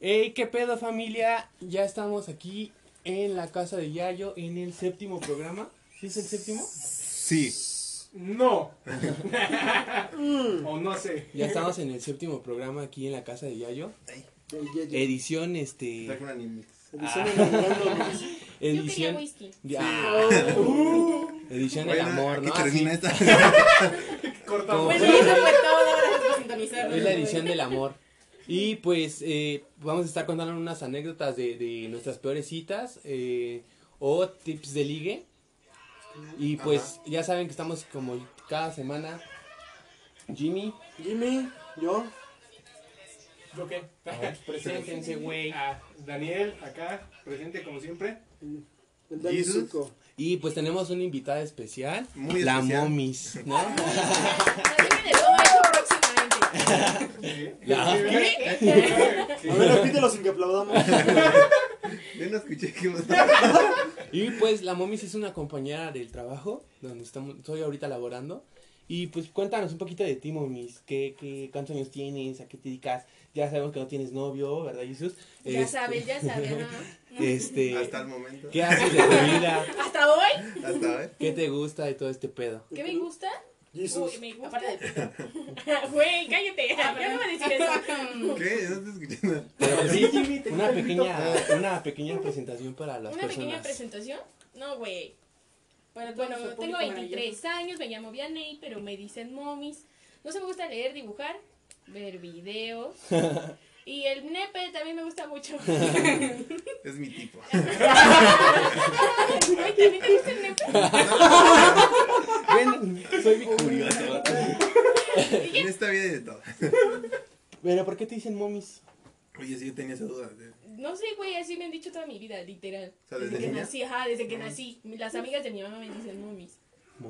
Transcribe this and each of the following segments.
Hey, qué pedo familia, ya estamos aquí en la casa de Yayo en el séptimo programa. ¿Sí es el séptimo? Sí. No. o no sé. Ya estamos en el séptimo programa aquí en la casa de Yayo. Edición este una Nimbix. Edición. Yo quería edición whisky. Ah, edición del Bueno, amor, ¿no? termina Así, esta. Cortamos. Bueno, es la edición del amor. Y pues eh, vamos a estar contando unas anécdotas de, de nuestras peores citas eh, o tips de ligue. Y pues ya saben que estamos como cada semana. Jimmy, Jimmy, yo. ¿Yo qué? preséntense, güey. Daniel, acá, presente como siempre. El Dani Jesus. Zuko. Y pues tenemos una invitada especial, Muy la especial. Momis, ¿no? La- ¿Qué? A ver, repítelo sin que aplaudamos. Yo no escuché que Y pues la Momis es una compañera del trabajo donde estamos, estoy ahorita laborando. Y pues cuéntanos un poquito de ti, Momis. ¿Qué, qué, ¿Cuántos años tienes? ¿A qué te dedicas? Ya sabemos que no tienes novio, ¿verdad, Jesús? Ya Este, sabes, ya sabes. ajá. Este, Hasta el momento. ¿Qué haces de tu vida? Hasta hoy, Hasta ver. ¿Qué te gusta de todo este pedo? ¿qué me gusta? Jesus. Uy, me. Aparte de. Güey, cállate. No me decir eso. ¿Qué? No te escuché nada. Pero sí, Jimmy, te una pequeña, una pequeña presentación para las ¿Una pequeña personas. presentación? No, güey. Bueno, bueno, tengo público 23 años, me llamo Vianey, pero me dicen momis. No se me gusta leer, dibujar, ver videos. Y el nepe también me gusta mucho. Es mi tipo. ¿también te gusta el nepe? Bueno, soy bien curioso. En esta vida hay de todo. Bueno, ¿por qué te dicen momis? Oye, sí, yo tenía esa duda. No sé, güey, así me han dicho toda mi vida, literal. O sea, desde ¿desde que niña? nací, ajá, desde que nací. Las amigas de mi mamá me dicen momis.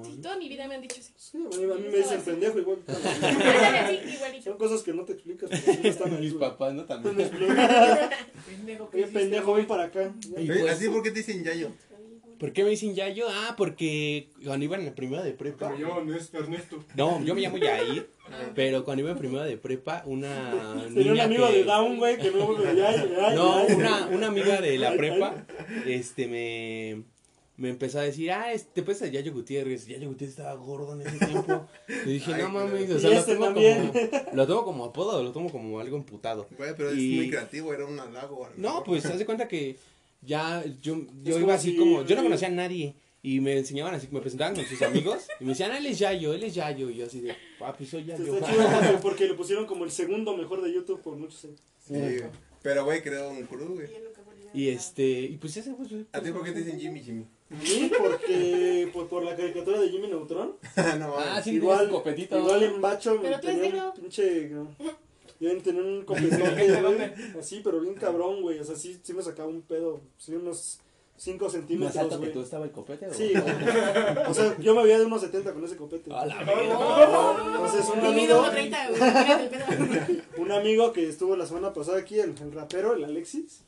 Sí, toda mi vida me han dicho así. Sí, a mí, a mí me dicen pendejo igual. Son cosas que no te explicas. Están ahí, Mis papás, ¿no? También. Pendejo, pendejo, ven para acá. Pues- ¿Así por qué te dicen Yayo? ¿Por qué me dicen Yayo? Ah, porque cuando iba en la primera de prepa. Pero yo, no es Ernesto. No, yo me llamo Yair, pero cuando iba en primera de prepa, una Tenía un amigo que- de Down, güey, que no me ya, ya, No, una, una amiga de la prepa, este, me, me empezó a decir, ah, este, pues a Yayo Gutiérrez. Yayo Gutiérrez estaba gordo en ese tiempo. Y dije, Ay, no mames, o sea, lo este tomo, como, lo tomo como apodo, lo tomo como algo emputado. Güey, pero es Y- muy creativo, era un halago. lo No, pues, haz de cuenta que ya, yo, yo Es iba como así si- como, yo no conocía a nadie. Y me enseñaban así, me presentaban con sus amigos. Y me decían, ah, él es Yayo, él es Yayo. Y yo así de, papi, soy Yayo. Chido porque, porque le pusieron como el segundo mejor de YouTube por muchos años. Sí, güey. Pero, güey, creo un cruz, güey. Y este, y pues ese, pues, ¿A ti por qué te dicen Jimmy, Jimmy? Sí, porque por, por la caricatura de Jimmy Neutron. no, Ah, sí, igual, igual, copetito. igual en Bacho eres tenía un pinche. no, Yo tenía un copetote, güey. Así, pero bien cabrón, güey. O sea, sí, sí me sacaba un pedo. Sí, unos 5 Más centímetros, alto que tú estaba el copete, ¿o? Sí, güey. O sea, yo me veía de unos 70 con ese copete. A la Entonces, un amigo, 1.30, güey. Mírate el pedo. un amigo que estuvo la semana pasada aquí, el, el rapero, el Alexis.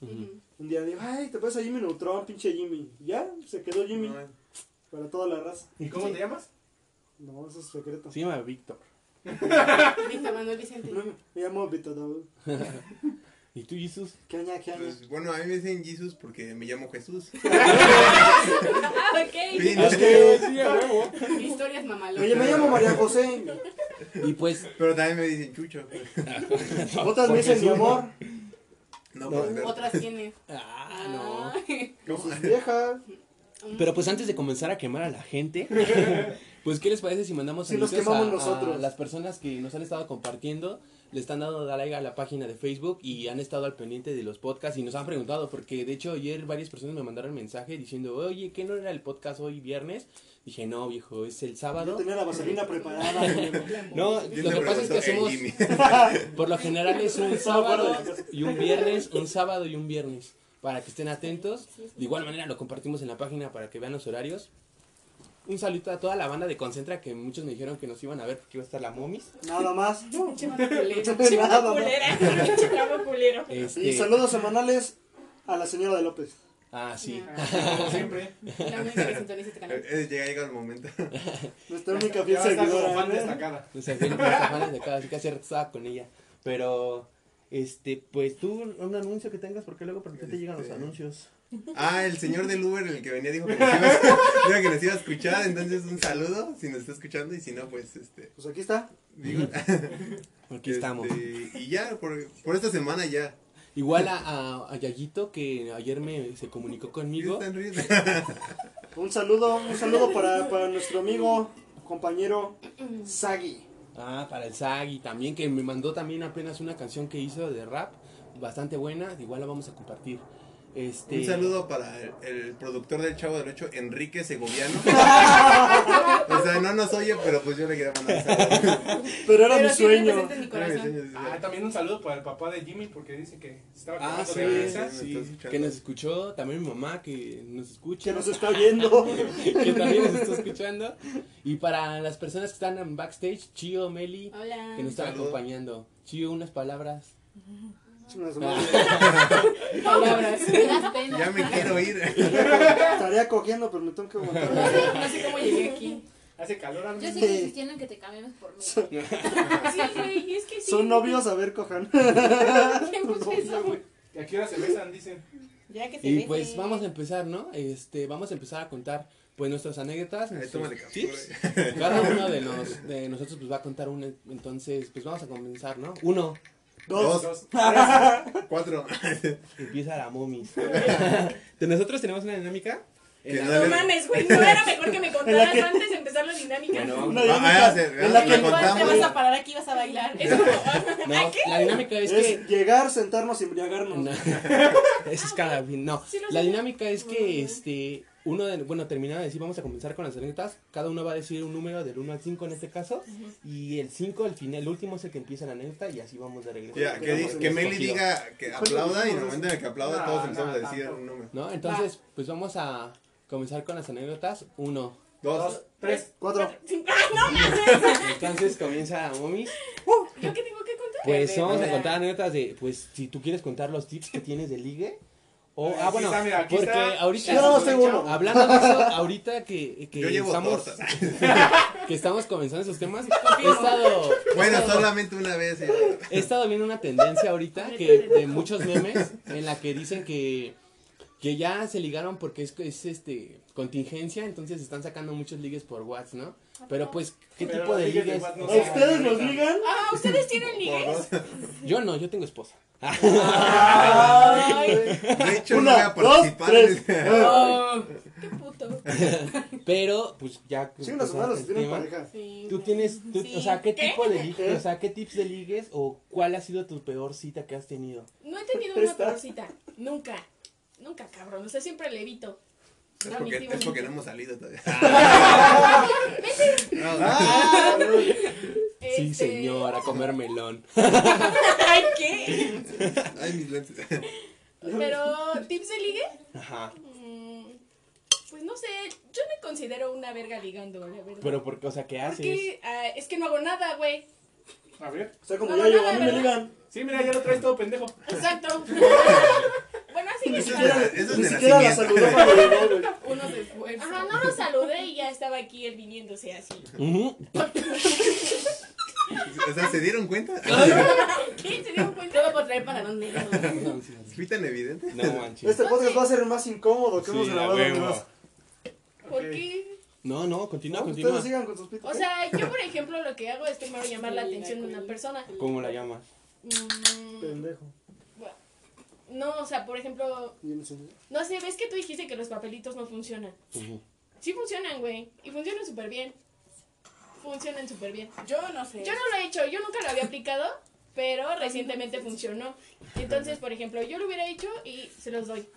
Un día dijo, ay, te pasa Jimmy Neutron, pinche Jimmy. Y ya, se quedó Jimmy No, para toda la raza. ¿Y cómo te llamas? No, eso es secreto. Se llama Víctor. Víctor Manuel Vicente. No, me llamo Vito Double. ¿Y tú, Jesús? ¿Qué aña, qué? Pues, bueno, a mí me dicen Jesus porque me llamo Jesús. Ah, ok. Fin. Es que sí, a huevo. Historias mamalonas. Oye, me llamo María José. Y pues, Pero también me dicen Chucho. Otras me dicen mi amor. No, No. Otras tienes. Ah, vieja. no. Pero pues antes de comenzar a quemar a la gente, pues ¿qué les parece si mandamos Si los quemamos a, nosotros. a las personas que nos han estado compartiendo, le están dando like a la página de Facebook y han estado al pendiente de los podcasts y nos han preguntado, porque de hecho ayer varias personas me mandaron mensaje diciendo, oye, ¿qué no era el podcast hoy viernes? Dije, no, viejo, es el Yo sábado. tenía la vaselina preparada. No, ¿Quién lo que pasa es que hacemos, por lo general es un sábado y un viernes, un sábado y un viernes, para que estén atentos. De igual manera lo compartimos en la página para que vean los horarios. Un saludo a toda la banda de Concentra que muchos me dijeron que nos iban a ver porque iba a estar la Momis. Nada más. Nada, culero. Este, Y saludos semanales a la señora de López. Ah, sí. Como siempre. La única que sintoniza este canal. Eh, Llega, llega el momento. Nuestra única fiel fan seguidora. ¿eh? destacada. O sea, que nuestras fans de cada, así que hace rato estaba con ella. Pero, este, pues tú, un anuncio que tengas, porque luego, porque te llegan los Este. anuncios. Ah, el señor del Uber, el que venía, dijo que nos iba, a- dijo que nos iba a escuchar. Entonces, un saludo si nos está escuchando. Y si no, pues, este. Pues aquí está. Digo, Aquí estamos. este, y ya, por, por esta semana ya. Igual a, a, a Yayito, que ayer me se comunicó conmigo. Un saludo, un saludo para, para nuestro amigo, compañero Sagi. Ah, para el Sagi también, que me mandó también apenas una canción que hizo de rap, bastante buena, igual la vamos a compartir. Este, Un saludo para el, el productor del Chavo del Ocho, Enrique Segoviano. o sea, no nos oye, pero pues yo le quería mandar un saludo. Pero era Pero mi sueño. en mi corazón. Ah, también un saludo para el papá de Jimmy porque dice que se estaba Ah, quedando sí, de risa. sí. que nos escuchó, también mi mamá que nos escucha, Que nos está viendo. que también nos está escuchando. Y para las personas que están en backstage, Chio, Meli, Hola. que nos están acompañando. Chio, unas palabras. Palabras. Ya me quiero ir. Estaría cogiendo, pero me tengo que No aguantar. sé, no sé cómo llegué aquí. Hace calor. Yo sigo insistiendo en que te cambiemos por mí. Sí, güey, es que sí. Son novios, a ver, cojan. ¿Qué puso eso? ¿Y a qué hora se besan? Dicen. Ya que se Y besen. pues vamos a empezar, ¿no? Este, vamos a empezar a contar pues nuestras anécdotas, Ahí, nuestros tómale tips. captura. Cada uno de, nos, de nosotros pues va a contar un, entonces pues vamos a comenzar, ¿no? Uno, Dos. Dos. Cuatro. empieza la momis. de nosotros tenemos una dinámica. no mames, güey, no era mejor que me contaras que- antes de empezar la dinámica. Bueno, Una dinámica ah, en la que Igual te contamos. vas a parar aquí y vas a bailar. Es como, no, la dinámica es que llegar, sentarnos y embriagarnos. No. Es cada fin. No, Sí la dinámica es que este uno de, bueno, terminado de decir, vamos a comenzar con las anécdotas. Cada uno va a decir un número del 1 al 5 en este caso. Y el 5, el final, el último es el que empieza la anécdota y así vamos de regreso. Ya, que, que Meli diga que aplauda y en el momento en el que aplauda No, todos empezamos no, a decir tampoco. un número. ¿No? Entonces, pues vamos a comenzar con las anécdotas. Uno. Dos. Dos. Tres. Cuatro. cinco. ¡Ah, no! Entonces comienza Momis. ¿Yo qué tengo que contar? Pues vamos a contar anécdotas de, pues, si tú quieres contar los tips que tienes de ligue. O, ah, Aquí bueno, está, mira, aquí porque está. ahorita... Yo tengo uno. Hablando de eso, ahorita que, que Yo llevo estamos, torta. que estamos comenzando esos temas, he estado, he Bueno, estado- solamente una vez. he estado viendo una tendencia ahorita que de muchos memes en la que dicen que, que ya se ligaron porque es, es este contingencia, entonces están sacando muchos ligues por WhatsApp, ¿no? Pero pues, ¿qué Pero tipo de ligues ustedes los ligan? Ah, ¿ustedes tienen ligues? yo no, yo tengo esposa. Ay, De hecho, Una, no voy a participar. dos, oh, qué puto. Pero, pues ya... Sí, una semana si el tienen tema, pareja. Sí, Tú tienes, tú- Sí. o sea, ¿qué, ¿Qué? tipo de ligues, ¿Qué? o sea, qué tips de ligues o cuál ha sido tu peor cita que has tenido? No he tenido una Esta. peorcita. Nunca. Nunca, cabrón. O sea, siempre le evito. Es porque, es porque no hemos salido todavía. Ah, Sí, Este- señor, a comer melón. Ay, ¿qué? Ay, mis lentes. Pero, ¿tips de ligue? Ajá. Mm, Pues no sé. Yo me considero una verga ligando, la verdad. Pero porque, o sea, ¿qué haces? Porque ah, es que no hago nada, güey. A ver. O sea, como No, no, yo, no, a mí me ligan. Sí, mira, ya lo traes todo pendejo. Exacto. bueno, así que Eso es de, eso es Ni de siquiera la nacimiento. güey. Unos después. Ajá, no lo saludé y ya estaba aquí él viniéndose así. O sea, ¿se dieron cuenta? ¿Qué? ¿Se dieron cuenta? Todo por traer sí, sí. ¿Fui tan evidente? No manches. Este podcast va a ser el más incómodo que hemos Sí, a grabado. huevo. ¿Por qué? No, no, continúa, No, continúa. Ustedes sigan con sus pitos. O sea, yo por ejemplo lo que hago es primero llamar la atención de una persona. ¿Cómo la llamas? Mm, Pendejo. no, o sea, por ejemplo, no sé, ves que tú dijiste que los papelitos no funcionan. Sí funcionan, güey, y funcionan súper bien. Funcionan súper bien. Yo no sé. Yo no lo he hecho, yo nunca lo había aplicado, pero recientemente funcionó. Entonces, por ejemplo, yo lo hubiera hecho y se los doy.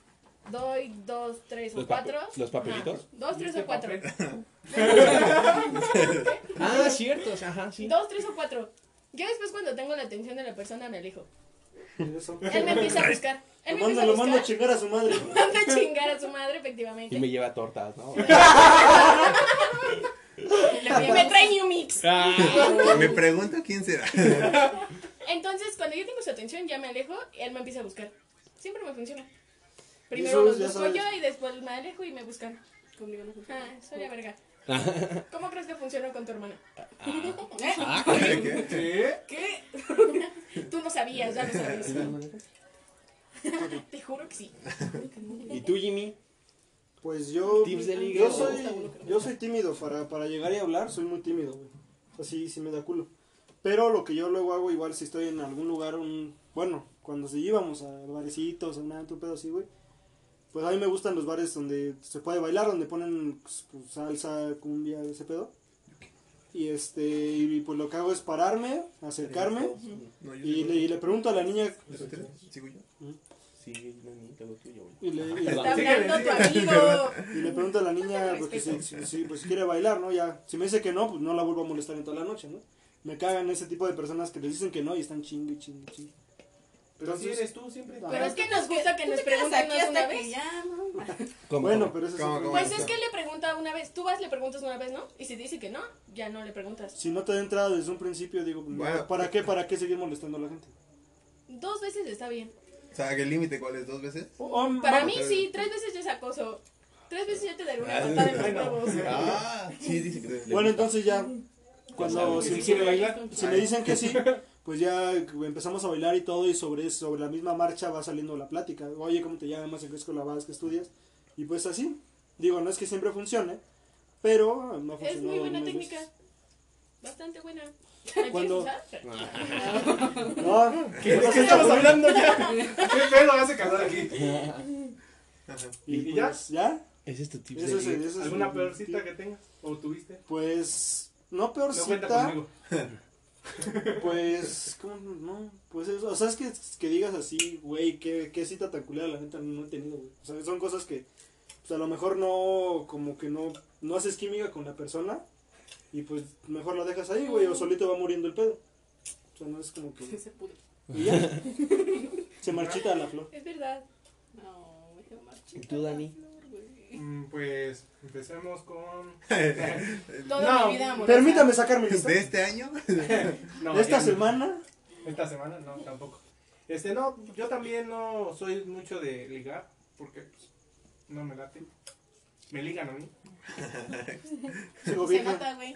Doy dos, tres o ¿Los pape- cuatro. los papelitos? Ajá, Dos, tres Este o cuatro. papel. Ah, cierto, ajá, sí. Dos, tres o cuatro. Ya después cuando tengo la atención de la persona me alejo. Él me empieza a buscar. Él Lo me manda, empieza a lo manda a chingar a su madre. Manda a chingar a su madre, efectivamente. Y me lleva tortas, ¿no? Y me trae New Mix. Ah. Me pregunto quién será. Entonces, cuando yo tengo su atención, ya me alejo y él me empieza a buscar. Siempre me funciona. Primero los busco yo y después me alejo y me buscan. Conmigo no funciona. Ah, soy la verga. ¿Cómo crees que funciona con tu hermana? Ah, ¿Qué? ¿Qué? ¿Qué? Tú no sabías, ya lo sabes. Te juro que sí. ¿Y tú, Jimmy? Pues yo, Tips de ligue yo soy, yo soy tímido para, para llegar y hablar, soy muy tímido, güey. Así sí me da culo. Pero lo que yo luego hago, igual si estoy en algún lugar, un, bueno, cuando se íbamos a barecitos, a un pedo así, güey. Pues a mí me gustan los bares donde se puede bailar, donde ponen pues, pues, salsa, cumbia, ese pedo. Y este, y pues lo que hago es pararme, acercarme No, y le, y le pregunto a la niña. ¿Sigo yo? Sí, no, ni te lo tuyo, güey. y le, y- Perdón. Está hablando tu amigo. Y le pregunto a la niña porque si, si- si, pues, si quiere bailar, ¿no? Ya, si me dice que no, pues no la vuelvo a molestar en toda la noche, ¿no? Me cagan ese tipo de personas que les dicen que no y están chingue, chingue, chingue. Pero si Entonces- eres tú siempre. Pero es que nos gusta que nos pregunten aquí una hasta que vez. ya, ¿no? ¿Cómo, Bueno, pero eso es ¿Cómo, otro- cómo? Pues es que le pregunta una vez. Tú vas, le preguntas una vez, ¿no? Y si dice que no, ya no le preguntas. Si no te da entrada desde un principio, digo, Bueno. ¿para qué, para qué seguir molestando a la gente? Dos veces está bien. O sea, ¿qué límite cuál es? ¿Dos veces? Para mí sí, tres veces ya es acoso. Tres veces ya te daré una Ah, patada en los bueno. huevos. Ah, sí, dice que Bueno, entonces ya, cuando si, si me, si me dicen que sí, pues ya empezamos a bailar y todo y sobre, sobre la misma marcha va saliendo la plática. Oye, ¿cómo te llamas? ¿En qué escuela vas? ¿Qué estudias? Y pues así. Digo, no es que siempre funcione, pero me ha funcionado. Es muy buena técnica. veces. Bastante buena. ¿La quieres Cuando-? No, ¿Qué, ¿De qué estamos hablando ya? ¿Qué pedo hace calor aquí? Y, ¿Y ya? pues, ya. Ese es tu tip Eso es, eso es ¿Alguna peor cita que tengas? ¿O tuviste? Pues, no No cuenta peorcita, conmigo. pues, ¿cómo no? Pues eso, o sea, es que, que digas así, güey, qué, qué cita tan culera la neta no he tenido, güey. O sea, son cosas que, pues a lo mejor no, como que no, no haces química con la persona y pues mejor la dejas ahí, güey, o solito va muriendo el pedo. O sea, no es como que... Se pudo. Y ya. Se marchita la flor. Es verdad. No, quedo marchita. ¿Y tú, Dani? la flor, güey. Mm, Pues empecemos con. Toda No, mi vida amorosa. Permítame sacar mi lista. ¿De este año? No, De esta semana, Esta semana, no, tampoco. Este, no, yo también no soy mucho de ligar, porque pues, no me late. Me ligan a mí, sigo Se virgen. nota, güey.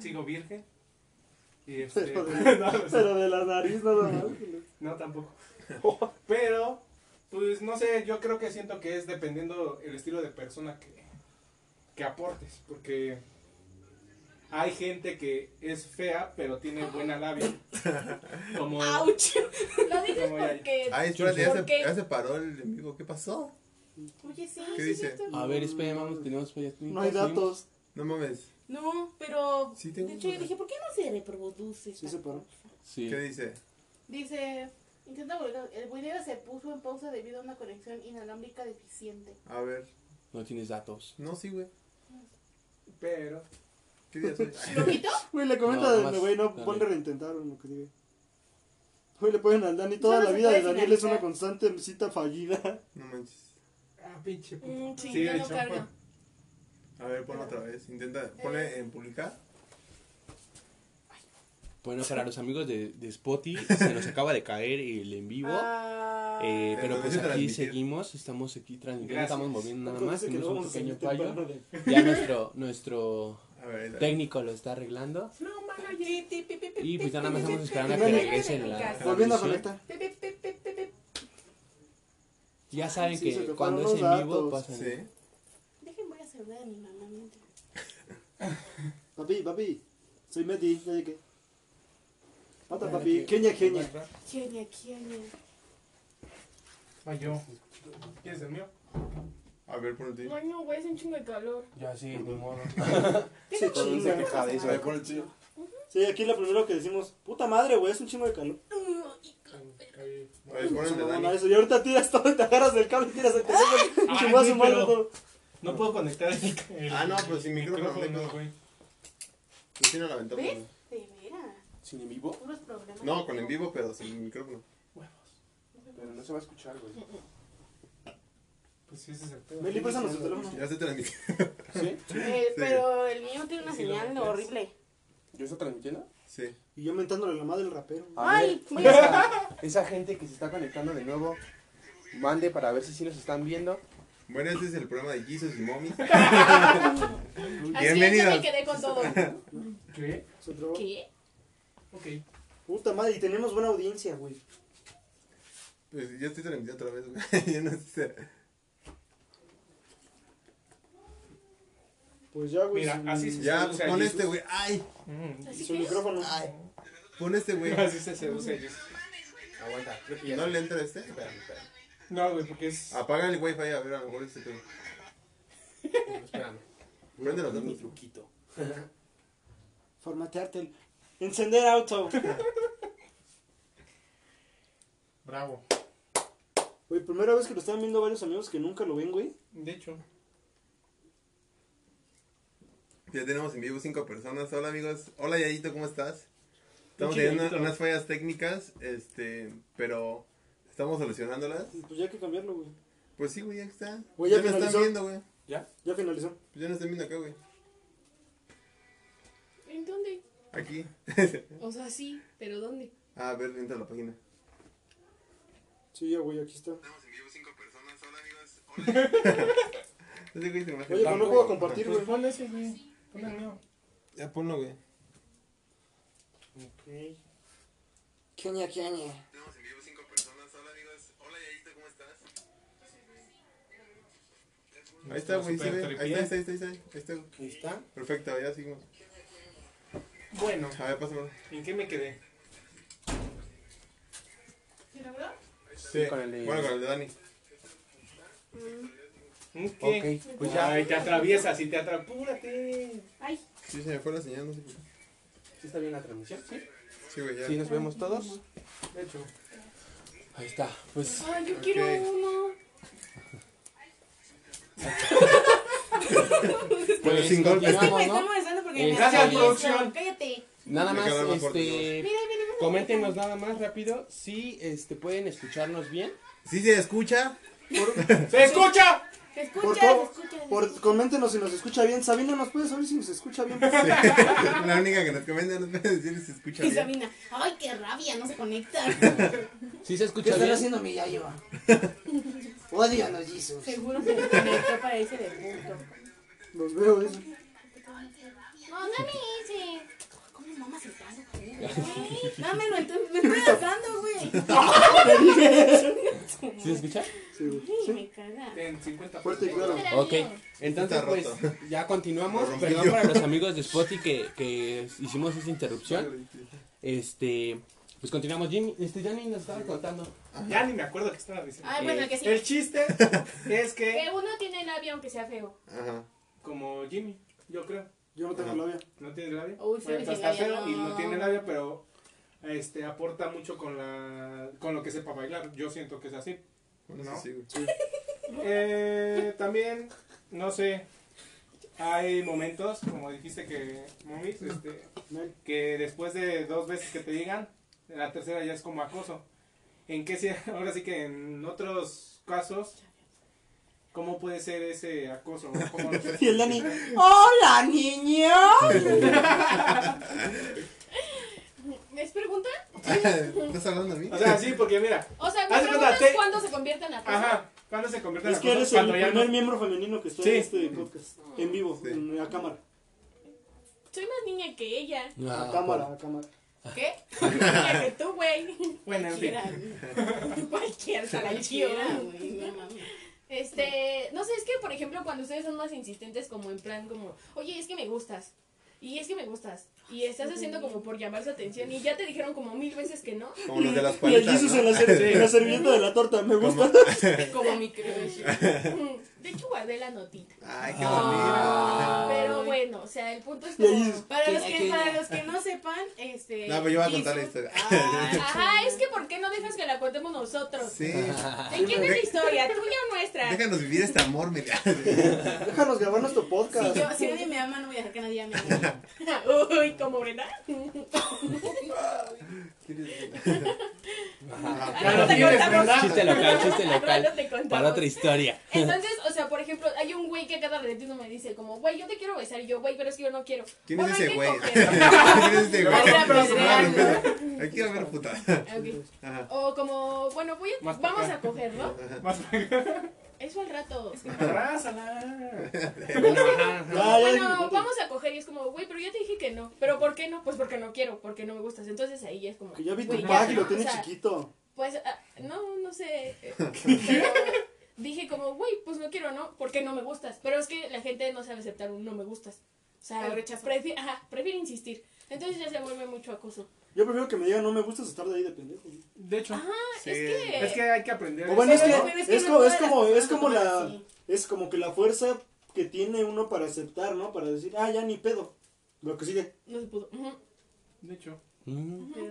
sigo virgen. Y este, Pero de, pero de la nariz nada más. No, tampoco. Pero, pues no sé, yo creo que siento que es dependiendo el estilo de persona que, que aportes. Porque hay gente que es fea, pero tiene buena labia. Como, ¡Auch! Lo dices porque. Ay, espérate, ya se, porque- ya se paró el enemigo. ¿Qué pasó? Oye, sí. ¿Qué sí, dice? A ver, espera, vamos, tenemos pues, ya No hay datos. No mames. No, pero. Sí tengo de hecho, yo dije, ¿por qué no se reproduce? Sí se paró. Sí. ¿Qué dice? Dice. Intenta volver. El video se puso en pausa debido a una conexión inalámbrica deficiente. A ver. No tienes datos. No, sí, güey. pero, ¿Qué día soy? ¿Lo quito? Güey, le comenta No, nomás, güey, no dale. ponle reintentar o lo que diga. Güey, le ponen al Dani. Toda la se vida de puede Daniel es una finalizar. constante cita fallida. No manches. ah, pinche puto. Mm, sí, Sí, ya de no hecho, carga. A ver, ponlo otra vez. Intenta. Ponle en publicar. Bueno, para los amigos de, de Spotty, se nos acaba de caer el en vivo. Ah, Eh, pero pues aquí seguimos, estamos aquí transmitiendo, estamos moviendo nada más, tenemos un pequeño fallo. de- Ya nuestro, nuestro ver, técnico lo está arreglando. No, Y pues ya nada más estamos esperando a que pi, regrese pi, la Volviendo a conectar. Ya saben Sí, que cuando es en vivo datos. pasan. Sí. Dejen, voy a saludar a mi mamá. mientras. Papi, papi. Soy Meti, ya llegué. Mata, Bueno, papi. Kenia, Kenia. Kenia, Kenia. Ah, yo. ¿Quieres el mío? A ver, ponlo el tuyo. Ay, no, güey, es un chingo de calor. Ya sí, ni modo. Se chinga. A ver, ponlo el tuyo. Sí, aquí lo primero que decimos, puta madre, güey, es un chingo de calor. A ver, ponlo el de No, no, Dani. eso. Y ahorita tiras todo, te agarras del cable y tiras el teléfono. Y su güey, madre todo. No puedo conectar el, el- Ah, no, pues sin micrófono tengo. güey. No la ventana. ¿Sin en vivo? No, con en vivo, pero sin micrófono. Pero no se va a escuchar, güey. Pues sí, ese es el pedo. Meli, teléfono. Ya se transmitió. ¿Sí? Eh, pero el mío tiene una Sí, lo señal horrible. ¿Yo estoy transmitiendo? Sí. Y yo mentándole la madre del rapero. A Ay, ver, esa, esa gente que se está conectando de nuevo, mande para ver si sí nos están viendo. Bueno, este es el programa de Jesus y Mommy. Así es, Bienvenidos. me quedé con todo. ¿Qué? ¿Qué? Ok. Puta madre, y tenemos buena audiencia, güey. Pues yo estoy transmitiendo otra vez, güey. Yo no sé. Pues ya, güey. Mira, así se- Ya, pues pon este, güey. Ay, Mm. Su micrófono. ay. Pon este, güey. Así se seduce Jesus. Aguanta, creo que ya. ¿No le entra este? Espérame, espérame. No, güey, porque es. Apaga el wifi, a ver, a lo mejor este pedo. Espérame. Préndelo, Mi dame. truquito. Formatearte el... Encender auto. Bravo. Güey, primera vez que lo están viendo varios amigos que nunca lo ven, güey. De hecho. Ya tenemos en vivo cinco personas. Hola, amigos. Hola, Yayito, ¿cómo estás? Estamos teniendo unas fallas técnicas, este, pero estamos solucionándolas. Pues ya hay que cambiarlo, güey. Pues sí, güey, ya está. Güey, ya ya me están viendo, güey. ¿Ya? Ya finalizó. Pues ya no están viendo acá, güey. ¿En dónde? Aquí. O sea, sí, pero ¿dónde? Ah, a ver, entra a la página. Sí, ya, güey, aquí está. Estamos en vivo cinco personas. Hola, amigos. Hola. Oye, pero no puedo compartir, güey. pon ese, güey. Pon el mío. Ya ponlo, güey. Ok. Kenia, Kenia. Estamos en vivo cinco personas. Hola, amigos. Hola, Yayito, ¿cómo estás? Ahí está, güey, ahí está, ahí está. Ahí está. Ahí está. Perfecto, ya seguimos. Bueno, A ver, pásamelo. ¿en qué me quedé? ¿Sí logró? Sí, con el de- Bueno, con el de Dani. ¿En ¿Qué? Ok, pues ya. Ay, te atraviesas y te atraviesas. ¡Apúrate! Ay, Sí, se me fue la señal, no sé por qué. ¿Sí está bien la transmisión? Sí. Sí, güey, ya. Sí, nos vemos todos. De hecho. Ahí está. Pues Ay, yo quiero uno. Pero Pues sin golpes. es que me continuamos, está ¿no? molestando porque me gracias, atravieso. producción. Cállate. Nada Me más, este, coméntenos nada más rápido si este pueden escucharnos bien. ¿Sí se escucha? ¡Se escucha! Se Por escucha, se favor, escucha. se por, coméntenos si nos escucha bien. Sabina, ¿nos puedes saber si nos escucha bien? La única que nos comenta nos puede decir si se escucha Y bien. Sabina, ay, qué rabia, no se conecta. ¿Sí se escucha bien? mi yayo? Odíanos, Jesus. Seguro se conectó para irse de punto. Los veo, eso. No, dame ese. ¿Cómo mamas el palo? Dámelo, entonces me estoy dejando, güey. ¿Sí se escucha? Sí, güey. Ay, me caga. En 50 Fuerte y claro. Ok, entonces pues ya continuamos. Perdón para los amigos de Spotify que, que hicimos esa interrupción. Este, pues continuamos. Jimmy, este Yanni nos estaba contando. Ya ni me acuerdo qué estaba diciendo. Ay, bueno, que sí. El chiste es Que que, uno tiene labio aunque sea feo. Ajá. Como Jimmy, yo creo, Yo no tengo labia. no tiene labia. Uy, Bueno, está feo y no tiene labia, pero este aporta mucho con la con lo que sepa bailar. Yo siento que es así. Bueno, No. sí, sí, güey. Eh, también, no sé, hay momentos, como dijiste que, Momis, este, que después de dos veces que te digan, la tercera ya es como acoso. ¿En qué si- ahora sí que en otros casos, cómo puede ser ese acoso? ¿Cómo lo puedes Y el Dani? ¡Hola, niño! ¿Es pregunta? ¿Estás hablando a mí? O sea, sí, porque mira, O sea, me preguntas te- cuándo se convierte en acoso. ajá, ¿cuándo se convierte en Es que acoso? eres el Cuando ya primer no- miembro femenino que está Sí. en este podcast. En vivo, Sí. en la cámara. Soy más niña que ella. A cámara, a cámara. ¿Qué? Más niña que tú, güey. Bueno, en fin. Cualquiera, Cualquier salachión. güey, no mames. Este, no sé, es que por ejemplo cuando ustedes son más insistentes como en plan como, oye, es que me gustas. Y es que me gustas. Y estás haciendo como por llamar su atención y ya te dijeron como mil veces que no. Como los de las Y el paletas, ¿no? en la, ser- en la servilleta de la torta, me gusta. Como mi crush. Mm, De hecho guardé la notita. Ay, qué Ah, bonito. Pero bueno, o sea, el punto es como... Para los, que- para los que no sepan, este. No, pero yo voy a contar la historia. Ay, Ajá, es que ¿por qué no dejas que la contemos nosotros? Sí. ¿De quién es la historia? ¿Tuya o nuestra? Déjanos vivir este amor, me Déjanos grabar nuestro Si, podcast. yo, si nadie me ama, no voy a dejar que nadie ame. Uy, como Brenda. Te tienes, contamos. ¿verdad? Chiste local, chiste local. te contamos. Para otra historia. Entonces, o sea, por ejemplo, hay un güey que cada de ti no me dice como, güey, yo te quiero besar. Y yo, güey, pero es que yo no quiero. ¿Quién es ese güey? ¿Quién es ese güey? Aquí va a haber puta. O como, bueno, voy a- Más vamos para a coger, ¿no? Eso al rato. Abrázala. Bueno, vamos a coger y es como, güey, pero ya te dije que no. ¿Pero por qué no? Pues porque no quiero, porque no me gustas. Entonces ahí ya es como. Que ya vi tu pack y lo tiene O sea, chiquito. Pues, ah, no, no sé. Pero dije como, güey, pues no quiero, ¿no? Porque no me gustas. Pero es que la gente no sabe aceptar un no me gustas. O sea, rechazo. prefi- ajá, prefiere insistir. Entonces ya se vuelve mucho acoso. Yo prefiero que me digan no me gustas estar de ahí de pendejo. De hecho, Ajá, Sí. es que. es que hay que aprender. O bueno, es que, es, que como, es como, es como la, así. es como que la fuerza que tiene uno para aceptar, ¿no? Para decir, ah, ya ni pedo. Lo que sigue. No se pudo. Ujú, De hecho.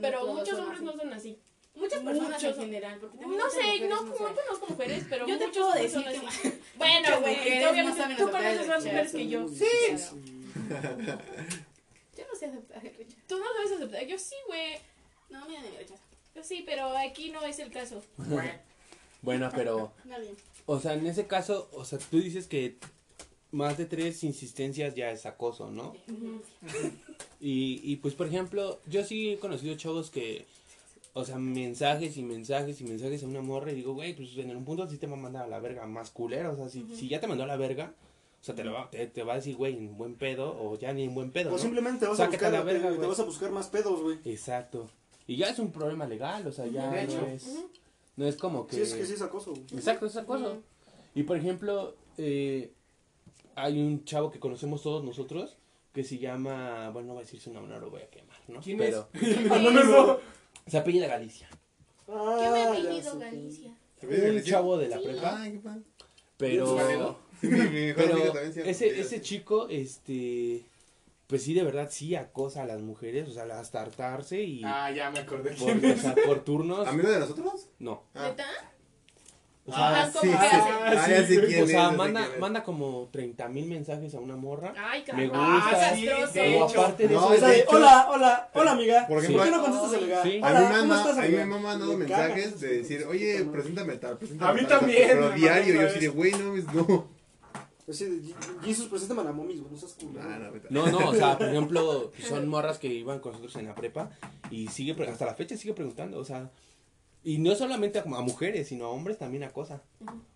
Pero muchos hombres así. no son así. Muchas personas en general. Porque No muchas sé, mujeres no, no conozco mujeres, pero Yo te puedo decir que así. Bueno, güey, no tú conoces más mujeres que yo. Sí. Yo no sé aceptar el rechazo. Tú no sabes aceptar. Yo sí, güey. No, mira ni me rechazo. Yo sí, pero aquí no es el caso. Bueno, pero, No bien. o sea, en ese caso, o sea, tú dices que más de tres insistencias ya es acoso, ¿no? Y, y pues, por ejemplo, yo sí he conocido chavos que, o sea, mensajes y mensajes y mensajes a una morra y digo, güey, pues en un punto sí te va a mandar a la verga más culero, o sea, si, si ya te mandó a la verga, o sea, te, lo va, te, te va a decir, güey, en buen pedo o ya ni en buen pedo, O ¿no? simplemente te vas a buscar, a la verga, te, vas a buscar más pedos, güey. Exacto. Y ya es un problema legal, o sea, ya De no es, no es como que... Sí, es que sí es acoso, güey. Exacto, es acoso. Y por ejemplo, eh, hay un chavo que conocemos todos nosotros que se llama, bueno, no voy a decir su nombre, no lo voy a quemar, ¿no? ¿Quién Pero No, no, no. se apellida Galicia. Ah, Yo me apellido. Galicia. Un chavo de la prepa, Ay, qué pero. Sí, mi, mi pero ese ese chico este pues sí de verdad sí acosa a las mujeres, o sea, hasta hartarse y Ah, ya me acordé. por, o sea, por turnos, ¿Amigo de nosotros? no. Ah. ¿Neta? O sea, Ah. Ah, o sea, manda, manda como 30 mil mensajes a una morra. Ay, Me cabrón. gusta. Ah, sí, castroso. de O hecho. aparte de No, eso, O sea, de de, hecho- hola, hola, hola amiga. Por ¿Por ejemplo, qué no contestas? Sí. A Hola, mí, ¿cómo manda, estás, a mí amiga? me ha mandado mensajes de decir, oye, preséntame tal, preséntame A mí tal, también, Pero diario, yo así de, güey, no, no. Así de, Jesus, preséntame a la momis, güey, no seas culero. Ah, no. No, o sea, por ejemplo, son morras que iban con nosotros en la prepa y sigue, pre- hasta la fecha sigue preguntando, o sea, y no solamente a, a mujeres, sino a hombres también acosa.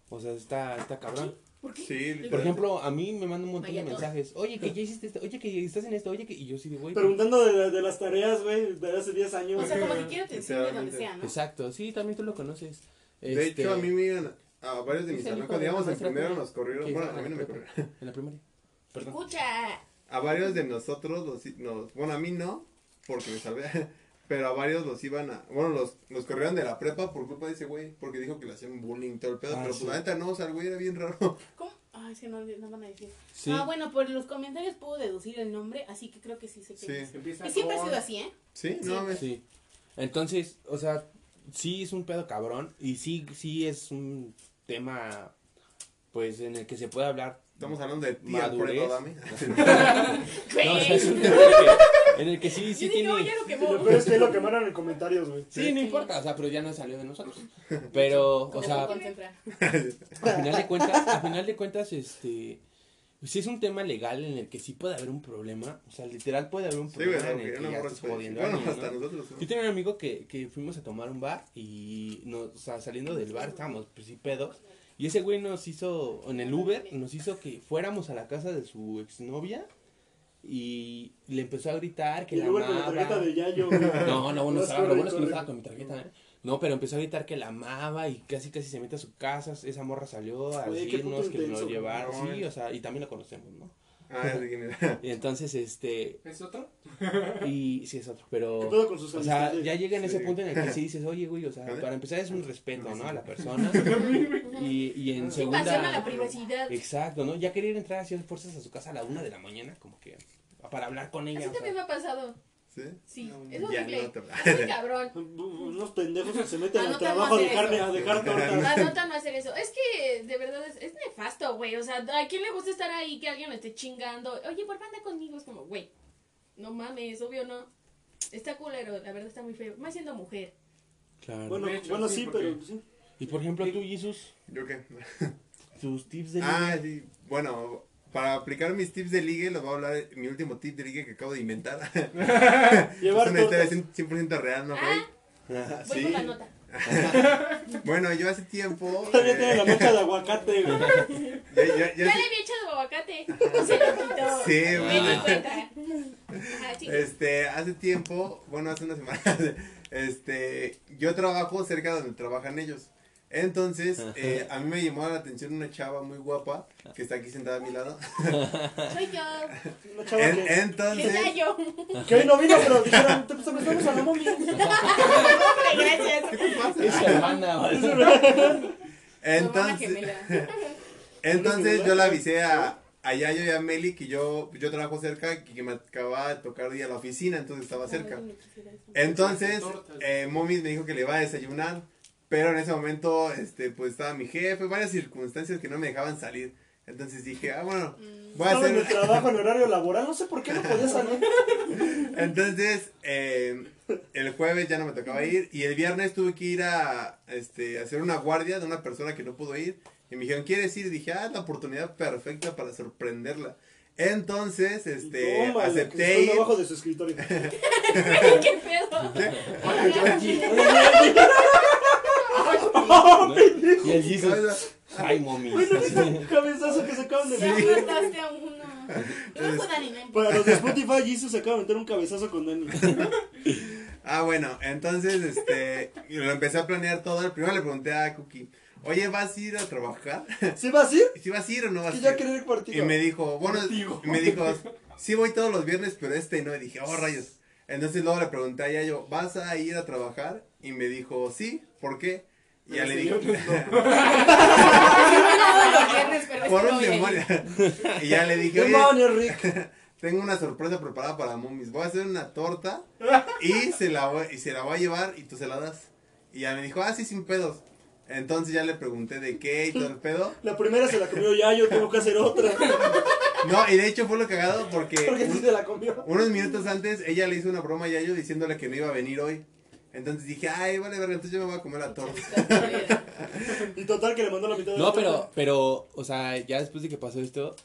O sea, está, está cabrón. ¿Por qué? Sí, Por ejemplo, a mí me mandan un montón de mensajes, oye, que ya hiciste esto, oye, que estás en esto, oye, que, y yo sí de, güey. Preguntando de, la- de las tareas, güey, de hace 10 años. O sea, como que quiere atención de donde sea, ¿no? Exacto, sí, también tú lo conoces. De hecho, a mí me iban a varios de mis el amigos, una en primero que- nos corrieron, que bueno, a mí en no me corrieron. En la primaria. Perdón. Escucha. A varios de nosotros, los, nos, bueno, a mí no, porque me salvé, pero a varios los iban a, bueno, los, los corrieron de la prepa por culpa de ese güey, porque dijo que le hacían bullying todo el pedo, Ah, pero sí. pues la neta no, o sea, el güey era bien raro. ¿Cómo? Ah, es que no, no van a decir. Sí. Ah, bueno, por los comentarios puedo deducir el nombre, así que creo que sí sé quién Sí. es. Empieza Y siempre ha sido así, ¿eh? ¿Sí? No. Sí. Entonces, o sea, sí es un pedo cabrón y sí, sí es un tema, pues, en el que se puede hablar. Estamos hablando de ti, Madurez. No, o sea, es un tema en el que, en el que sí, sí Yo dije, tiene... oye, lo Y lo quemó. peor es que lo quemaron en comentarios, güey. Sí, no importa, o sea, pero ya no salió de nosotros. Pero, o sea, al final de cuentas, al final de cuentas, este, pues sí es un tema legal en el que sí puede haber un problema, o sea, literal puede haber un Sí, güey, problema en el que ya estás jodiendo a Bueno, alguien, hasta ¿no? nosotros. ¿no? Yo tenía un amigo que, que fuimos a tomar un bar y nos, o sea, saliendo del bar estábamos pues sí pedos y ese güey nos hizo, en el Uber, nos hizo que fuéramos a la casa de su exnovia y le empezó a gritar que Y la luego con la amaba. tarjeta de Yayo. güey. No, no, bueno, Vas, estaba, lo bueno es que no estaba con mi tarjeta, ¿eh? No, pero empezó a gritar que la amaba y casi casi se mete a su casa. Esa morra salió a qué decirnos que nos intenso, llevaron. güey. Sí, o sea, y también lo conocemos, ¿no? Ah, era. Y entonces, este, ¿Es otro? y sí es otro, ¿Qué pero... pedo con sus O sea, ya llega en ese Sí. punto en el que sí dices, oye, güey, o sea, ¿Vale? para empezar es un respeto, ¿no? A la persona. Y, y en Invasión a la segunda... privacidad. Exacto, ¿no? Ya querer entrar así a fuerzas a su casa a la una de la mañana, como que para hablar con ella. Eso o sea. también me ha pasado. ¿Sí? Sí, No, es horrible. no te- Es muy cabrón. Unos pendejos que se meten al trabajo a dejar, a dejar tortas. Anota no hacer eso. Es que de verdad es, es nefasto, güey. O sea, ¿a quién le gusta estar ahí que alguien lo esté chingando? Oye, por qué anda conmigo? Es como, güey, no mames, obvio no. Está culero, la verdad está muy feo. Más siendo mujer. Claro. Bueno, hecho, bueno sí, porque- pero sí. Y por ejemplo, tú, Jesus, ¿Yo qué? tus tips de Ah, sí. Bueno, para aplicar mis tips de ligue, les voy a hablar de mi último tip de ligue que acabo de inventar. Llevar es una historia tortas. 100% real, ¿no, Rey? Ah, voy Sí. por la nota. Bueno, yo hace tiempo. Todavía tiene la eh, mancha de aguacate, güey. ya- ya- ya Ya le había echado aguacate. Se lo quitó. Sí, Me bueno. di cuenta. Ajá. Este, hace tiempo, bueno, hace una semana, este, yo trabajo cerca donde trabajan ellos. Entonces, eh, a mí me llamó la atención una chava muy guapa que está aquí sentada a mi lado. Soy yo. Una chava En- que, entonces, yo. que hoy no vino, pero dijeron, te prestamos a la momia. Gracias. ¿qué te pasa? Es hermana, Entonces, entonces yo le avisé a, a Yayo y a Meli que yo, yo trabajo cerca y que me acababa de tocar ir a la oficina, entonces estaba cerca. Entonces, eh, Momis me dijo que le iba a desayunar, pero en ese momento, este, pues estaba mi jefe, varias circunstancias que no me dejaban salir. Entonces dije, ah, bueno, voy a Estaba en el hacer... trabajo en horario laboral, no sé por qué no podía salir. Entonces, eh, el jueves ya no me tocaba ir y el viernes tuve que ir a este, hacer una guardia de una persona que no pudo ir. Y me dijeron, ¿quieres ir? Y dije, ah, la oportunidad perfecta para sorprenderla. Entonces, este, Tómala, que acepté ir. abajo de su escritorio. ¿Qué pedo? Y el Jesus. Ay, mami. Güey, ¿no viste el cabezazo que se acaban de Ya meter? mataste a uno. No fue Dani, no importa. Para los de Spotify, Jesus se acaba de meter un cabezazo con Dani. Ah, bueno, entonces, este, lo empecé a planear todo. Primero le pregunté a Cookie, oye, ¿vas a ir a trabajar? ¿Sí vas a ir? ¿Si vas a ir o no vas a Que ir? ya quería ir por ti. Y me dijo, bueno, y me dijo, sí voy todos los viernes, pero este no. Y dije, oh, rayos. Entonces luego le pregunté a Yayo, ¿vas a ir a trabajar? Y me dijo, sí, ¿por qué? Y ya le dije, Siempre todos los viernes, pero este por no un voy a ir. demonio. Y ya le dije, oye, Demonios, Rick. tengo una sorpresa preparada para Momis. Voy a hacer una torta y se la voy, y se la voy a llevar y tú se la das. Y ya me dijo, ah, sí, sin pedos. Entonces ya le pregunté de qué y todo el pedo. La primera se la comió ya, yo tengo que hacer otra. No, y de hecho fue lo cagado porque Porque sí un- se la comió. unos minutos antes ella le hizo una broma a Yayo diciéndole que no iba a venir hoy. Entonces dije, ay, vale, verga, entonces yo me voy a comer la torta. Y total que le mandó la mitad de la No, torta. pero, pero, o sea, ya después de que pasó esto,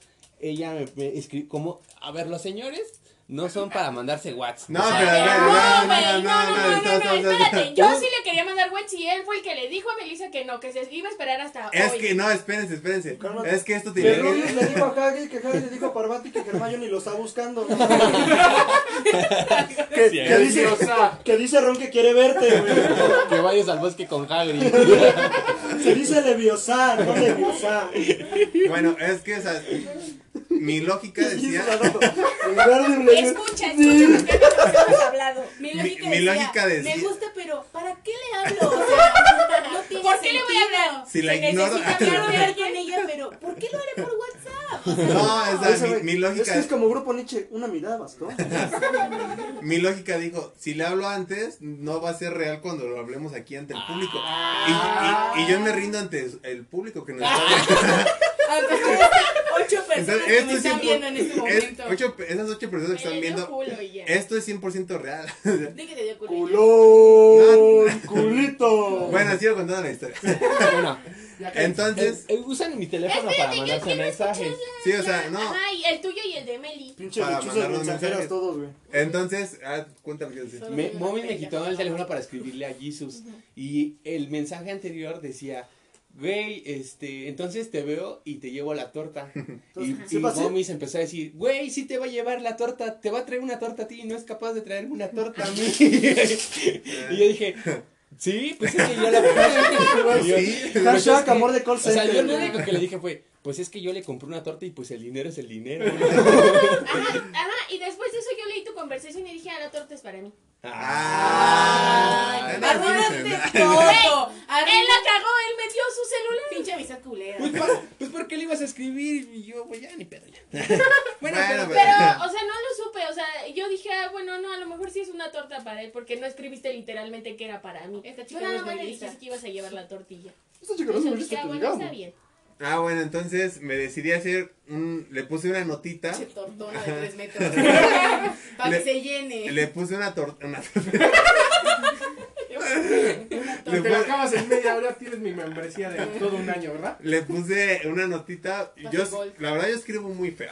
ella me, me escribió, como, a ver, los señores no son para mandarse WhatsApp. No, O sea, pero No, no, güey, no, no, espérate. Yo sí le quería mandar Wets y él fue el que le dijo a Melissa que no, que se iba a esperar hasta Es hoy. que no, espérense, espérense. Cálmate. Es que esto Rubius que... le dijo a Hagrid que Hagrid le dijo a Parvati que Hermione lo está buscando. que, Sí, que dice, que dice Ron que quiere verte, güey. que vayas al bosque con Hagrid. Se dice Leviosa, no Leviosa. Bueno, es que, sea, mi lógica decía... Escucha, escucha, porque no hemos hablado. Mi Mi- lógica, mi decía, lógica decía- Me gusta, pero ¿para qué le hablo? O sea, no tiene ¿Por qué le voy a sentido. hablar? Si la ignoro... Quiero hablar con ella, pero ¿por qué lo haré por WhatsApp? O sea, No, o sea, Ese mi, mi Es lógica... que es como grupo Nietzsche, una mirada bastó. Mi lógica dijo, si le hablo antes, no va a ser real cuando lo hablemos aquí ante el público. Y, y- y yo me rindo ante el público que nos está viendo. Aunque ocho personas Entonces, que me es están viendo en este es momento. ocho esas ocho personas que Me están viendo, culo y ya. esto es 100% real. Di que te dio culo. Culón, culito. bueno, sigo contando la historia. bueno, Entonces, usan mi teléfono para mandarse mensajes. sí, o sea, no. Ajá, y el tuyo y el de Meli. Pinche Para lechuzas mandar los mensajeras mensajes. todos, güey. Entonces, ah, cuéntame qué decir. Me, Mommy me quitó el teléfono para escribirle a Jesus. Y el mensaje anterior decía, güey, este, entonces te veo y te llevo la torta. y Entonces, ¿sí y se empezó a decir, güey, sí te va a llevar la torta, te va a traer una torta a ti y no es capaz de traerme una torta a mí. y yo dije, sí, pues es que yo la yo, Sí. "Pues Hashtag es que-" amor de call O sea, yo lo único que le dije fue, pues es que yo le compré una torta y pues el dinero es el dinero. Ajá, ajá, y después de eso yo leí tu conversación y dije, ah, la torta es para mí. Ah, Arruinaste fíjense. Él la cagó, él metió su celular. Pinche amistad culera. Pues, pues ¿por qué le ibas a escribir? Y yo, pues ya ni pedo ya. bueno, Bueno, pero, pero- Pero, o sea, no lo supe, o sea, yo dije, ah, bueno, no, a lo mejor sí es una torta para él, porque no escribiste literalmente que era para mí. Esta chica nada no es más le dijiste que ibas a llevar la tortilla. Esta chica no muy dije, ah, que bueno, está bien. Ah, bueno, entonces me decidí a hacer un, le puse una notita, Pinche tortona de tres metros. Para Le- que se llene. le puse una torta, Te Le lo puse- acabas en media hora, tienes mi membresía de todo un año, ¿verdad? Le puse una notita. Yo, la verdad, yo escribo muy feo.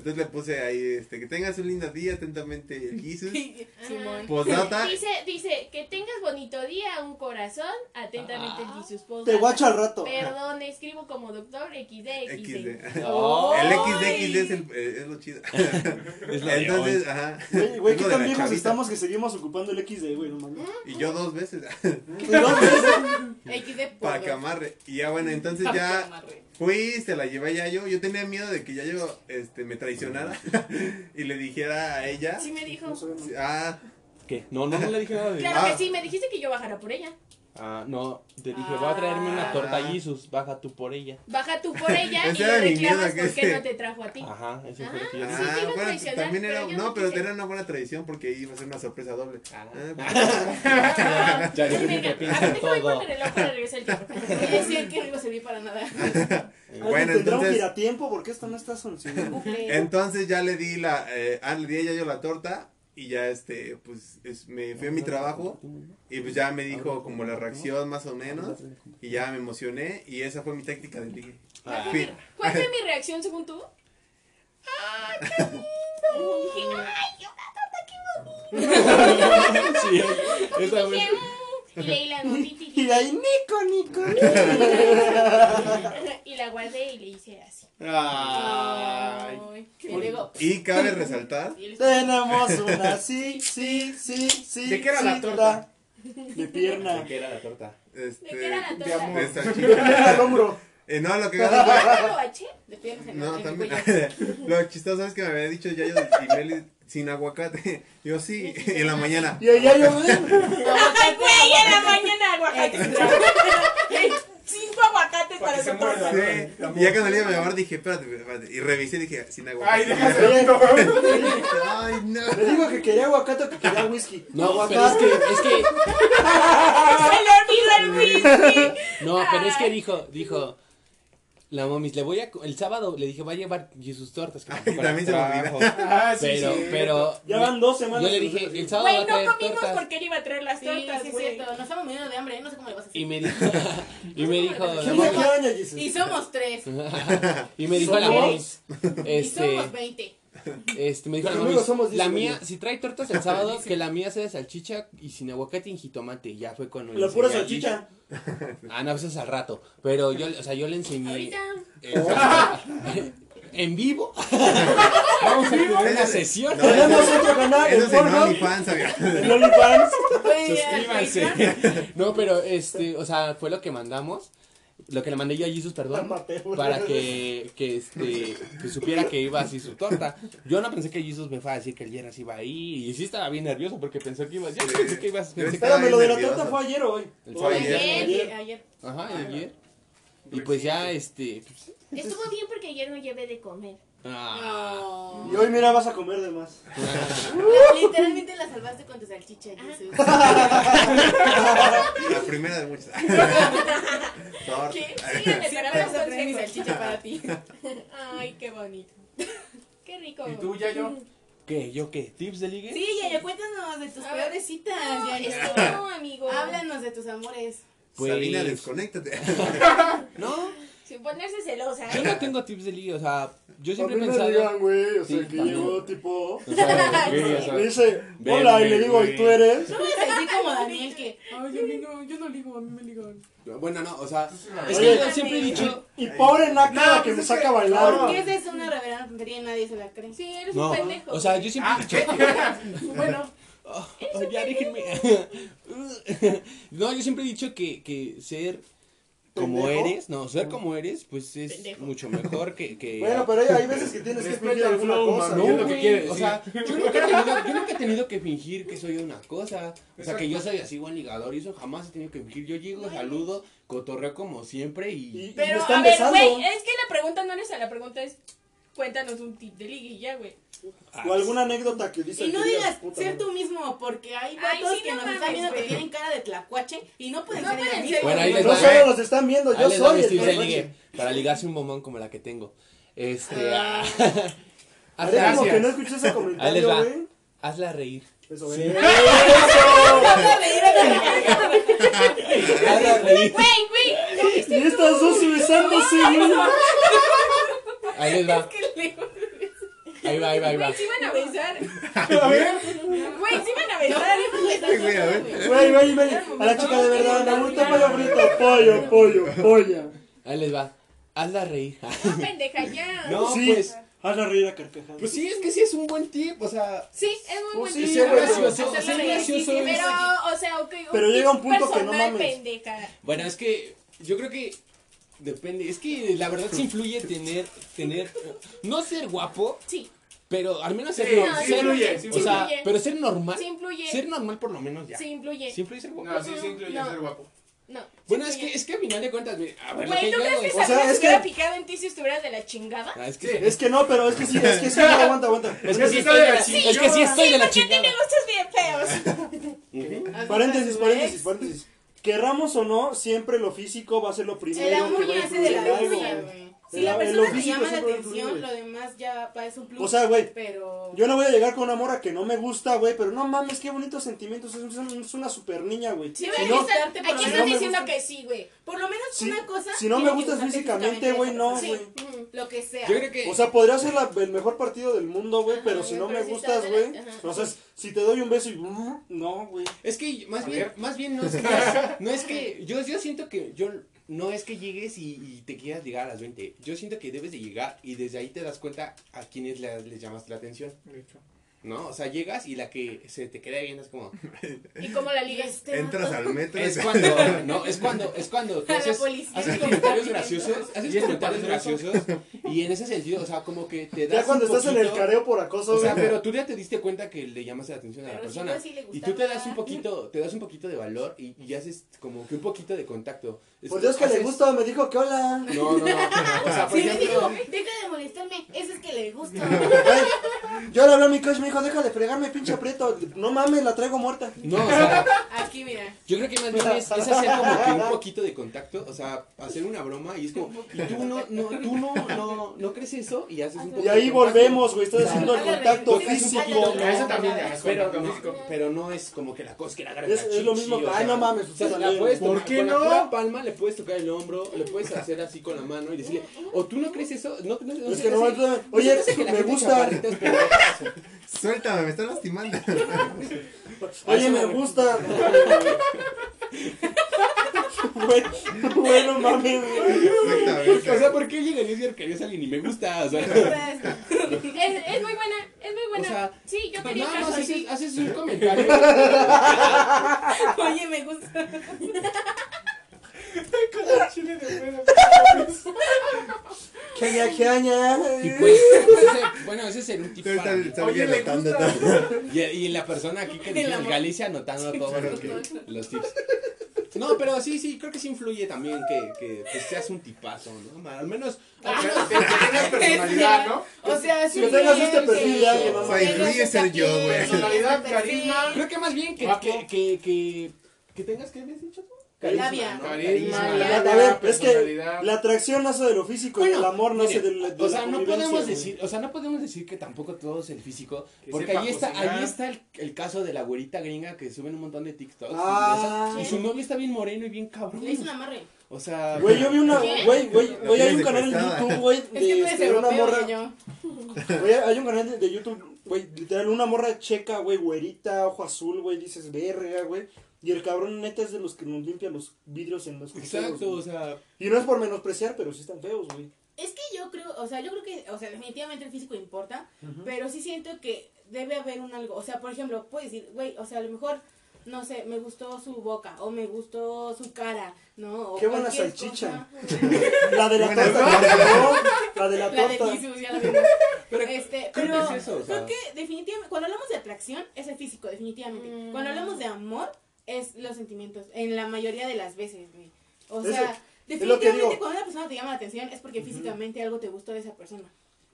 Entonces le puse ahí, este, que tengas un lindo día, atentamente, el Jesus. Simón. Postdata. Dice, dice, que tengas bonito día, un corazón, atentamente Ah. el Jesus. Te guacho al rato. Perdón, escribo como doctor XD, XD. XD. Oh. El XD, es, el, eh, es lo chido. Es Entonces, ajá. Güey, güey, qué tan viejos estamos que seguimos ocupando el XD, güey, no mames. Y yo dos veces. Y dos veces. XD para que amarre. Y ya bueno, entonces ya fui, se la llevé a Yayo. Yo tenía miedo de que Yayo este, me traicionara y le dijera a ella. Sí me dijo. Ah, ¿Qué? No, no, no le dije nada de Claro Ah. que sí, me dijiste que yo bajara por ella. Ah, no, te dije, voy a traerme una Ah. torta Jesus, baja tú por ella. Baja tú por ella y le reclamas por qué no te trajo a ti. Ajá, eso fue lo que yo Ah, dije. sí, ah, a bueno, también era, pero yo no, no pero era una buena tradición porque iba a ser una sorpresa doble. Ah. Ah, Ya, yo Sí, creo que a todo. poner el reloj para regresar el tiempo. Yo decía que no iba a servir para nada. ¿Alguien bueno, tendrá un entonces, giratiempo? Porque esto no está funcionando. entonces ya le di la, eh, ah, le di a Yayo la torta y ya este, pues es- me fui a mi trabajo y pues ya me dijo como la reacción más o menos y ya me emocioné y esa fue mi táctica de ligue. Ah. ¿Cuál fue mi reacción según tú? ¡Ah, qué lindo! Dije, ¡ay, una torta, qué Sí, esa bonito! vez. Y leí la notita Y de ahí, Nico, Nico. y la guardé y le hice así. Ay. Ay, y luego, Y cabe resaltar, y Tenemos una, sí, sí, sí, sí. ¿De qué era la torta? De pierna. ¿De qué era la torta? este, ¿De qué era la de torta? amor. de al hombro. Eh, no, lo que ¿Ya de piernas en No, el también. Lo chistoso es que me había dicho Yayo y Meli sin aguacate. Yo sí, en la mañana. Y allá yo, ¡Ay, güey! En la mañana aguacate. Cinco aguacates Para para que se esa torta. muerda. Sí, y ya cuando le iba a llamar dije, espérate, espérate. Y revisé y dije, sin Ay, aguacate. déjase esto. Ay, no. Le digo que quería aguacate o que quería whisky. No, pero es que, es que, Se le olvidó el whisky. no, pero es que dijo, dijo, la mamis, le voy a, el sábado le dije, va a llevar sus tortas. que Ay, también se me. Ah, sí, Pero, sí. pero, Ya van dos semanas. yo le dije, el sábado Güey, a no comimos tortas. porque él iba a traer las Sí, tortas, sí, es güey. cierto. Nos estamos muriendo de hambre, no sé cómo le vas a hacer. Y me dijo, y me dijo. Y somos tres. y me dijo la mamis, Y este, somos veinte. Este, me dijo Conmigo mamis, somos la mía, si trae tortas el sábado, que la mía sea de salchicha y sin aguacate y jitomate, ya fue con La pura salchicha. Ah, no, eso es al rato. Pero yo, o sea, yo le enseñé. Eh, en vivo. Vamos a tener una sesión. No, Tenemos otro canal, Eso es en. OnlyFans, OnlyFans. Suscríbanse. No, pero este, o sea, fue lo que mandamos. Lo que le mandé yo a Jesus, perdón. Mateo. Para que, que este, que supiera que iba así su torta. Yo no pensé que Jesus me fuera a decir que el Yeras iba ahí. Y sí estaba bien nervioso porque pensé que ibas. Yo pensé que ibas. Pensé que, Espérame, lo de la torta fue ayer o hoy. Fue ayer. Ayer, Ayer. ayer. ajá, ayer. Y pues ya, este. Estuvo bien porque ayer no llevé de comer. ah, Y hoy, mira, vas a comer de más. Literalmente la salvaste con tu salchicha, Jesús. La primera de muchas. ¿Qué? Síganle, pero Siempre traer mi salchicha para ti. Ay, qué bonito. Qué rico. ¿Y tú, ya yo? ¿Qué? ¿Yo qué? ¿Tips de ligue? Sí, Yayo, cuéntanos de tus A ver. peores citas, No, es que no, amigo. Háblanos de tus amores. Pues- Sabina, desconéctate. No, Sin ponerse celosa. yo no tengo tips de ligue. O sea, yo siempre he mí me pensado. digan, güey, o sea, Sí, que también. llegó tipo... O sea, ¿qué? O sea, Me dice, Ven, hola, y le digo. ¿y tú eres? No voy a decir como Daniel que Ay, a mí no, yo no ligo, a mí me ligan. Bueno, no, o sea, es que yo siempre he dicho. Y pobre Naka, No, la que pues me es saca a bailar. no. porque esa es una reverenda tontería y nadie se la cree. Sí, eres No, un pendejo. o sea, yo siempre he dicho. Bueno, Oh, ya déjenme. no, yo siempre he dicho que, que ser como ¿Pendejo? eres, no, ser como eres, pues es Pendejo. mucho mejor que. que Bueno, pero hay, hay veces que tienes que fingir alguna cosa. No, güey, o sea, yo nunca, he tenido, yo nunca he tenido que fingir que soy una cosa. O sea, que yo soy así buen ligador y eso jamás he tenido que fingir. Yo llego, saludo, cotorreo como siempre Y, y. y Pero, me a ver, besando. güey, es que la pregunta no es esa, la pregunta es, cuéntanos un tip de ya, güey. O alguna anécdota que dice Y no que digas puta ser tú mismo, porque hay Ay, vatos sí, que no nos mames, están viendo que tienen cara de tlacuache y no pueden No ser pueden ser. Bueno, ahí les No va, solo ¿eh? nos están viendo, Ahí yo les va soy mis el tips de tlacuache. ligue para ligarse un bombón como la que tengo. Este. ah, Haré como Gracias. que no escuché ese Ahí les comentario, va. güey. Hazla reír. Eso, Sí. eh. Vamos a reír a la- reír. Güey, güey. ¿ya viste Y estas dos besándose, güey. Ahí les va. Es Ahí va, ahí va, ahí va. Güey, sí van a besar. A ver. Güey, sí van a besar. Güey, a ver. Güey, güey, güey. A la chica de verdad, me gusta pollo frito. Pollo, pollo, polla. Ahí les va. Hazla reír. No, pendeja, ya. No, sí, pues. hazla reír a carcajadas. Pues sí, es que sí es un buen tip. O sea, Sí, es muy Pues buen sí, tip. ser gracioso, reír, gracioso sí, sí, es- Pero, o sea, ok. Pero llega un punto que no mames. pendeja. bueno, es que yo creo que depende. Es que la verdad sí influye tener, tener, no ser guapo, Sí, pero al menos ser, Sí, no- sí ser- influye, sí o sea, influye. pero ser normal, sí influye. ser normal por lo menos ya. Sí influye. Sí influye ser guapo. No, sí, sí incluye No. ser guapo. No. sí Bueno, es influye. que, es que a final de cuentas, mira, a ver, Güey, que ¿tú crees que O sea, se hubiera que- picado en ti si estuvieras de la chingada? Ah, es que, Sí. Es que no, pero es que sí, es que sí, aguanta, aguanta. es que sí sí estoy de la, la es que sí estoy de la porque chingada. tiene gustos bien feos. Paréntesis, paréntesis, paréntesis. Querramos o no, siempre lo físico va a ser lo primero que va a influir en algo. Si la persona te llama la influir, atención, lo demás ya es un plus. O sea, güey, Pero. yo no voy a llegar con una mora que no me gusta, güey, pero no mames, qué bonitos sentimientos, es, una super niña, güey. Sí, Si no, está- Aquí estás no diciendo gusta- que sí, güey. Por lo menos si, una cosa. si no me gustas físicamente, güey, no, Sí, güey. Ujú. Lo que sea. Yo creo que O sea, podría ser la- el mejor partido del mundo, güey, pero si no pero me si gustas, güey. O sea, si te doy un beso y. No, güey. Es que más bien, más bien no es que, no es que, yo, yo siento que yo, no es que llegues y, y te quieras llegar a las 20, yo siento que debes de llegar y desde ahí te das cuenta a quienes le- les llamaste la atención, ¿no? O sea, llegas y la que se te queda viendo es como, ¿Y cómo la ligas? Este Entras al metro y es te- cuando, no, es cuando, es cuando tú A la haces, policía. haces comentarios graciosos, haces ¿Y comentarios graciosos y en ese sentido, o sea, como que te das Ya cuando un estás en el careo por acoso, O sea, pero tú ya te diste cuenta que le llamas la atención a la persona. sí le y tú te das un poquito, te das un poquito de valor y, y haces como que un poquito de contacto. Es Por Dios que le gusta, me dijo que hola. No, no, no. O sea, por Sí, me dijo, deja de molestarme, eso es que le gusta. Güey, Yo le hablé a mi coach, me dijo, deja de fregarme, pinche aprieto. No mames, la traigo muerta. no, o sea, Aquí, mira. yo creo que más bien es, es hacer como que un poquito de contacto, o sea, hacer una broma y es como, y tú no, no, tú no, no, no crees eso y haces un poco Y ahí de volvemos, güey, estoy haciendo el contacto físico. eso también Pero pero no es como que la cosa que la agarra Es- es lo mismo ay, no mames, o sea, usted la también. puedes ¿Por tomar qué no? palma, le puedes tocar el hombro, le puedes hacer así con la mano y decirle, o tú no crees eso, no, no, no Es que no, hace- ¿no oye, que me gusta. es? Suéltame, me estás lastimando. Oye, me gusta. No güey. Exactamente. O sea, ¿por qué llegarías y arcarías a alguien y me gusta? O sea, Es, es muy buena, es muy buena. O sea, sí, yo quería más así. haces, haces un comentario. Oye, me gusta. Con la chile de fuera. Queña, queña. Y pues, ese- bueno, ese sería un tip para mí. está Oye, le gusta. todo. Y, y la persona aquí que El dice. Galicia anotando todos los, los tips. No, pero sí, sí, creo que sí influye también que, que pues, seas un tipazo, ¿no? Al menos, al Que menos que tengas personalidad, ¿no? O sea, sí. Que tengas este perfil de alguien, mamá. ser yo, güey. Personalidad, carisma. creo que más bien que, Guapo. que, que, que, que tengas, ¿qué habías dicho Labia. ¿no? Carisma, Carisma. A ver, es que la atracción nace de lo físico y Bueno, el amor nace mire, de, la- de o la sea, no podemos decir, o sea, no podemos decir que tampoco todo es el físico, Que porque ahí está, ahí está el, el caso de la güerita gringa que suben un montón de TikToks y Ah. esa- y, su novio está bien moreno y bien cabrón. Le hice un amarre. O sea, Güey, yo vi una, güey, güey, güey, hay un canal en. YouTube, güey, Es que de una morra, güey, hay un canal de, de YouTube, güey, literal, una morra checa, güey, güerita, ojo azul, güey, dices, verga, güey, y el cabrón neta es de los que nos limpia los vidrios en los cruceros, exacto, o sea, Y no es por menospreciar, pero sí están feos, güey. Es que yo creo, o sea, yo creo que, o sea, definitivamente el físico importa, pero sí siento que debe haber un algo, o sea, por ejemplo, puedes decir, güey, o sea, a lo mejor, no sé, me gustó su boca, o me gustó su cara, ¿no? O Qué buena salchicha. cosa. La de la torta, la de la La de torta. Jesus, ya la vimos. Pero este, creo pero que es eso, o sea. creo que definitivamente, cuando hablamos de atracción, es el físico, definitivamente. Mm. Cuando hablamos de amor, es los sentimientos, en la mayoría de las veces, güey. O Eso- sea, es lo que definitivamente cuando una persona te llama la atención es porque físicamente algo te gustó de esa persona.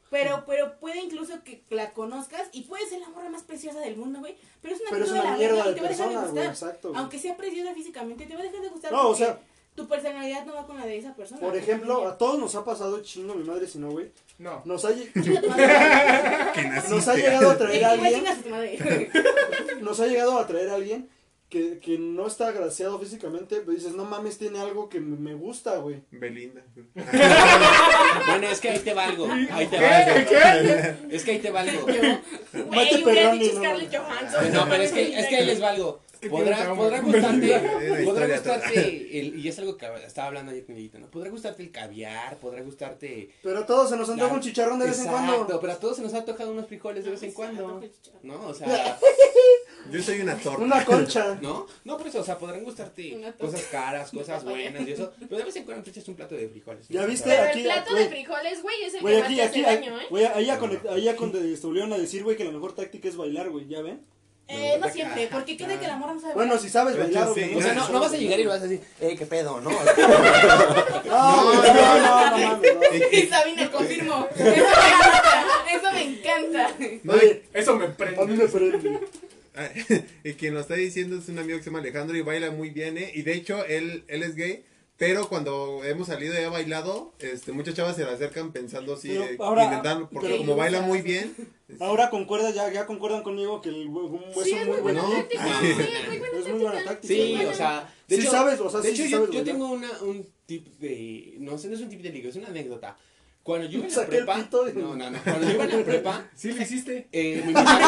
Pero, pero puede incluso que la conozcas y puede ser la morra más preciosa del mundo, güey. Pero es una Pero es cosa de una la mierda de te va a dejar de persona, güey, gustar. exacto. güey. Aunque sea preciosa físicamente, te va a dejar de gustar. No, o sea, tu personalidad no va con la de esa persona. por ejemplo, a todos nos ha pasado chingo, mi madre si no, güey. No. Nos ha, nos ha llegado a traer a alguien, nos ha llegado a traer a alguien que, que no está agraciado físicamente, pero dices, no mames, tiene algo que me gusta, güey. Belinda. Bueno, es que ahí te va algo. Ahí te va algo. Es que ahí te va algo. Güey, Mate hubiera Perroni, dicho no, Scarlett. Johansson. No, pero es que, es que ahí les va algo. que Podrá, tiene podrá trauma. gustarte, podrá gustarte, el, y es algo que estaba hablando ayer con Dieguito, ¿no? Podrá gustarte el caviar, podrá gustarte... Pero a todos se nos antoja la- un chicharrón de vez en Exacto, cuando. pero a todos se nos ha tocado unos frijoles de vez en cuando, ¿no? O sea, Yo soy una torta. Una concha. ¿no? No, por eso, o sea, podrán gustarte cosas caras, cosas buenas y eso, pero de vez en cuando te echas un plato de frijoles. ¿Ya viste? Pero aquí, el plato de frijoles, güey, es el que más aquí, te hace daño, ¿eh? güey, ahí ya, ahí ya con- te volvieron a decir, güey, que la mejor táctica es bailar, güey, ¿ya ven? Eh, no siempre, porque queda que la morra no sabe Bueno, bailar. si sabes bailar, sí. O sea, no, no vas a llegar y vas a decir, eh, qué pedo, ¿no? No, no, no, no. Y Sabina confirmó. Eso me encanta. Eso me encanta. Güey, Eso me a mí prende. me prende. y quien lo está diciendo es un amigo que se llama Alejandro y baila muy bien, ¿eh? Y de hecho, él, él es gay. Pero cuando hemos salido y ha bailado, este, muchas chavas se le acercan pensando así, eh, ahora- intentarlo, porque pero- como baila muy bien, Ahora concuerda, ya, ya concuerdan conmigo que el hueso Sí, es muy bueno. Sí, es muy buena Es táctica. Sí, o sea, de Sí hecho, sabes, o sea, de sí hecho sí yo, sabes yo tengo una, un tip de, no sé, no es un tip de liga, es una anécdota. Cuando yo iba en la prepa, no, no, no, cuando yo iba en la prepa, Sí lo hiciste. eh, me invitaron,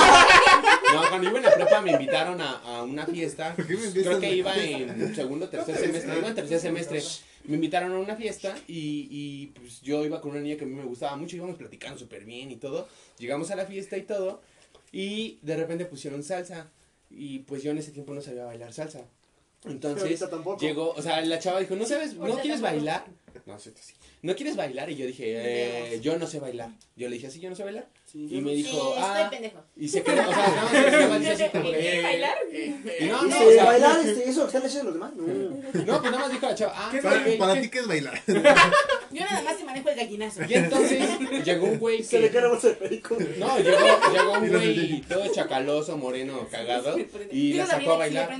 no, cuando iba en la prepa me invitaron a, a una fiesta, ¿Por qué me creo que a- iba en segundo o tercer semestre, iba en tercer semestre, me invitaron a una fiesta y, y pues yo iba con una niña que a mí me gustaba mucho, íbamos platicando súper bien y todo, llegamos a la fiesta y todo, y de repente pusieron salsa, y pues yo en ese tiempo no sabía bailar salsa. Entonces, llegó, o sea, la chava dijo, ¿no sabes, no quieres bailar? No, sí, sí. ¿No quieres bailar? Y yo dije, eh, yo no sé bailar. Yo le dije, ¿sí, yo no sé bailar? Sí, Y me dijo, Sí, ah, estoy pendejo. y se quedó, o sea, nada más, dice así como, ¿Quieres eh, bailar? y no, no, Dice, o sea, bailar, este, eso, ¿están leyendo los demás? No. no, pues nada más dijo la chava, ah, para, ti, ¿qué es bailar? Yo nada más te manejo el gallinazo. Y entonces llegó un güey Se le cae la bolsa de perico. no, llegó, llegó un güey todo chacaloso, moreno, cagado, y la sacó a bailar.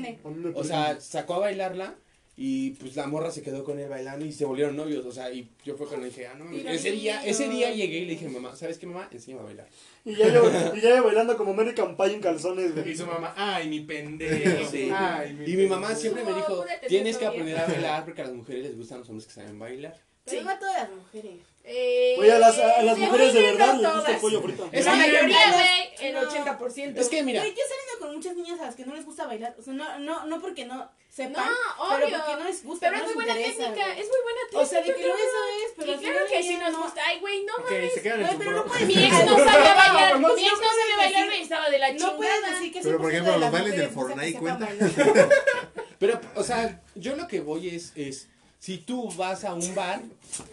O sea, sacó a bailarla y pues la morra se quedó con él bailando y se volvieron novios, o sea, y yo fue cuando dije, ah, no, Mira, ese día, ese día llegué y le dije, mamá, ¿sabes qué, mamá? Enséñame a bailar. Y ya yo, y ya yo bailando como American Pie en calzones, Y su mamá, ay, mi pendejo. Sí. Ay, mi Y mi mamá siempre me dijo, tienes que aprender a bailar porque a las mujeres les gustan los hombres que saben bailar. Pero no a todas las mujeres. Eh, Oye, a las, a las mujeres de verdad no les gusta el pollo frito. Es La mayoría, güey, el No. 80%. Es que mira, Güey, yo he salido con muchas niñas a las que no les gusta bailar. O sea, no, no, no porque no sepan, No, pero obvio. porque no les gusta. Pero no es muy buena interesa, técnica, güey. es muy buena técnica. O sea, de que lo eso es, pero Y claro que sí nos no- gusta. Ay, güey, no mames. pero no puedes Mi ex no sabía bailar. No, Mi ex no sabía bailar y estaba de la No puedes chingada. decir que Pero, por 100% ejemplo, los bailes del Fortnite cuentan. pero, o sea, yo lo que voy es, es, si tú vas a un bar,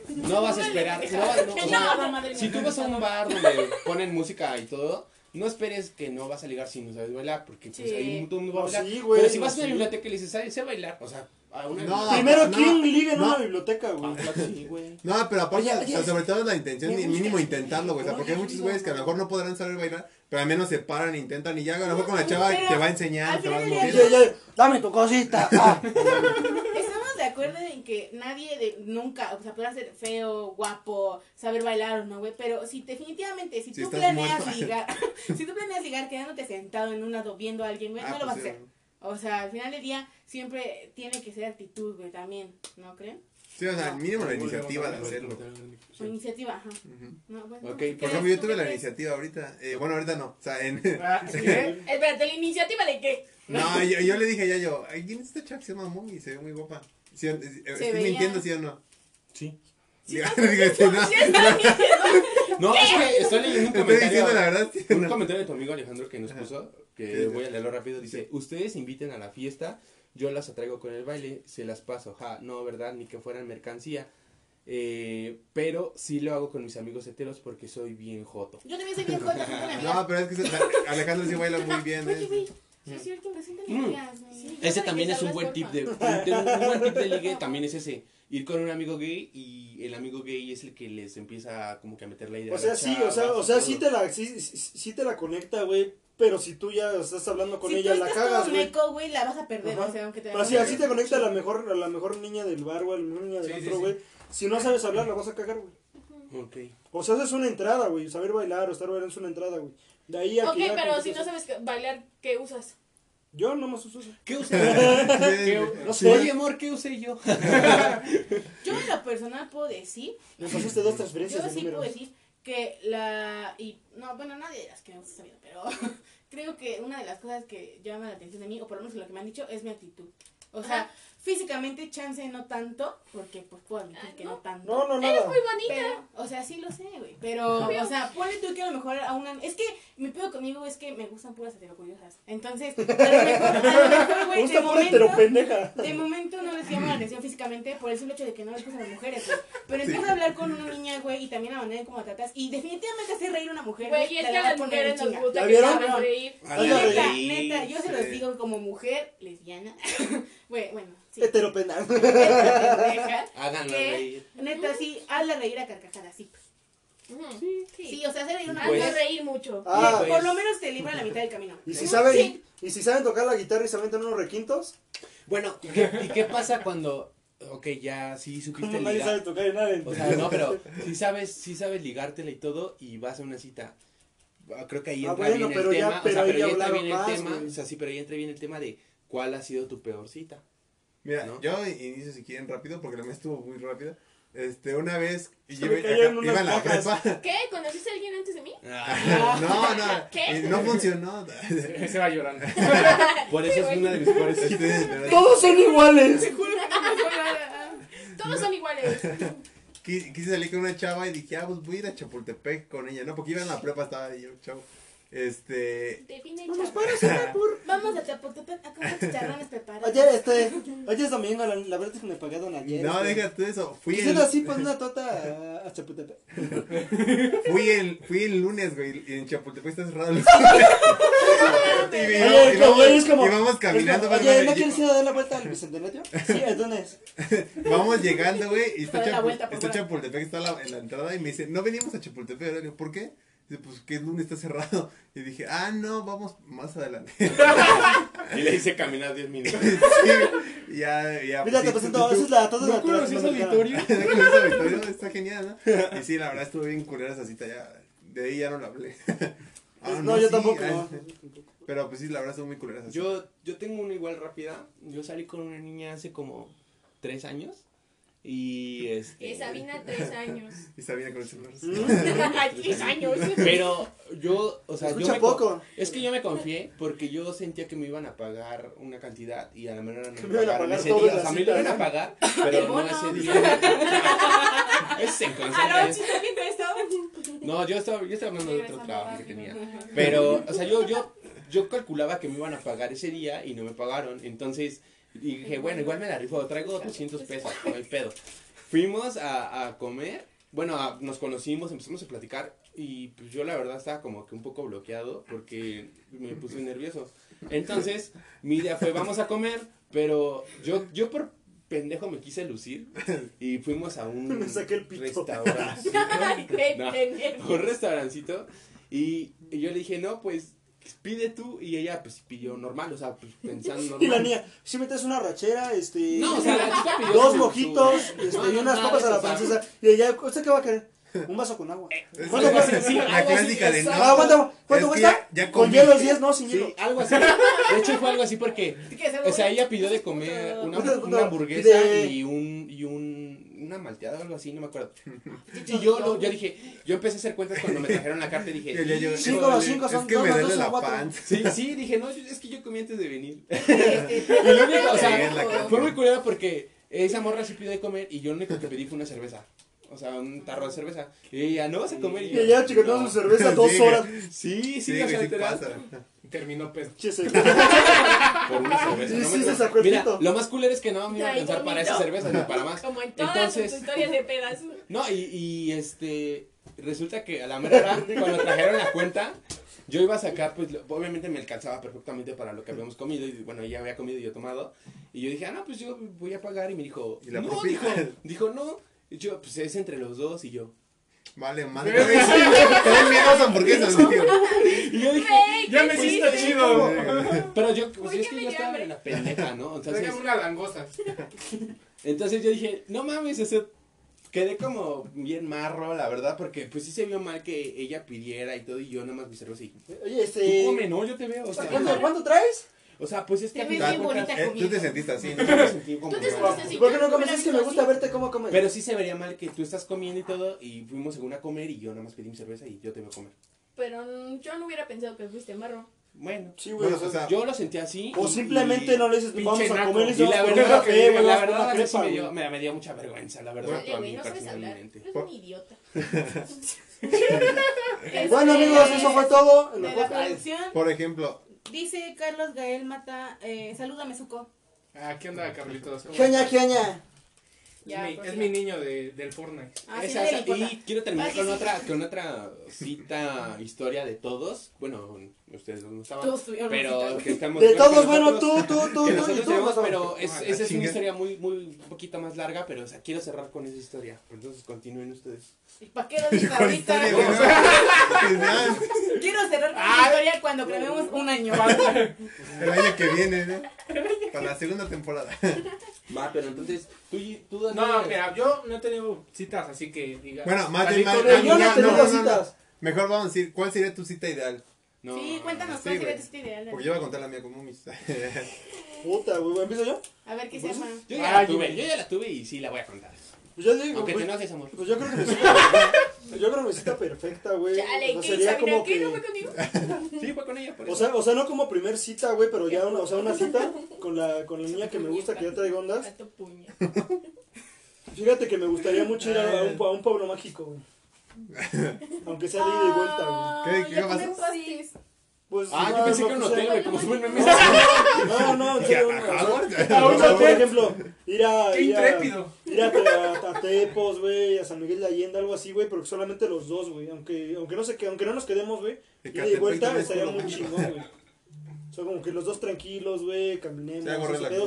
no vas a esperar, no, vas- no, o sea, si tú vas a un bar donde ponen música y todo, no esperes que no vas a ligar si no sabes bailar, porque pues Sí. ahí todo el mundo va a bailar. sí, güey, Pero si vas a una biblioteca y le dices, ¿sabes? Sé bailar, o sea, a una No, Primero, no, ¿quién liga en no. una biblioteca, güey? Ah, güey. No, pero aparte, Oye, o sea, oye, sobre todo es la intención, mínimo intentarlo, güey. O sea, porque hay muchos güeyes que a lo mejor no podrán saber bailar, pero al menos se paran, intentan y ya, a lo mejor con la chava te va al enseñando, te día- Ya, ya, dame tu cosita. Ah. Acuerdo en que nadie de nunca, o sea, podrá ser feo, guapo, saber bailar o no, güey, pero si definitivamente, si Si tú planeas muerto. ligar, si tú planeas ligar quedándote sentado en un lado viendo a alguien, güey, Ah, no lo pues vas a hacer. O sea, al final del día siempre tiene que ser actitud, güey, también, ¿no creen? Sí, o sea, No. mínimo la iniciativa de hacerlo. O iniciativa, ajá. No, bueno, ¿qué por ejemplo, yo ¿Tú tuve la iniciativa ahorita. Eh, bueno, ahorita no. O sea, en. Ah, ¿Qué? Espérate, ¿la iniciativa de qué? No, yo, yo le dije a Yayo, ay, ¿quién es esta chava que se llama Mommy? Se ve muy guapa. ¿Sí, eh, ¿Estoy veía. mintiendo, sí o no? Sí. Sí, no. No, es que estoy leyendo un Estoy diciendo la comentario. verdad. sí, Un no. comentario de tu amigo Alejandro que nos puso, que voy a leerlo rápido, dice, ustedes inviten a la fiesta, yo las atraigo con el baile, se las paso, ja, no, ¿verdad? Ni que fueran mercancía, eh, pero sí lo hago con mis amigos heteros porque soy bien joto. Yo también soy bien amigas. No, pero es que se- Alejandro sí baila muy bien. ¿eh? Sí es cierto, Mm. Sí. Ese también que es un buen tip de, un, un buen tip de ligue, también es ese, ir con un amigo gay y el amigo gay es el que les empieza como que a meter la idea. O sea, sí, o sea, o sea, sí te la, sí, sí, te la conecta, güey. Pero si tú ya estás hablando con si ella, tú la estás cagas, todo güey. güey, la vas a perder, Ajá. o sea, aunque te Pero así, así te conecta a la mejor, a la mejor niña del bar, güey, a la mejor niña del otro, sí. güey. Si no sabes hablar, la vas a cagar, güey. Ok. O sea, es una entrada, güey. Saber bailar o estar bailando es una entrada, güey. De ahí a Ok, que ya pero si no sabes que- bailar, ¿qué usas? Yo no me uso eso. ¿Qué usé? ¿Qué- No sé. Oye, amor, ¿qué usé yo? Yo en lo personal puedo decir, Me pasaste dos transferencias yo de sí puedo números. decir que la... Y, no, bueno, nadie de las que me gusta esa vida, pero creo que una de las cosas que llama la atención de mí, o por lo menos lo que me han dicho, es mi actitud. O sea. Físicamente chance no tanto, porque pues puedo admitir Ah, que ¿no? no tanto. No, no, Eres nada. muy bonita. Pero, o sea, sí lo sé, güey. Pero, o sea, ponle tú que a lo mejor a una. Es que mi pedo conmigo es que me gustan puras heterocuriosas. Entonces, a lo mejor, a lo mejor, Me güey, de momento. heteropendeja. De momento no les llama la atención físicamente por el simple hecho de que no les gustan las mujeres, güey. Pero empiezo a hablar con una niña, güey, y también la manera en cómo la tratas. Y definitivamente hacer reír a una mujer. Güey, y es que la a las mujeres nos chinga. gusta ¿La que saben reír. Neta, neta, yo se los Sí. digo como mujer lesbiana. Güey, bueno, sí. Reír. Neta, sí, hazla reír a carcajadas, sí. Ujú. Sí, o sea, hacer reír una mujer. reír mucho. Ah, por pues. lo menos te libra la mitad del camino. Y si Sí. saben, y si saben tocar la guitarra y se aventan unos requintos, Bueno, ¿y qué, y qué pasa cuando, ok, ya sí supiste nadie sabe ligar? tocar nada. O sea, no, pero si sabes, sí sabes ligártela y todo y vas a una cita. Ah, Creo que ahí Ah, entra bueno, bien pero el ya- tema, pero o sea, ahí pero ya ya entra bien el más, tema, güey. o sea, sí, pero ahí entra bien el tema de cuál ha sido tu peor cita. Mira, ¿no? yo inicio si quieren rápido porque la mía estuvo muy rápida. Este, una vez cayeron acá- unas iba en la prepa. ¿Qué? ¿Conociste a alguien antes de mí? No, no, ¿Qué? no funcionó. Se va llorando. Por eso es una de mis peores Este, Todos son iguales. Todos son iguales. qui- quise salir con una chava y dije, ah, pues voy a ir a Chapultepec con ella, ¿no? Porque iba en la prepa, estaba ahí yo, chavo. Este, Define Vamos para Singapur. Vamos a Chapultepec a comer chicharrones preparados. Oye, este, oye es domingo, la, la verdad es que me pagaron ayer. no, este. deja tú eso. Fui el, así, pon una tota a, a Chapultepec. fui el, fui el lunes, güey, y en Chapultepec está cerrado el y, y- Oye, y como, vamos, como. y vamos caminando, como, Oye, ¿no quieres ir a dar la vuelta al bicentenario? Sí, ¿a dónde es? Vamos llegando, güey, y está, Chapu- vuelta por está. Chapultepec, está la- en la entrada, y me dice, no venimos a Chapultepec, ¿por qué? Dice, pues que el lunes está cerrado. Y dije, ah, no, vamos más adelante. Y le hice caminar 10 minutos. sí, y ya, ya. Mira, sí, te presento, esa es la tota ¿No auditorio? ¿No conoces a Victorio? Está genial, ¿no? Y sí, la verdad estuvo bien culera esa cita, ya, de ahí ya no la hablé. Ah, Pues, no, yo sí, tampoco. no. Pero pues sí, la verdad estuvo muy culera esa cita. Yo, yo tengo una igual rápida. Yo salí con una niña hace como 3 años. Y este. Eh, Sabina, tres años. Y Sabina con el celular. Ay, tres años. Pero yo, o sea, yo me poco. Es que yo me confié porque yo sentía que me iban a pagar una cantidad y a la menor no me iban a pagaron pagar ese día. O sea, me iban a pagar, pero no ese día. Es en Aló, concepto. ¿sí está viendo esto? No, yo estaba, yo estaba hablando de otro trabajo que tenía. Pero, o sea, yo, yo, yo calculaba que me iban a pagar ese día y no me pagaron. Entonces dije, bueno, igual me la rifo, traigo 200 pesos, no hay pedo. Fuimos a, a comer, bueno, a- nos conocimos, empezamos a platicar y pues yo la verdad estaba como que un poco bloqueado porque me puse nervioso. Entonces, mi idea fue, vamos a comer, pero yo, yo por pendejo me quise lucir y fuimos a el No. un restaurancito y, y yo le dije, no, pues pide tú y ella pues pidió normal, o sea, pues pensando normal. Y la niña, si metes una rachera, este. No, o sea, la chica pidió dos mojitos, este, No, y unas papas a la francesa. Y ella, ¿usted qué va a querer? Un vaso con agua. Es ¿Cuánto cuesta? Sí, la clásica de no. Ah, ¿cuánto cuesta? ya- ya con comí. hielos 10, no, sin Sí, hielo. algo así. De hecho fue algo así porque, ¿Qué quieres hacer, o sea, ella pidió de comer una, Una- hamburguesa y un, y un, una malteada o algo así, no me acuerdo. Y yo, lo- yo dije, yo empecé a hacer cuentas cuando me trajeron la carta y dije, Y el día yo- Cinco "Híjole". más cinco Es son que dos me más duele dos la son cuatro. panza. Sí, sí, dije, no, es que yo comí antes de venir. Y lo único, o sea, fue muy curioso porque esa morra sí pidió de comer y yo lo único que pedí fue una cerveza. O sea, un tarro de cerveza. Y ella, ¿no vas a comer? Y yo, ella chicoteando "No". su cerveza dos Sí, horas. Sí, sí, Sí, o sea. Terminó pedo. Se- Por una cerveza. Sí, no sí, me- se sacó el Mira, pito. lo más cool es que no me iba a alcanzar para esa cerveza ni para más. Como en todas Entonces- sus historias de pedas. No, y, y este, resulta que a la mera hora, cuando trajeron la cuenta, yo iba a sacar, pues, obviamente me alcanzaba perfectamente para lo que habíamos comido, y bueno, ella había comido y yo tomado, y yo dije, ah, no, pues yo voy a pagar, y me dijo, ¿Y la no, propina? dijo, dijo, no, y yo, pues es entre los dos, y yo, Vale, madre. También miedos hamburguesas, tío. y yo dije, Güey, Ya ¿qué me hiciste? chido. pero yo, pues Uy, es que me yo estaba en la pendeja, ¿no? Entonces, una langosta. Entonces yo dije, no mames, ese... Quedé como bien marro, la verdad, porque pues sí se vio mal que ella pidiera y todo, y yo nada más mi cerveza y... Oye, Tú este. come, no, yo te veo, o sea... ¿Cuánto, cuánto traes? O sea, pues es que Te ves bien bonita Eh, tú te sentiste así, yo ¿no? me sentí como Tú te sentiste así. ¿Por qué no comes? me Es que me gusta así. verte cómo comes. Pero sí se vería mal que tú estás comiendo y todo y fuimos según a comer y yo nada más pedí mi cerveza y yo te voy a comer. Pero mm, yo no hubiera pensado que fuiste marro. Bueno, Sí, güey. Bueno, o sea, yo lo sentí así. o y- simplemente y- no le dices, vamos a comer y la verdad, que, la verdad sí me dio, me, me dio mucha vergüenza, la verdad, a güey, mí no sabes hablar. personalmente. Eres un idiota. Bueno, Este, amigos, eso fue todo. en la la Por ejemplo, dice Carlos Gael Mata, eh, salúdame, Zuko. Ah, ¿qué onda, Carlitos? Es, Ya, mi, pues, es ya. mi niño de, del Fortnite. Ah, Esa- y quiero terminar Ah, sí, con sí. otra con otra cita historia de todos. Bueno, ustedes no estaban, Todos pero que estamos De todos, bueno, tú, nosotros- tú, tú, tú y tú. tenemos, pero es, Ah, esa es una historia muy muy un poquito más larga, pero o sea, quiero cerrar con esa historia. Entonces continúen ustedes. ¿Y para qué lo ahorita? Quiero cerrar con Ah. la historia cuando grabemos un año. el año que viene, ¿no? Para la segunda temporada. Va, pero entonces tú y- tú No, mira, yo no he tenido citas así que diga. Bueno, más bien, más- yo no he tenido citas. Mejor vamos a decir, ¿cuál sería tu cita ideal? No, sí, cuéntanos sí, cuál sería tu cita ideal. Porque yo voy a contar la mía como mis. Puta, güey, ¿empiezo yo? A ver qué se llama. Yo ya la tuve, yo ya la tuve y sí la voy a contar. Pues yo digo, Aunque pues, te enojes, amor. pues yo creo que mi cita, yo creo que mi cita perfecta, güey. Chale, o sea, ¿qué? sería como ¿qué? que, ¿No fue conmigo? Sí, fue con ella, por o sea, o sea, no como primer cita, güey, pero ya una, o sea, una cita con la, con la niña que me gusta, que ya traigo ondas. Fíjate que me gustaría mucho ir a, a un, a un pueblo mágico, güey. Aunque sea de ida y vuelta, güey. ¿Qué- qué ya pasó? comí pastis. Pues, Ah, no, yo pensé no, que era un hotel, güey, como si fuera un meme. No, no, en serio, ¿A o sea, por ejemplo, ir a, ¡Qué ir a, intrépido! ir a, a- a Tepos, güey, a San Miguel de Allende, algo así, güey, pero que solamente los dos, güey, aunque, aunque no sé que, aunque no nos quedemos, güey, Y ida y vuelta estaría muy chingón, güey. O sea, como que los dos tranquilos, güey, caminemos,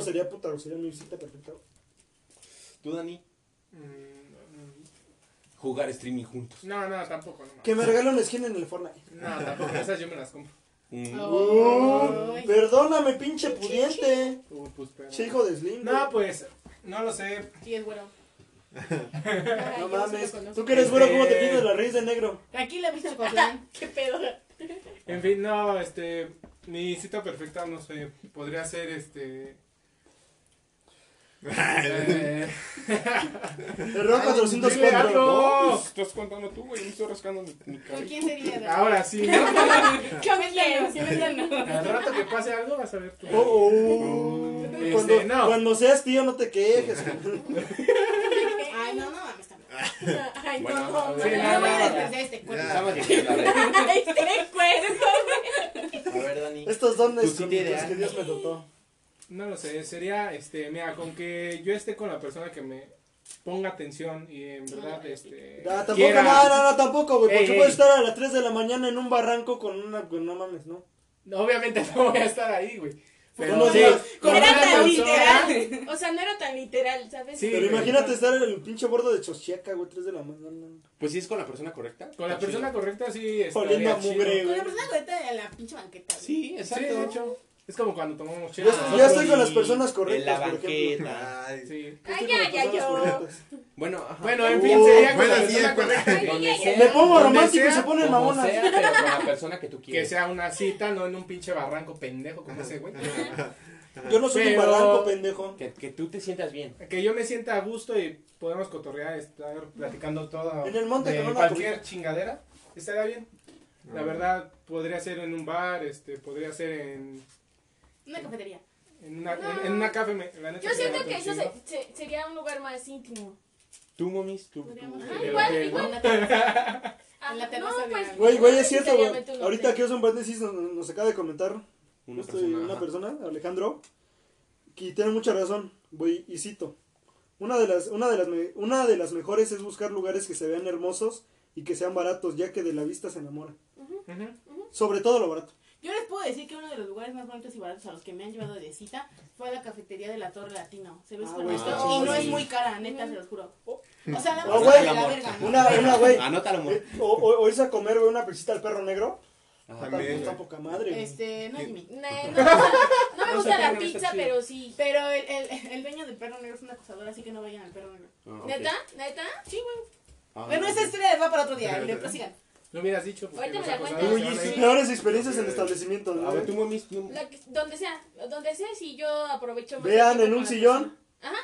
sería puta, sería mi cita perfecta. Tú, Dani, Mm, jugar streaming juntos. No, no, tampoco. No, Que me regale una skin en el Fortnite. no tampoco. Esas yo me las compro. Mm. Uh, perdóname, pinche pudiente. Uy, pues, hijo de Slim. No, pues, no lo sé. Sí, es bueno. no mames. Tú que eres güero, ¿cómo te pintas la raíz de negro? Tranquila, bicho Cotlán. ¿Qué pedo? En fin, no, este. Mi cita perfecta, no sé. Podría ser este. Error 404. dile algo. Pues, estás contando tú, güey, me estoy rascando mi, mi ¿Con cabello. quién sería? Ahora sí. Coméntanos. Al rato que pase algo vas a ver tú. Oh, oh. Este, Cuando, no. cuando seas tío, no te quejes. Ay, no, no. Ay, Bueno, no, a no, ver, No, no voy a nada. desperdiciar este cuerpo. A ver. Este cuerpo. A ver, Dani. Estos dones que Dios me dotó. No lo sé, sería, este, mira, con que yo esté con la persona que me ponga atención y en verdad, este. Ah, tampoco, quiera- no, no, no, tampoco, güey. Ey, Porque ey. puedes estar a las 3 de la mañana en un barranco con una. con- no mames, ¿no? Obviamente no voy a estar ahí, güey. Pero Unos sí, con Era tan persona- literal. O sea, no era tan literal, ¿sabes? Sí, Pero güey. imagínate estar en el pinche bordo de Choschiaca, güey, 3 de la mañana. Pues si es con la persona correcta. Con la persona correcta sí Oliendo a mugre, chido. Con la persona correcta en la pinche banqueta. güey. Sí, Sí, exacto. de hecho. Es como cuando tomamos Yo, chela. estoy- ¿no? yo estoy con las personas En correctas, la por ejemplo. banqueta. Ay, Sí. Yo Ay, ya, ya, yo. Bueno, ajá. Bueno, en Uh, fin, sería con la persona Me pongo romántico y se ponen como mamonas. sea, pero con la persona que tú Que quieres. sea una cita, no en un pinche barranco pendejo como ese güey. Yo no soy Pero- un barranco, pendejo. Que, que tú te sientas bien. Que yo me sienta a gusto y podemos cotorrear, estar platicando todo. En el monte de con una cualquier chingadera. Estaría bien. Ah. La verdad, podría ser en un bar, este, podría ser en, Una cafetería. en una, No. en, en una café. me- la neta Yo siento que eso se- se- sería un lugar más íntimo. Tú, momis, tú. Podríamos tú- Ah, igual, igual. En la terraza. Ah, En la terraza no, de pues, la- Güey, güey, es cierto, güey. un Ahorita que es un paréntesis, nos, nos acaba de comentar Una justo persona. una ajá. persona, Alejandro, que tiene mucha razón, güey, y cito. Una de, las, una, de las me- una de las mejores es buscar lugares que se vean hermosos y que sean baratos, ya que de la vista se enamora. Ujú. Sobre todo lo barato. Yo les puedo decir que uno de los lugares más bonitos y baratos a los que me han llevado de cita fue a la cafetería de la Torre Latino. Se ve Ah, súper güey, bonito está y chido, no es muy cara, neta, se los juro. O sea, nada Oh, más güey. de la verga, ¿no? Una, una, güey. Anótalo, amor. eh, O, o- o irse a comer, güey, una presita al perro negro. Ajá. Está, También, está güey. poca madre, güey. Este, no es mi. No, no, me gusta- no me No gusta sé, la pizza, pero sí. Pero el, el, el dueño del perro negro es un acosador, así que no vayan al perro negro. Ah, ok. ¿Neta? ¿Neta? Sí, güey. Ah, Bueno, esa historia va para otro día, le prosigan. No hubieras dicho. Ahorita los me la cuentas. Sus ir. peores experiencias en establecimientos, A ver, tú, mami. tú- La que- donde sea, donde sea, si yo aprovecho más Vean tiempo en un la sillón. persona. Ajá.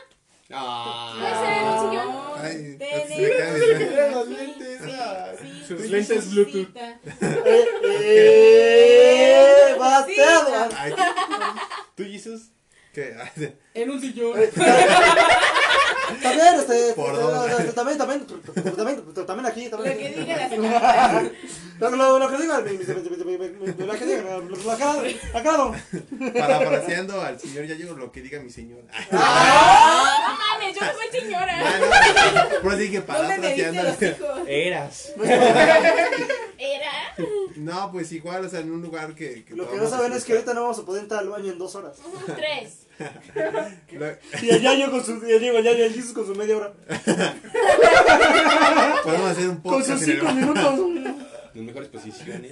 Ah. Puede ser en un sillón. Ay, se me cae mi- Mira los lentes. ah. Sí, Sus sí, lentes sí, Bluetooth. Eh, eh, bateado. Ay, ¿Tú, Jesus? ¿Qué? En un sillón. También, este, Por este, dos. este, también, también, también, también aquí, Lo también que aquí. diga la señora. Lo, lo, lo que diga, lo que diga, lo- lo- acá, acá no. Parafraseando al señor ya llegó lo que diga mi señor. Ay, No mames, yo no soy señora. no, Pero dije ¿Dónde me diste parafraseando. Eras. Era. No, pues igual, o sea, en un lugar que. Lo que no saben es que ahorita no vamos a poder entrar al baño en dos horas. Tres. Y el Yayo con su, y el Diego, el Yayo, el Jesus con su media hora. Podemos hacer un Con sus podcast en el cinco minutos. Las mejores posiciones.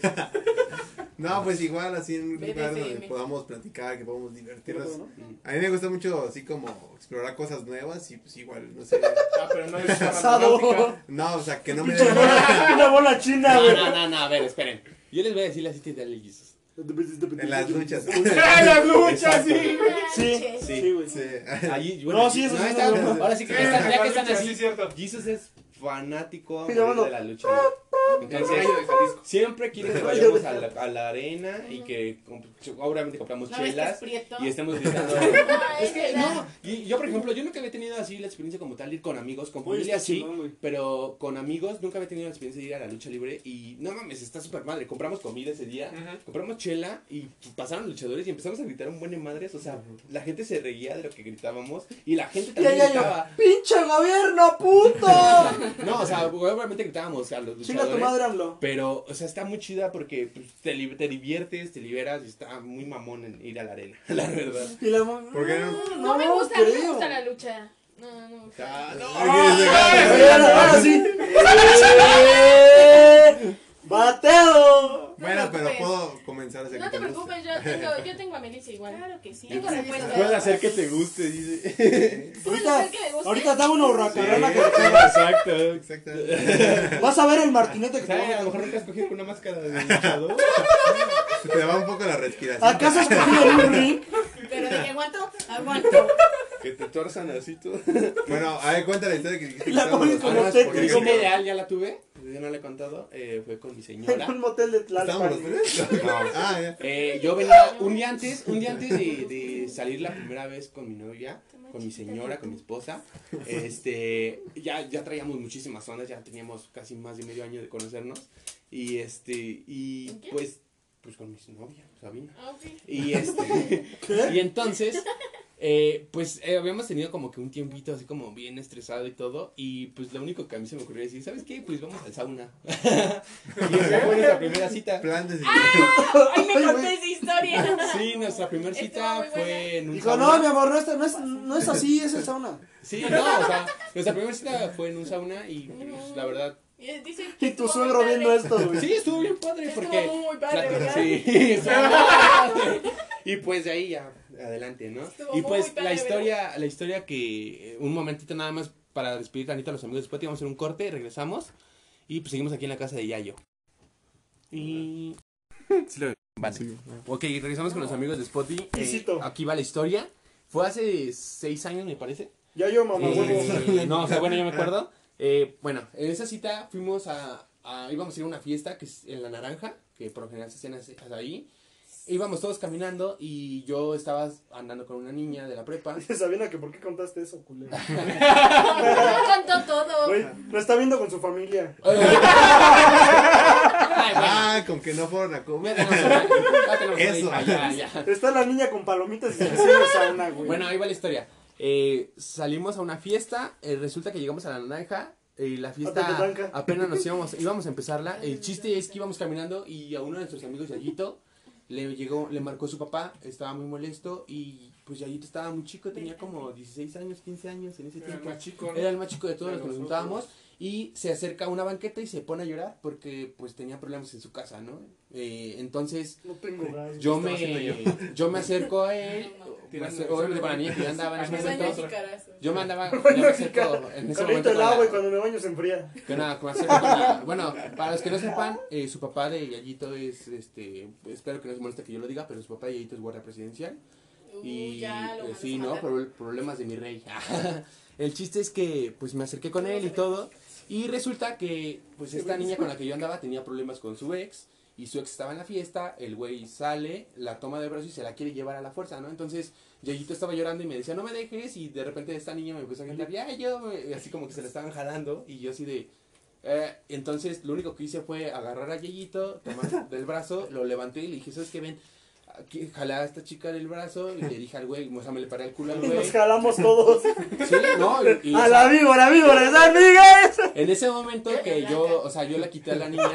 No, pues igual así en un lugar donde podamos platicar, que podamos divertirnos. ¿no? A mí me gusta mucho así como explorar cosas nuevas y pues igual, no sé. Ah, pero no es una Asado. romántica. No, o sea, que no me den una bola china, güey. no, no, no, a ver, esperen. Yo les voy a decir la cita de Jesus. En las luchas. ¡Ah, las luchas, sí! Sí, Manches. sí, güey. Sí. Allí, No, sí, eso sí está- no, no. Ahora sí que Sí, están- ya que están así. sí, cierto. Jesus es fanático a morir de la lucha. El Entonces, siempre quiere que vayamos a la, a la arena y que comp- obviamente compramos ¿No ves que es chelas prieto? y estemos gritando. Es que no, y yo por ejemplo, yo nunca había tenido así la experiencia como tal de ir con amigos, con familia está sí, chingón, güey. pero con amigos nunca había tenido la experiencia de ir a la lucha libre y no mames, está súper madre. Compramos comida ese día, compramos chela y pasaron luchadores y empezamos a gritar un buen de madres, o sea, la gente se reía de lo que gritábamos y la gente Y también gritaba. ¡pinche gobierno, puto! No, o sea, obviamente gritábamos a los Chinga tu luchadores. madre, AMLO. Pero, o sea, está muy chida porque pues, te, li- te diviertes, te liberas y está muy mamón en ir a la arena, la verdad. Y la ¿Por qué no? No me gusta, mí me gusta la lucha. No, no me gusta. Ah, no. Ahora sí. ¡Bateado! Bueno, pero puedo comenzar a hacer No que te te guste. preocupes, yo tengo, yo tengo a Melissa igual. Claro que sí. Tengo respuesta. Puede hacer que te guste, dice. ¿Puedes Ahorita, hacer que guste? ahorita hago una hurracarrana Sí, que. Exacto. Exactamente. Vas a ver el martinete que te ¿Sabes? A lo va mejor nunca has cogido con una máscara de luchador. Se te va un poco la respiración. ¿Acaso has cogido un ring? Pero de que aguanto, aguanto. Que te torzan así tú. Bueno, a ver, cuenta la historia que dijiste. que La estábamos pones los como tres, porque ideal ya la tuve. Yo no la he contado. eh, fue con mi En señora. un motel de ¿Estábamos los Tlalpan. tres? No. Ah, ya. Eh, yo venía un día antes, un día antes de, de salir la primera vez con mi novia, con mi señora, con mi esposa, este, ya, ya traíamos muchísimas zonas, ya teníamos casi más de medio año de conocernos, y este, y pues, pues con mi novia, Sabina. Ah, ok. Y este, ¿Qué? y entonces, eh, pues eh, habíamos tenido como que un tiempito así como bien estresado y todo. Y pues lo único que a mí se me ocurrió decir, ¿sabes qué? Pues vamos al sauna. y esa fue nuestra primera cita. Plan de Ay, me conté esa historia. Sí, nuestra primera Estuvo cita fue en un Dijo, sauna. no, mi amor, no es, no es, no es así, es el sauna. Sí, no, o sea, nuestra primera cita fue en un sauna y pues, la verdad. Y dice que Y tu estuvo suegro viendo esto, güey. Sí, estuvo bien padre Estuvo porque. muy padre, ¿verdad? Sí, estuvo muy padre. Y pues de ahí ya, adelante, ¿no? Estuvo y muy pues padre, la historia, la historia que eh, un momentito nada más para despedir tantito a los amigos después íbamos a hacer un corte, regresamos y pues seguimos aquí en la casa de Yayo. Y sí lo vale. Ok, regresamos con los amigos de Spotty. Eh, aquí va la historia. Fue hace seis años, me parece. Ya yo, mamá. Eh, no, o sea, bueno, yo me acuerdo. Eh, bueno, en esa cita fuimos a, a- íbamos a ir a una fiesta que es en La Naranja, que por lo general se hacen así- ahí. Íbamos todos caminando y yo estaba andando con una niña de la prepa. Sabina, que por qué contaste eso, culero. No contó todo. Güey, lo está viendo con su familia. Ay, bueno, Ah, con que no fueron a comer. ya tenemos una- ya tenemos una Eso. ya, ya. Está la niña con palomitas y sauna, güey. Bueno, ahí va la historia. Eh, salimos a una fiesta, eh, resulta que llegamos a la naranja y la fiesta Tepetanca. apenas nos íbamos, íbamos a empezarla. El chiste es que íbamos caminando y a uno de nuestros amigos, Yayito, le llegó, le marcó su papá, estaba muy molesto y pues Yayito estaba muy chico, tenía como 16 años, 15 años en ese Era el tiempo. más chico, ¿no? Era el más chico de todos De los que nos juntábamos y se acerca a una banqueta y se pone a llorar porque pues tenía problemas en su casa, ¿no? Eh, entonces No tengo yo haciendo yo. yo me acerco a él, me yo andaba en ese Baño momento. jicarazo. Yo me andaba, yo me acerco en ese momento el agua y cuando me baño se enfría. que nada, me acerco con la- bueno, para los que no sepan, eh, su papá de Yayito es, este, espero que no se moleste que yo lo diga, pero su papá de Yayito es guardia presidencial. Uh, Y ya lo eh, sí, ¿no? Pro- problemas de mi rey. El chiste es que pues me acerqué con él y todo. Y resulta que pues esta niña con la que yo andaba tenía problemas con su ex. Y su ex estaba en la fiesta, el güey sale, la toma de brazo y se la quiere llevar a la fuerza, ¿no? Entonces, Yayito estaba llorando y me decía, no me dejes, y de repente esta niña me empezó a gritar, ya, yo, me-", y así como que se la estaban jalando, y yo así de, eh, entonces lo único que hice fue agarrar a Yayito, tomar del brazo, lo levanté y le dije, ¿sabes qué? Ven, aquí, jalé a esta chica del brazo y le dije al güey, o sea, me le paré el culo al güey. Nos jalamos todos. Sí, no, y, y, o A sea, la víbora, víbora, ¡es amigues! en ese momento que yo, o sea, yo la quité a la niña,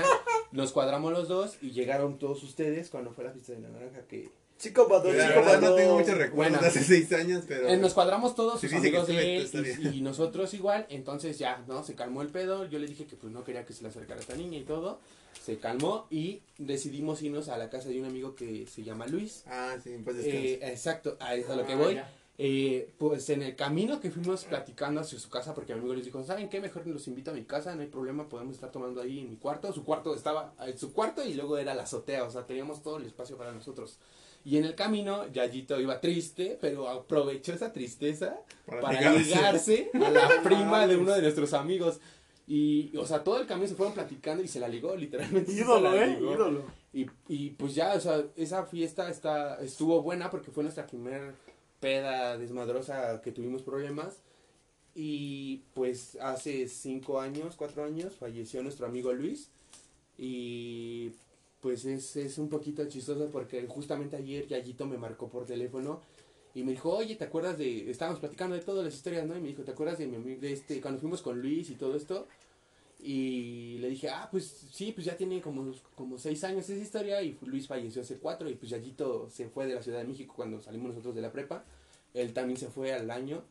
nos cuadramos los dos y llegaron todos ustedes cuando fue la fiesta de la naranja que Chico pato, chico pato. no tengo muchos recuerdos Bueno. hace seis años, pero... Eh, nos cuadramos todos, Sí, sus que amigos de él está y, bien. y nosotros igual, entonces ya, ¿no? Se calmó el pedo, yo le dije que pues no quería que se le acercara a esta niña y todo, se calmó y decidimos irnos a la casa de un amigo que se llama Luis. Ah, sí, pues Eh, exacto, a eso es a lo que Ah, voy. Eh, pues en el camino que fuimos platicando hacia su casa, porque mi amigo les dijo, ¿saben qué? Mejor los invito a mi casa, no hay problema, podemos estar tomando ahí en mi cuarto. Su cuarto estaba en su cuarto y luego era la azotea, o sea, teníamos todo el espacio para nosotros. Y en el camino, Yayito iba triste, pero aprovechó esa tristeza Para para, ligarse. ligarse a la prima de uno de nuestros amigos. Y, o sea, todo el camino se fueron platicando y se la ligó, literalmente. Ídolo, eh, ligó. ídolo. Y, y pues ya, o sea, esa fiesta está, estuvo buena porque fue nuestra primer peda desmadrosa que tuvimos problemas. Y pues hace cinco años, cuatro años, falleció nuestro amigo Luis. Y pues es, es un poquito chistoso porque justamente ayer Yayito me marcó por teléfono y me dijo, oye, ¿te acuerdas de...? Estábamos platicando de todas las historias, ¿no? Y me dijo, ¿te acuerdas de mi de este, cuando fuimos con Luis y todo esto? Y le dije, ah, pues sí, pues ya tiene como, como seis años esa historia y Luis falleció hace cuatro y pues Yayito se fue de la Ciudad de México cuando salimos nosotros de la prepa. Él también se fue al año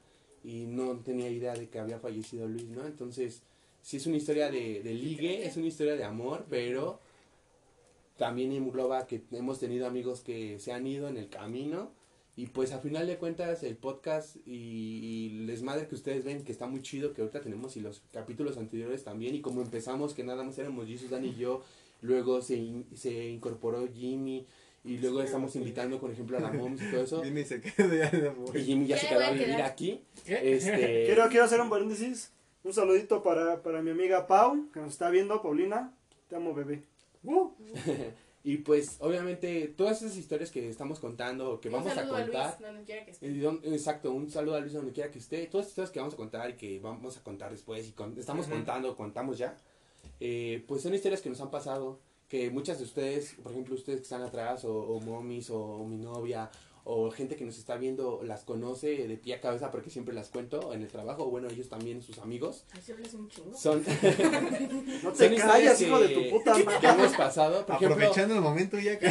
y no tenía idea de que había fallecido Luis, ¿no? Entonces, sí es una historia de, de ligue, es una historia de amor, pero también engloba que hemos tenido amigos que se han ido en el camino y pues a final de cuentas el podcast y, y el desmadre que ustedes ven que está muy chido que ahorita tenemos y los capítulos anteriores también y como empezamos que nada más éramos Jesus, Dan y yo, luego se, in- se incorporó Jimmy y luego estamos invitando por ejemplo a la Moms y todo eso Jimmy se quedó ya de amor. y Jimmy ya se quedó a vivir aquí este Quiero, quiero hacer un paréntesis. Un saludito para, para mi amiga Pau, que nos está viendo, Paulina. Te amo, bebé. y pues obviamente todas esas historias que estamos contando que vamos Un a saludo contar Luis, donde quiera que esté. Exacto, un saludo a Luis donde quiera que esté. Todas estas cosas que vamos a contar y que vamos a contar después y con- estamos contando, contamos ya, eh, pues son historias que nos han pasado, que muchas de ustedes, por ejemplo ustedes que están atrás, o, o momis, o, mi novia, o gente que nos está viendo, las conoce de pie a cabeza porque siempre las cuento en el trabajo, o bueno, ellos también, sus amigos. Así hablas un chingo. Son, No Son te historias callas, que- hijo de tu puta que hemos pasado. Por ejemplo, Aprovechando el momento ya que...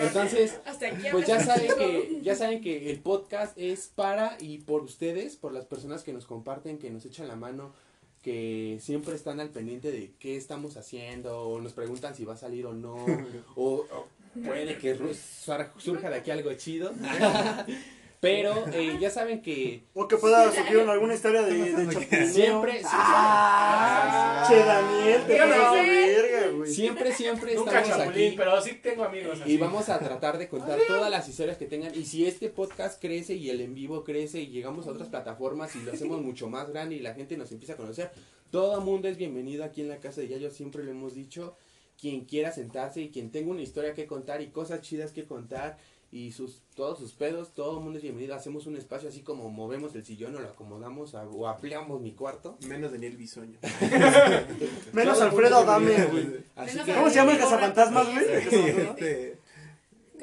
entonces, Hasta aquí Pues ya saben que ya saben que el podcast es para y por ustedes, por las personas que nos comparten, que nos echan la mano, que siempre están al pendiente de qué estamos haciendo o nos preguntan si va a salir o no o, o puede que surja de aquí algo chido. Pero eh, ya saben que O que pueda surgir en alguna historia de, de chapulineo. siempre Ah, che, Daniel, te ¿Qué pasas de no? verga, güey. siempre siempre Nunca estamos chapulín, aquí pero sí tengo amigos así. Y vamos a tratar de contar todas las historias que tengan. Y si este podcast crece y el en vivo crece y llegamos a otras plataformas y lo hacemos mucho más grande y la gente nos empieza a conocer, todo mundo es bienvenido aquí en la casa de Yayo. Siempre lo hemos dicho. Quien quiera sentarse y quien tenga una historia que contar y cosas chidas que contar y sus todos sus pedos, todo el mundo es bienvenido. Hacemos un espacio así como movemos el sillón o lo acomodamos a- o ampliamos mi cuarto. Menos Daniel Bisoño. Menos Alfredo Adame, güey. Así que, ¿Cómo se llama el cazafantasmas, güey? Este,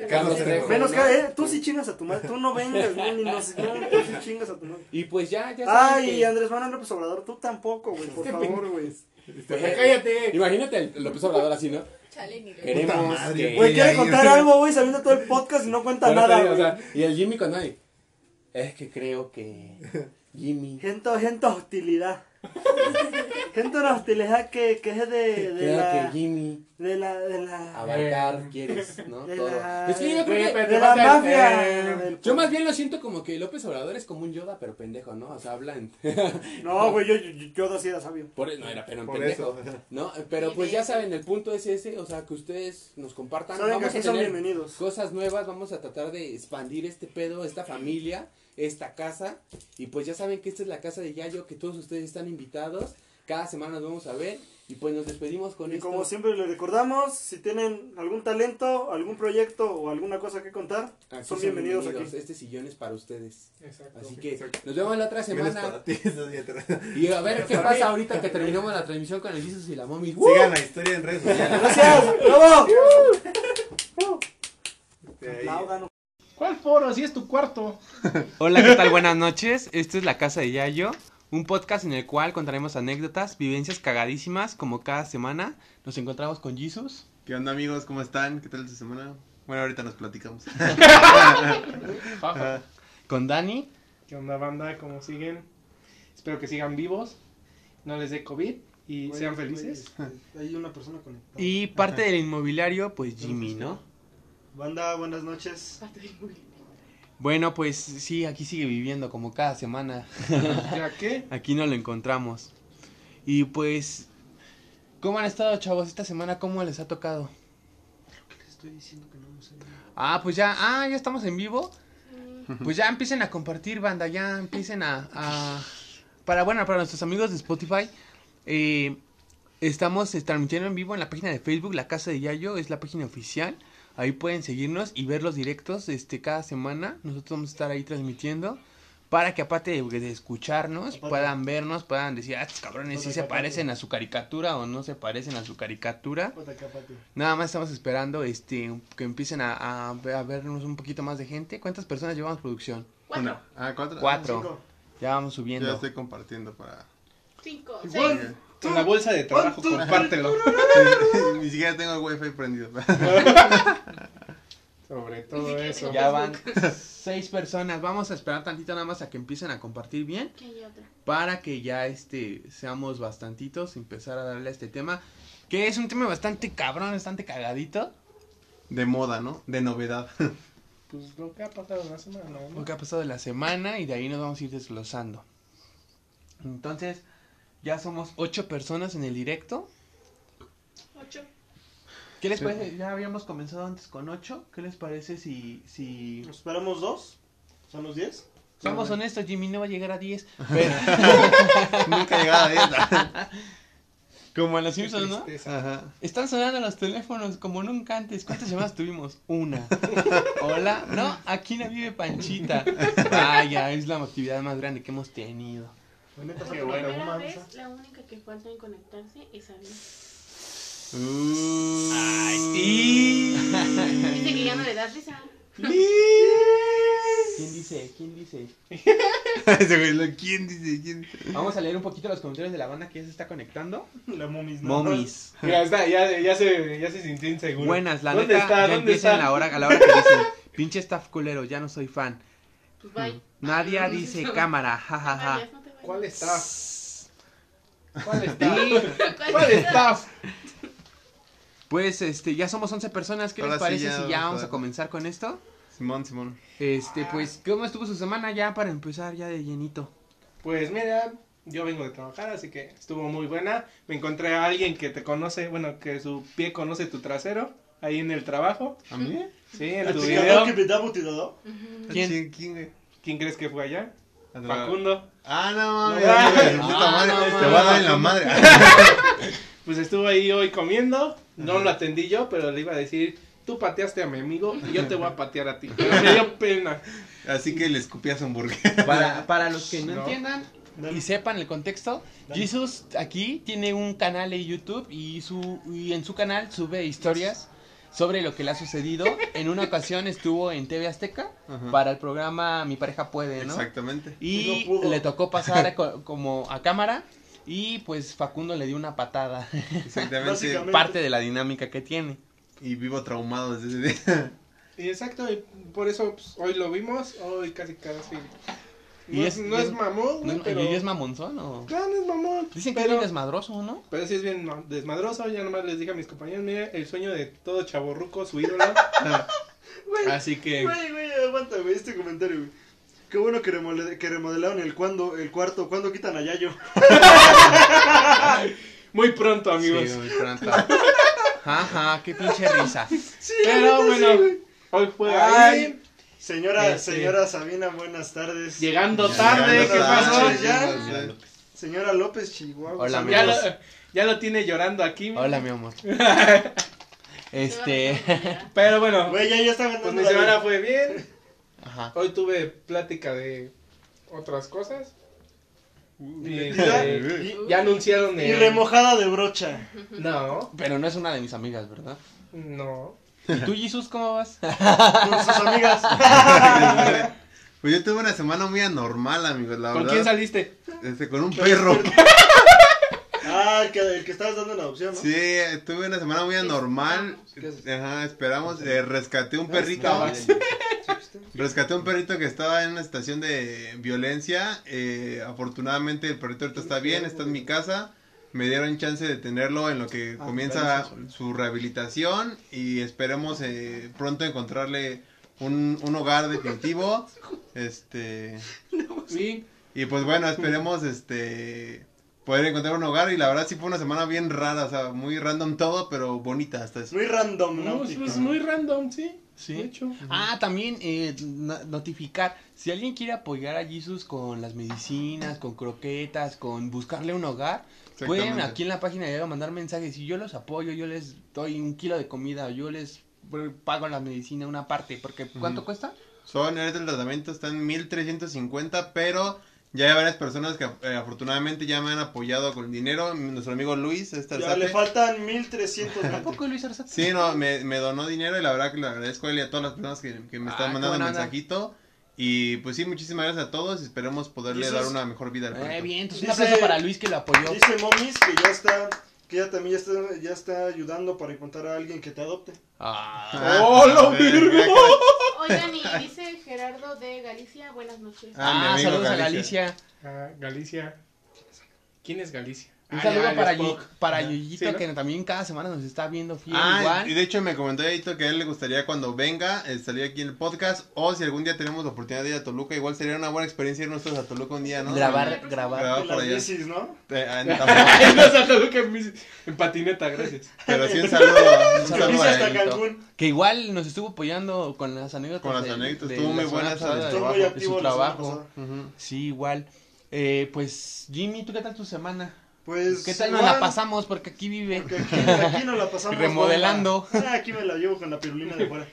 Carlos Trejo. Menos ¿no? que, eh, tú sí chingas a tu madre, tú no vengas, güey, ni nos, no, tú sí chingas a tu madre. Y pues ya, ya Ay, que- Andrés Manuel López Obrador, tú tampoco, güey, por favor, güey. Pues, cállate. Imagínate el López Obrador así, ¿no? Chale, ni Queremos madre, que... Güey, quiere ahí- contar algo, güey, sabiendo todo el podcast y no cuenta Pero nada, digo, o güey. sea, y el Jimmy con nadie. Es que creo que Jimmy... Gente, gente hostilidad. gente una hostilidad que, que es de, de la... que Jimmy De la, de la... abarcar quieres, ¿no? De Todo. la- Es que yo creo que... De la mafia. del- Yo más bien lo siento como que López Obrador es como un Yoda, pero pendejo, ¿no? O sea, habla en... No, güey, yo, yo, yo así era sabio. Por no era pero en Por pendejo. eso. No, pero pues ya saben, el punto es ese, o sea, que ustedes nos compartan. Saben que vamos a aquí son tener bienvenidos. cosas nuevas, vamos a tratar de expandir este pedo, esta familia, esta casa. Y pues ya saben que esta es la casa de Yayo, que todos ustedes están invitados. Cada semana nos vamos a ver y pues nos despedimos con Y esto. como siempre les recordamos, si tienen algún talento, algún proyecto o alguna cosa que contar, Aquí son bienvenidos aquí. Este sillón es para ustedes. Exacto. Así que Exacto. nos vemos la otra semana. ti. Y a ver qué pasa ahorita que terminamos la transmisión con el Jesus y la mommy. Sigan la historia en redes sociales. Gracias, bravo. ¿Cuál foro? Así es tu cuarto. Hola, ¿qué tal? Buenas noches. Esta es la casa de Yayo, un podcast en el cual contaremos anécdotas, vivencias cagadísimas, como cada semana. Nos encontramos con Jesus. ¿Qué onda amigos? ¿Cómo están? ¿Qué tal esta semana? Bueno, ahorita nos platicamos. Jaja. Con Dani. ¿Qué onda, banda? ¿Cómo siguen? Espero que sigan vivos, no les dé COVID y Güey, sean felices. este, Hay una persona conectada. Y parte del inmobiliario, pues Jimmy, ¿no? Banda, buenas noches. Bueno, pues sí, aquí sigue viviendo como cada semana. ¿Ya qué? Aquí no lo encontramos. Y pues, ¿cómo han estado, chavos, esta semana? ¿Cómo les ha tocado? ¿Qué les estoy diciendo que no sé? Ah, pues ya, ah, ya estamos en vivo. Pues ya empiecen a compartir, banda, ya empiecen a, a- para, bueno, para nuestros amigos de Spotify, eh, estamos transmitiendo en vivo en la página de Facebook, La Casa de Yayo, es la página oficial, ahí pueden seguirnos y ver los directos, este, cada semana, nosotros vamos a estar ahí transmitiendo, para que aparte de, de escucharnos, Aparte. puedan vernos, puedan decir, ah, cabrones sí Aparte, se aparte. parecen a su caricatura o no se parecen a su caricatura. Nada más estamos esperando este que empiecen a, a, a vernos un poquito más de gente. ¿Cuántas personas llevamos producción? Cuatro, Una. Ah, ¿cuatro? Cuatro. Cinco. Ya vamos Yo ya subiendo. estoy compartiendo para... cinco, Igual. seis. En la bolsa de trabajo, compártelo. Ni siquiera tengo el wifi prendido. Sobre todo eso. Ya van seis personas. Vamos a esperar tantito nada más a que empiecen a compartir bien. Aquí hay otra. Para que ya este seamos bastantitos. Empezar a darle a este tema. Que es un tema bastante cabrón, bastante cagadito. De moda, ¿no? De novedad. Pues lo que ha pasado en la semana, ¿no? Lo que ha pasado de la semana. Y de ahí nos vamos a ir desglosando. Entonces, ya somos ocho personas en el directo. Ocho. ¿Qué les Sí. parece? Ya habíamos comenzado antes con 8. ¿Qué les parece si, si... ¿Nos esperamos dos? ¿Son los diez? Somos honestos, Jimmy no va a llegar a 10. Pero... Nunca he llegado a dieta. Como en los Simpsons, ¿no? Ajá. Están sonando los teléfonos como nunca antes. ¿Cuántas llamadas tuvimos? Una. Hola. No, aquí no vive Panchita. Vaya, es la actividad más grande que hemos tenido. La neta, una Primera vez, la única que falta en conectarse es Abby. Ay, Dice que ya no le das risa. ¿Quién dice? ¿Quién dice? ¿quién dice? ¿Quién? Vamos a leer un poquito los comentarios de la banda que ya se está conectando. La momis. ¿no? Momis. Mira, está, ya, ya, se, ya se sintió inseguro. Buenas, la ¿Dónde neta, está? ya ¿Dónde empieza está? en la hora, a la hora que dicen, pinche staff culero, ya no soy fan. Pues bye. Nadia dice cámara, jajaja. te vayas. ¿Cuál está? ¿Cuál está? ¿Cuál está? pues este, ya somos 11 personas, ¿qué les Ahora sí, parece ya si ya vamos a- a comenzar con esto? Simón, Simón. Este, pues, ¿cómo estuvo su semana ya para empezar ya de llenito? Pues mira, yo vengo de trabajar, así que estuvo muy buena. Me encontré a alguien que te conoce, bueno, que su pie conoce tu trasero, ahí en el trabajo. ¿A mí? Sí, en ¿El tu video. que me da tirador? ¿Quién? ¿Quién crees que fue allá? Facundo. Ah, no mames. Güey, puta madre, no Te voy a dar en la madre. Pues estuvo ahí hoy comiendo, no lo atendí yo, pero le iba a decir, tú pateaste a mi amigo y yo te voy a patear a ti. Pero me dio pena. Así que le escupías un hamburguesa. Para, para los que no, No. entiendan Dale. y sepan el contexto, Dale. Jesus aquí tiene un canal de YouTube y, su, y en su canal sube historias sobre lo que le ha sucedido. En una ocasión estuvo en TV Azteca Ajá. para el programa Mi pareja puede, ¿no? Exactamente. Y No le tocó pasar co- como a cámara Y pues Facundo le dio una patada. Exactamente. Parte de la dinámica que tiene. Y vivo traumado desde ese día. Y exacto, y por eso pues, hoy lo vimos, hoy casi casi. No, Y es, es- no es es- mamón, güey, ¿No, pero... ¿Y es mamonzón o...? Claro, no es mamón. Dicen que pero, es bien desmadroso, ¿no? pero sí es bien no, desmadroso, ya nomás les dije a mis compañeros, mira, el sueño de todo chaborruco, su ídolo. Güey, Así que... güey, güey, aguanta, güey, este comentario, güey. Qué bueno que, que remodelaron el cuando, el cuarto, cuando quitan a Yayo. Muy pronto, amigos. Sí, muy pronto. Ajá, qué pinche risa. pero bueno, hoy fue Ay. ahí. Señora, Este- señora Sabina, buenas tardes. Llegando tarde, Llegando ¿qué pasó? ya. ya. Señora López Chihuahua. Hola, Saludos. Ya lo, ya lo tiene llorando aquí. mi- Hola, mi amor. Este... Pero bueno, Güey, ya, ya está ganando. pues mi semana fue bien. Ajá. Hoy tuve plática de otras cosas. Y, este, y- ya anunciaron Y el... remojada de brocha. No, Pero no es una de mis amigas, ¿verdad? no. ¿Y tú, Jesus, cómo vas? Con sus amigas. Pues yo tuve una semana muy anormal, amigos, la ¿Con verdad. quién saliste? Este, con un perro. Ah, el que, el que estabas dando en adopción, ¿no? Sí, tuve una semana muy anormal. ¿Qué haces? Ajá, esperamos. eh, rescaté un Ah, perrito. Rescaté un perrito que estaba en una estación de violencia. eh, afortunadamente el perrito ahorita está bien, está en mi casa. Me dieron chance de tenerlo en lo que Ah, comienza gracias. su rehabilitación y esperemos eh, pronto encontrarle un, un hogar definitivo. Este Sí. y pues bueno, esperemos este poder encontrar un hogar y la verdad sí fue una semana bien rara, o sea, muy random todo, pero bonita hasta eso. Muy random, No, ¿no? es pues, muy random, sí. Sí. De hecho. Ah, también eh, no- notificar. Si alguien quiere apoyar a Jesus con las medicinas, con croquetas, con buscarle un hogar, pueden aquí en la página de Llega mandar mensajes. Y yo los apoyo, yo les doy un kilo de comida, yo les pago la medicina una parte. Porque ¿cuánto Ujú. cuesta? Son, el tratamiento está en 1350, pero ya hay varias personas que eh, afortunadamente ya me han apoyado con dinero. Nuestro amigo Luis, este Ya le faltan 1300 ¿A poco Luis Arzate? Sí, no, me, me donó dinero y la verdad que le agradezco a él y a todas las personas que, que me Ah, están qué mandando mensajito. Y pues sí, muchísimas gracias a todos esperemos poderle Dices- dar una mejor vida al Eh, perrito. bien, entonces un Dice- aplauso para Luis que lo apoyó. Dice Momis que ya está, que ya también ya está, ya está ayudando para encontrar a alguien que te adopte. Ah, Ah, ¡Oh, virgo! Oigan, y dice Gerardo de Galicia, buenas noches. Ah, Ah, saludos a Galicia. Galicia. Ah, Galicia. ¿Quién es Galicia? Un Ah, saludo para, Sí, ¿no? que también cada semana nos está viendo fiel Ah, igual. y de hecho me comentó Yayito que a él le gustaría cuando venga eh, salir aquí en el podcast o si algún día tenemos la oportunidad de ir a Toluca, igual sería una buena experiencia ir nosotros a Toluca un día, ¿no? Grabar, grabar. Grabar En por las allá. bicis, ¿no? Eh, ah, Ay, tampoco, no, Santa Luca en, en patineta, gracias. pero sí un saludo, un saludo a hasta. Cancún. Que igual nos estuvo apoyando con las anécdotas. Con las anécdotas, de estuvo muy buena esa Estuvo muy activo su trabajo. Sí, igual. Eh, pues, Jimmy, ¿tú qué tal tu semana? Pues. ¿Qué tal nos la pasamos? Porque aquí vive. Porque aquí, aquí nos la pasamos. Remodelando. Ah, aquí me la llevo con la pirulina de fuera.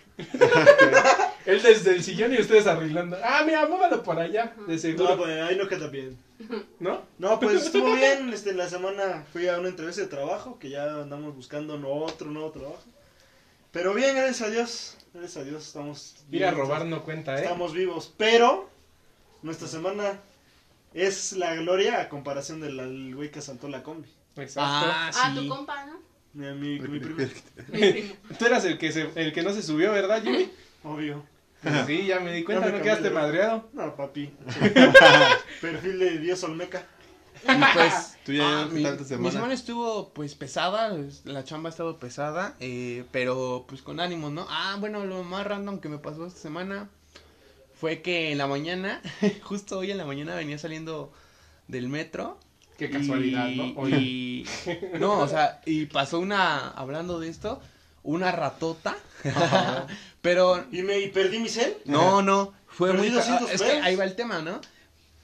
Él desde el sillón y ustedes arreglando. Ah, mira, muévalo por allá, de No, seguro. pues ahí no queda bien. ¿No? No, pues estuvo bien. Este, en la semana fui a una entrevista de trabajo que ya andamos buscando no- otro nuevo trabajo. Pero bien, gracias a Dios. Gracias a Dios estamos. Ir a robar no cuenta, ¿eh? Estamos vivos. Pero nuestra semana es la gloria a comparación del güey que asaltó la combi. Exacto. Ah, Ah, tu sí. compa, ¿no? Mi mi primo. Mi primo. Tú eras el que, se, el que no se subió, ¿verdad, Jimmy? Obvio. Sí, ya me di cuenta, no quedaste madreado. No, papi. Perfil de Dios Olmeca. Y pues, Tú ya, ah, ¿qué mi, tu mi semana? semana estuvo pues pesada, la chamba ha estado pesada, eh, pero pues con ánimo, ¿no? Ah, bueno, lo más random que me pasó esta semana fue que en la mañana, justo hoy en la mañana venía saliendo del metro. Qué casualidad, y- ¿no? Oye. y- no, o sea, y pasó una, hablando de esto, una ratota, pero Y me y perdí mi cel. no, no, fue muy... ca- 200 Es que ahí va el tema, ¿no?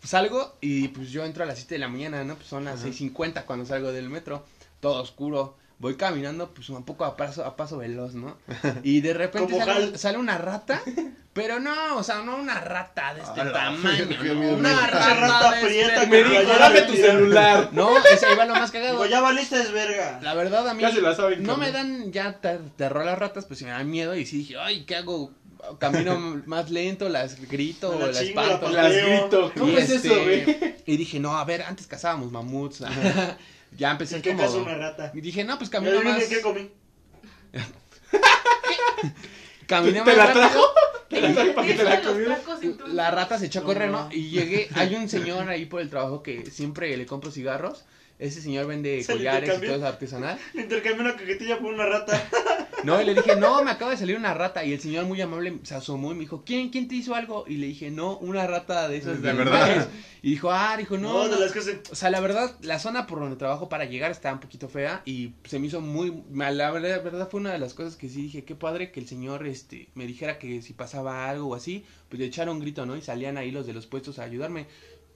Salgo y pues yo entro a las 7 de la mañana, ¿no? Pues son las 6.50 cuando salgo del metro, todo oscuro. Voy caminando pues un poco a paso, a paso veloz, ¿no? Y de repente sale, una rata, pero no, o sea, no una rata de este A la tamaño, mira, una rata, Rata este Me dijo, dame tu celular. No, ese va lo más cagado. Digo, ya valiste es verga. La verdad a mí Ya se la saben, no me dan ya ter- terror las ratas, pues me dan miedo y sí dije, ay, ¿qué hago? Camino más lento, las grito, la las chingo, espanto. la Las grito. ¿Cómo Y es este, eso, güey? Y dije, no, a ver, antes cazábamos mamuts. Ya empecé ¿En qué como... caso una rata? Y dije, no, pues ¿Y camino más... qué comí? Caminé ¿Te más la rápido. trajo? ¿Te la trajo para que te la y tú- La rata se echó a correr. ¿no? Y llegué, hay un señor ahí por el trabajo que siempre le compro cigarros. Ese señor vende Se collares y todo eso artesanal. Le intercambié una cajetilla por una rata. No, y le dije, no, me acaba de salir una rata. Y el señor muy amable se asomó y me dijo, ¿quién, quién te hizo algo? Y le dije, no, una rata de esas ¿De animales". verdad? Y dijo, ah, dijo, no. No, de no". las que se... O sea, la verdad, la zona por donde trabajo para llegar está un poquito fea y se me hizo muy... La verdad, la verdad fue una de las cosas que sí dije, qué padre que el señor este me dijera que si pasaba algo o así, pues le echaron un grito, ¿no? Y salían ahí los de los puestos a ayudarme.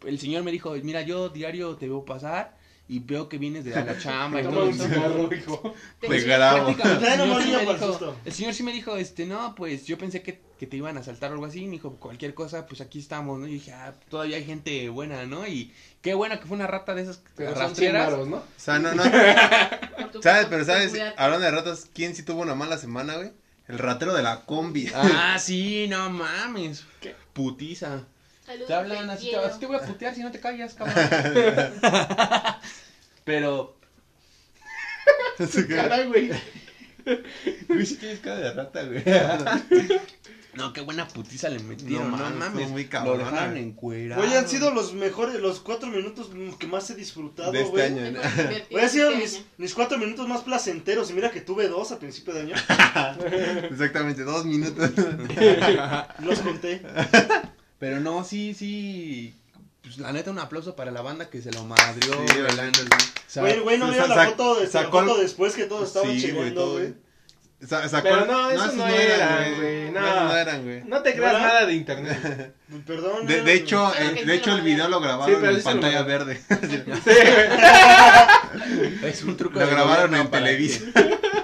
El señor me dijo, mira, yo diario te veo pasar y veo que vienes de la chamba y todo un eso. cigarro, hijo. Te Pues, grabo. prácticamente, Trae el, señor sí me dijo, este, no, pues yo pensé que, que te iban a asaltar o algo así. Me dijo, cualquier cosa, pues aquí estamos, ¿no? Y dije, ah, todavía hay gente buena, ¿no? Y qué buena que fue una rata de esas Pero son 100 rastreras. ¿no? O sea, no, no. ¿Sabes? Pero ¿sabes? Hablando de ratas, ¿quién sí tuvo una mala semana, güey? El ratero de la combi. Ah, sí, no mames. Putiza. Saludos, Te hablan te así, así te voy a putear si no te callas, cabrón. Pero, Su cara. Güey. Güey, sí tienes cara de rata, güey. no, qué buena putiza le metieron, No no, mames, muy Lo cabrón, dejaron güey. encuerado. Oye, han sido los mejores, los cuatro minutos que más he disfrutado, De este güey. año. ¿no? han sido este mis, mis cuatro minutos más placenteros. Y mira que tuve dos a principio de año. Exactamente, dos minutos. Los conté. Pero no, sí, sí. Pues la neta, un aplauso para la banda que se lo madrió. Sí, güey. la neta, sí. Güey, güey, no vieron la foto, de, sacó el- foto después que todos estaban Sí, chingando, todo. güey. Sa- sacó- Pero no, esos no eran, güey, no. no eran, güey. No te creas ¿Verdad? nada de internet. Perdón. De, eh, de hecho, que de sí hecho lo el video lo Sí, grabaron en sí lo pantalla grabaron. verde. es un truco Lo de grabaron en Televisa.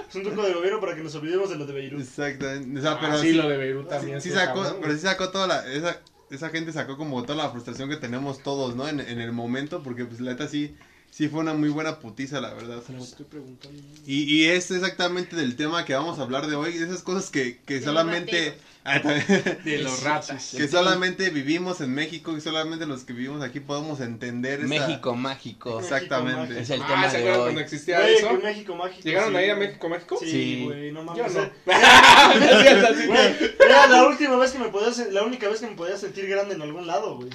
Es un truco de gobierno para que nos olvidemos de lo de Beirut. Exactamente. O sea, pero Ah, sí, sí, lo de Beirut sí, también. sí sacó, cabrón, pero sí sacó toda la, esa, esa gente sacó como toda la frustración que tenemos todos, ¿no? En, en el momento, porque pues la neta sí, sí fue una muy buena putiza, la verdad. Estoy preguntando. Y, y es exactamente del tema que vamos a hablar de hoy, de esas cosas que, que solamente... Ah. De los ratas. que solamente vivimos en México y solamente los que vivimos aquí podemos entender esa... México mágico. Exactamente. Es el Ah, tema ¿se de hoy. cuando existía Güey, eso? México mágico. ¿Llegaron sí, a ir a. México, México? Sí. Sí, güey, no mames. Yo no. era la última vez que me podía, la única vez que me podía sentir grande en algún lado, güey.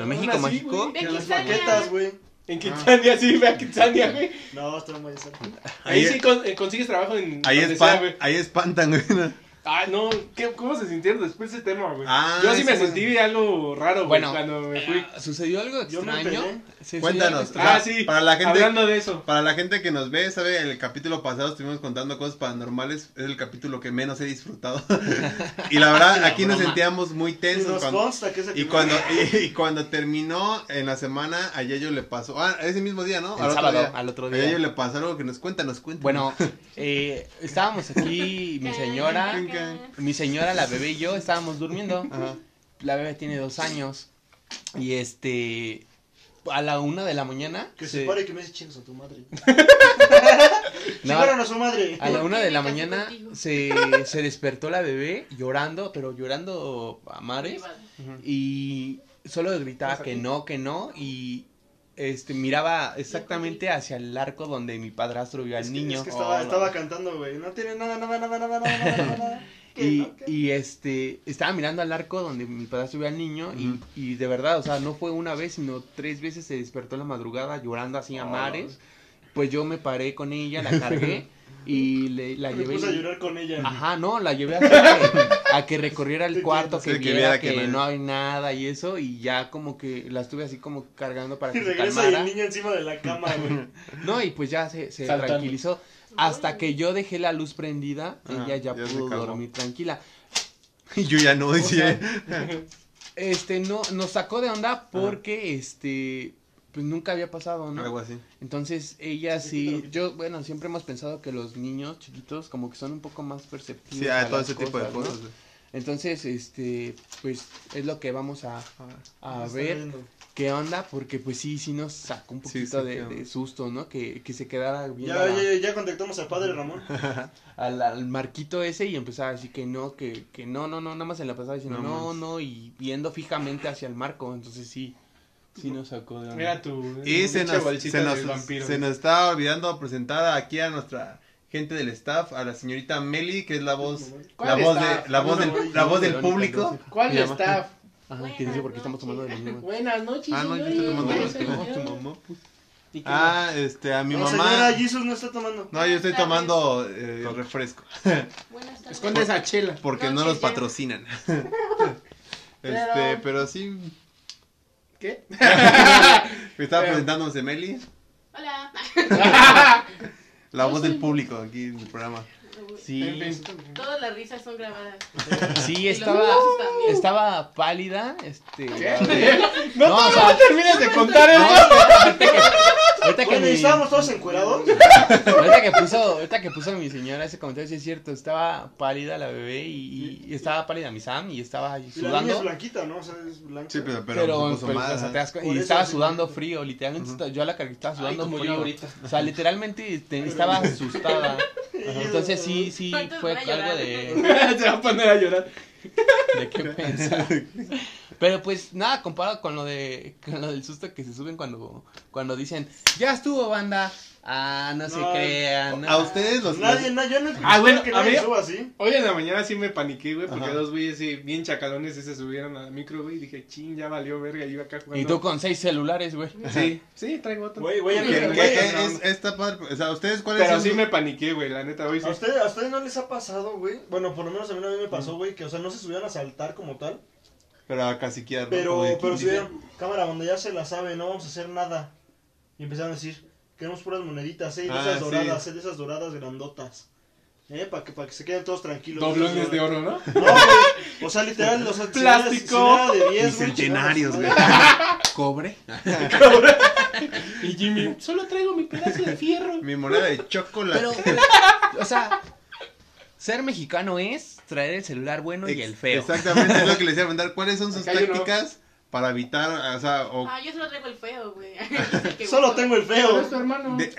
¿A México mágico? En las maquetas, güey. En Kitsania, sí, ve a Kitsania, güey. No, estoy muy cerca. Ahí Ahí- sí con- eh, consigues trabajo en Ahí, espan- sea, ahí espantan, güey. Ah, no, ¿qué, ¿cómo se sintieron después de ese tema, güey? Ah, Yo sí me sentí algo raro, güey, Bueno, cuando me fui. Ah, ¿Sucedió algo Yo me extraño? Sí, Cuéntanos. Ah, sí, para la gente- hablando de eso. Para la gente que nos ve, sabe, el capítulo pasado estuvimos contando cosas paranormales. Es el capítulo que menos he disfrutado. y la verdad, aquí nos sentíamos muy Y tensos. nos Cuando, consta que ese y, cuando, y, y cuando terminó en la semana, a Yayo le pasó. Ah, ese mismo día, ¿no? El Al otro sábado, día. al otro A día. Yayo le pasó algo que nos cuenta, nos cuenta. Bueno, eh, estábamos aquí, mi señora, mi señora, la bebé y yo estábamos durmiendo. Ajá. La bebé tiene dos años. Y este, a la una de la mañana. Que se- se pare y que me dice chingas a tu madre. No, a su madre. a la una de la ¿Qué me mañana se, se despertó la bebé llorando, pero llorando a mares. Y solo gritaba que no, que no. Y este miraba exactamente hacia el arco donde mi padrastro vio al Es que, niño. es que estaba, Oh, no. estaba cantando, güey. No tiene nada, nada, nada, nada, nada, nada. Y, este, estaba mirando al arco donde mi padrastro vio al niño y, y de verdad, o sea, no fue una vez, sino tres veces se despertó en la madrugada llorando así a Oh. mares. Pues yo me paré con ella, la cargué y le, la Me llevé. puse a llorar con ella. Ajá, no, la llevé a que, a que recorriera el cuarto, que, sí, que viera viera que, que no- hay nada y eso, y ya como que la estuve así como cargando para Y que se regresa y el calmara. niño encima de la cama, güey. No, y pues ya se, se tranquilizó. Hasta que yo dejé la luz prendida, Ajá, ella ya, pudo dormir tranquila. Y yo ya no decía. Este, no, nos sacó de onda porque, este, pues nunca había pasado, ¿no? Algo así. Entonces, ella Sí, yo, bueno, siempre hemos pensado que los niños chiquitos como que son un poco más perceptivos Sí, a todo ese tipo de ¿no? cosas. Entonces, este, pues, es lo que vamos a, a, ver qué onda, porque pues sí, sí nos sacó un poquito sí, de, susto, ¿no? Que, que se quedara viendo Ya, la- ya, ya contactamos al padre Ramón. al, al marquito ese y empezaba a decir que no, que, que no, no, no, nada más se la pasaba diciendo No no, no, y viendo fijamente hacia el marco, entonces sí, Sí nos sacó de onda. Mira tu. Y se nos, se, nos, vampiro. se nos está olvidando presentar aquí a nuestra gente del staff, a la señorita Meli, que es la voz, la ¿Cuál voz, de, la voz, del, la voz del público. ¿Cuál staff? Ajá, que dice porque estamos tomando de lo mismo. Buenas noches. Ah, no, yo estoy tomando Yo los yo. tu mamá. ¿Y qué Ah, este, a mi No, mamá. señora, Jesus no está tomando. No, yo estoy tomando eh, refresco. Esconde esa chela. Porque no Noches los patrocinan. Este, pero sí. ¿Qué? Me estaba Pero- presentándose Meli, Hola. la voz del público aquí en el programa. Sí. Todas las risas son grabadas. sí, Y estaba, estaba pálida, este... No, No, o no, sea- termines de contar No, eso. ahorita que, ahorita que Bueno, mi, estábamos todos encuerados. ahorita que puso, ahorita que puso mi señora ese comentario, sí es cierto, estaba pálida la bebé y, y estaba pálida mi Sam y estaba Y la niña es sudando. blanquita, ¿no? O sea, es blanca. Sí, pero, pero, Pero, se puso pero, mal, o sea, ajá. te das cu- Por y estaba sí. sudando frío, literalmente yo a la carita estaba sudando como yo frío. ahorita. O sea, literalmente te- estaba asustada. Ajá, Entonces sí, sí fue algo de, Se va a poner a llorar. de qué pensar. Pero pues nada comparado con lo de con lo del susto que se suben cuando cuando dicen, "Ya estuvo banda." Ah, no se No, crean. A ustedes los. Nadie, na- yo no Ah, bueno, que a nadie suba así. Hoy en la mañana sí me paniqué, güey, porque Ajá. dos güeyes sí, bien chacalones y se subieron a la micro, güey, y dije, ching, ya valió verga, iba acá jugando. Y tú con seis celulares, güey. Sí, sí, traigo otro. Güey, güey, a mí güey, es, es- está padre. O sea, ¿ustedes cuáles Pero son sí sus- me paniqué, güey, la neta, hoy sí. ¿A ustedes, ¿A ustedes no les ha pasado, güey? Bueno, por lo menos a mí una vez me pasó, güey, que, o sea, no se subían a saltar como tal. Pero a caciquear, ¿no? Pero, pero si vieron, cámara, donde ya se la sabe, no vamos a hacer nada. Y empezaron a decir, queremos puras moneditas, eh, de Ah, esas sí. doradas, eh, de esas doradas grandotas. Eh, para que, para que se queden todos tranquilos. Doblones de oro, ¿no? No, güey. O sea, literal, o sea, Plástico. si de 10, güey, Bicentenarios, güey. chingamos, Cobre. Y Jimmy, solo traigo mi pedazo de fierro. Mi moneda de chocolate. Pero o sea, ser mexicano es traer el celular bueno y el feo. Exactamente, es lo que les iba a preguntar. ¿Cuáles son sus Acá tácticas para evitar, o sea, o Ah, yo solo traigo el feo, güey. Solo tengo el feo. es tu hermano. De,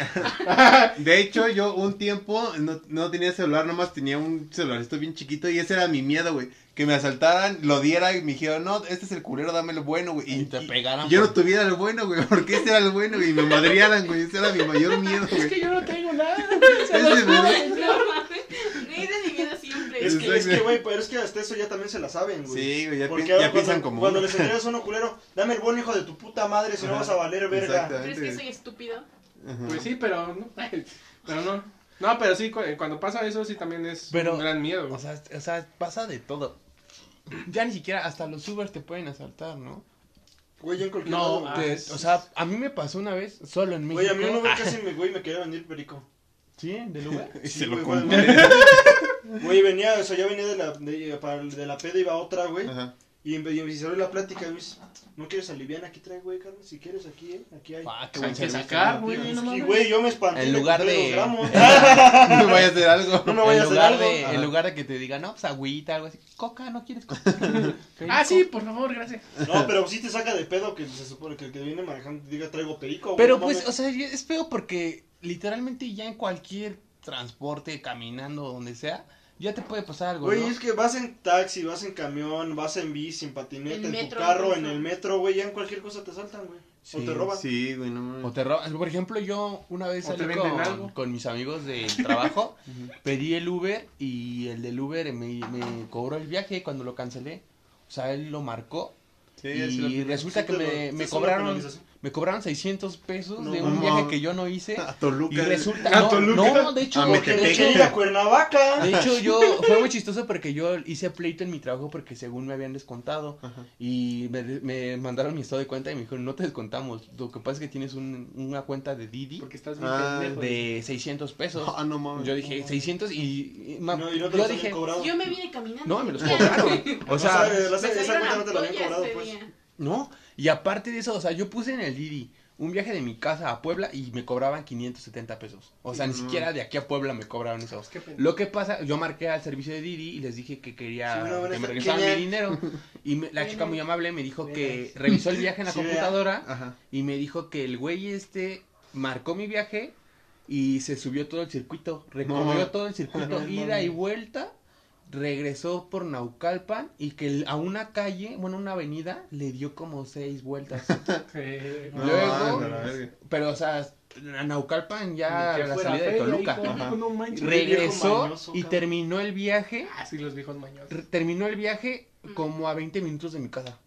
de hecho, yo un tiempo no, no tenía celular, nomás tenía un celularito bien chiquito y ese era mi miedo, güey. Que me asaltaran, lo diera y me dijeron, no, este es el culero, dame el bueno, güey. Y te pegaran Yo no tuviera el bueno, güey, porque este era el bueno y me madrearan, güey. Ese era mi mayor miedo, Es que güey. yo no tengo nada. Es de verdad. No mames. Güey, ese es mi miedo siempre. Es que, es que, güey, pero es que hasta eso ya también se la saben, güey. Sí, güey, ya, Porque ya piensan cuando, como Cuando les entregas uno culero, dame el buen hijo de tu puta madre, si no vas a valer verga. ¿Crees que soy estúpido? Ajá. Pues sí, pero no. Pero no. No, pero sí, cu- cuando pasa eso sí también es Pero, un gran miedo. O güey. sea, o sea, pasa de todo. Ya ni siquiera hasta los Ubers te pueden asaltar, ¿no? Güey, ya en cualquier No, lado, ah, güey. Te- o sea, a mí me pasó una vez solo en México. Güey, a mí uno güey, Ah, casi me, güey, me quería vender perico. ¿Sí? ¿Del Uber? Y Sí, se lo güey, Güey, venía, o sea, ya venía de la, de, para, de la peda, iba otra, güey. Ajá. Y, en- y me hicieron la plática, güey. ¿No quieres aliviar? Aquí trae, güey, Carlos. Si quieres, aquí, eh. Aquí hay. Ah, qué Hay buen que servicio. sacar, güey. Y, no mames. güey, yo me espanté. En lugar de-. No me vaya a hacer algo. No me vaya a en hacer lugar algo. de, en lugar de que te digan, no, pues agüita, algo así. Coca, ¿no quieres coca? Ah, sí, por favor, gracias. No, pero sí te saca de pedo que se supone que el que viene manejando diga traigo perico. güey, Pero no pues, mames. o sea, es feo porque literalmente ya en cualquier transporte, caminando, donde sea, ya te puede pasar algo, Güey, ¿no? es que vas en taxi, vas en camión, vas en bici, en patineta, En tu carro, incluso. en el metro, güey, ya en cualquier cosa te saltan, güey. o te roban. Sí, güey, no mames. O te roban. Por ejemplo, yo una vez salí con, mis amigos del trabajo, pedí el Uber y el del Uber me, me cobró el viaje cuando lo cancelé. O sea, él lo marcó Sí, y resulta Sí que me, cobraron. Me cobraron 600 pesos No de un viaje que yo no hice. A Toluca. Y resulta, ¿A no, Toluca? no, de hecho, A de hecho, ir a Cuernavaca. de hecho, yo, fue muy chistoso porque yo hice pleito en mi trabajo porque según me habían descontado Ajá. y me, me mandaron mi estado de cuenta y me dijeron, no te descontamos, lo que pasa es que tienes un- una cuenta de Didi Porque estás bien Ah, pendejo. de 600 pesos. Ah, no mames. Yo dije 600 y, y ma- No, y no te yo los dije. Yo me vine caminando. no, me los cobraron. O sea, O sea, esa cuenta no te la habían cobrado, pues. no, y aparte de eso, o sea, yo puse en el Didi un viaje de mi casa a Puebla y me cobraban 570 pesos. O sea, ni siquiera de aquí a Puebla me cobraron eso. Qué pendejo. Lo que pasa, yo marqué al servicio de Didi y les dije que quería Sí, bueno, bueno, que me regresaran ¿quién mi dinero. Y me- la ¿Quién chica muy amable me dijo ¿Quién que revisó el viaje en la Sí, computadora y me dijo que el güey este marcó mi viaje y se subió todo el circuito, recorrió No. todo el circuito, No ida y vuelta regresó por Naucalpan y que el- a una calle, bueno, una avenida, le dio como seis vueltas. No, Luego-. Pero, o sea, a Naucalpan ya a la salida de Toluca. manches. Regresó mañoso, y cabrón. terminó el viaje. Así los viejos mañosos. Terminó el viaje como a 20 minutos de mi casa.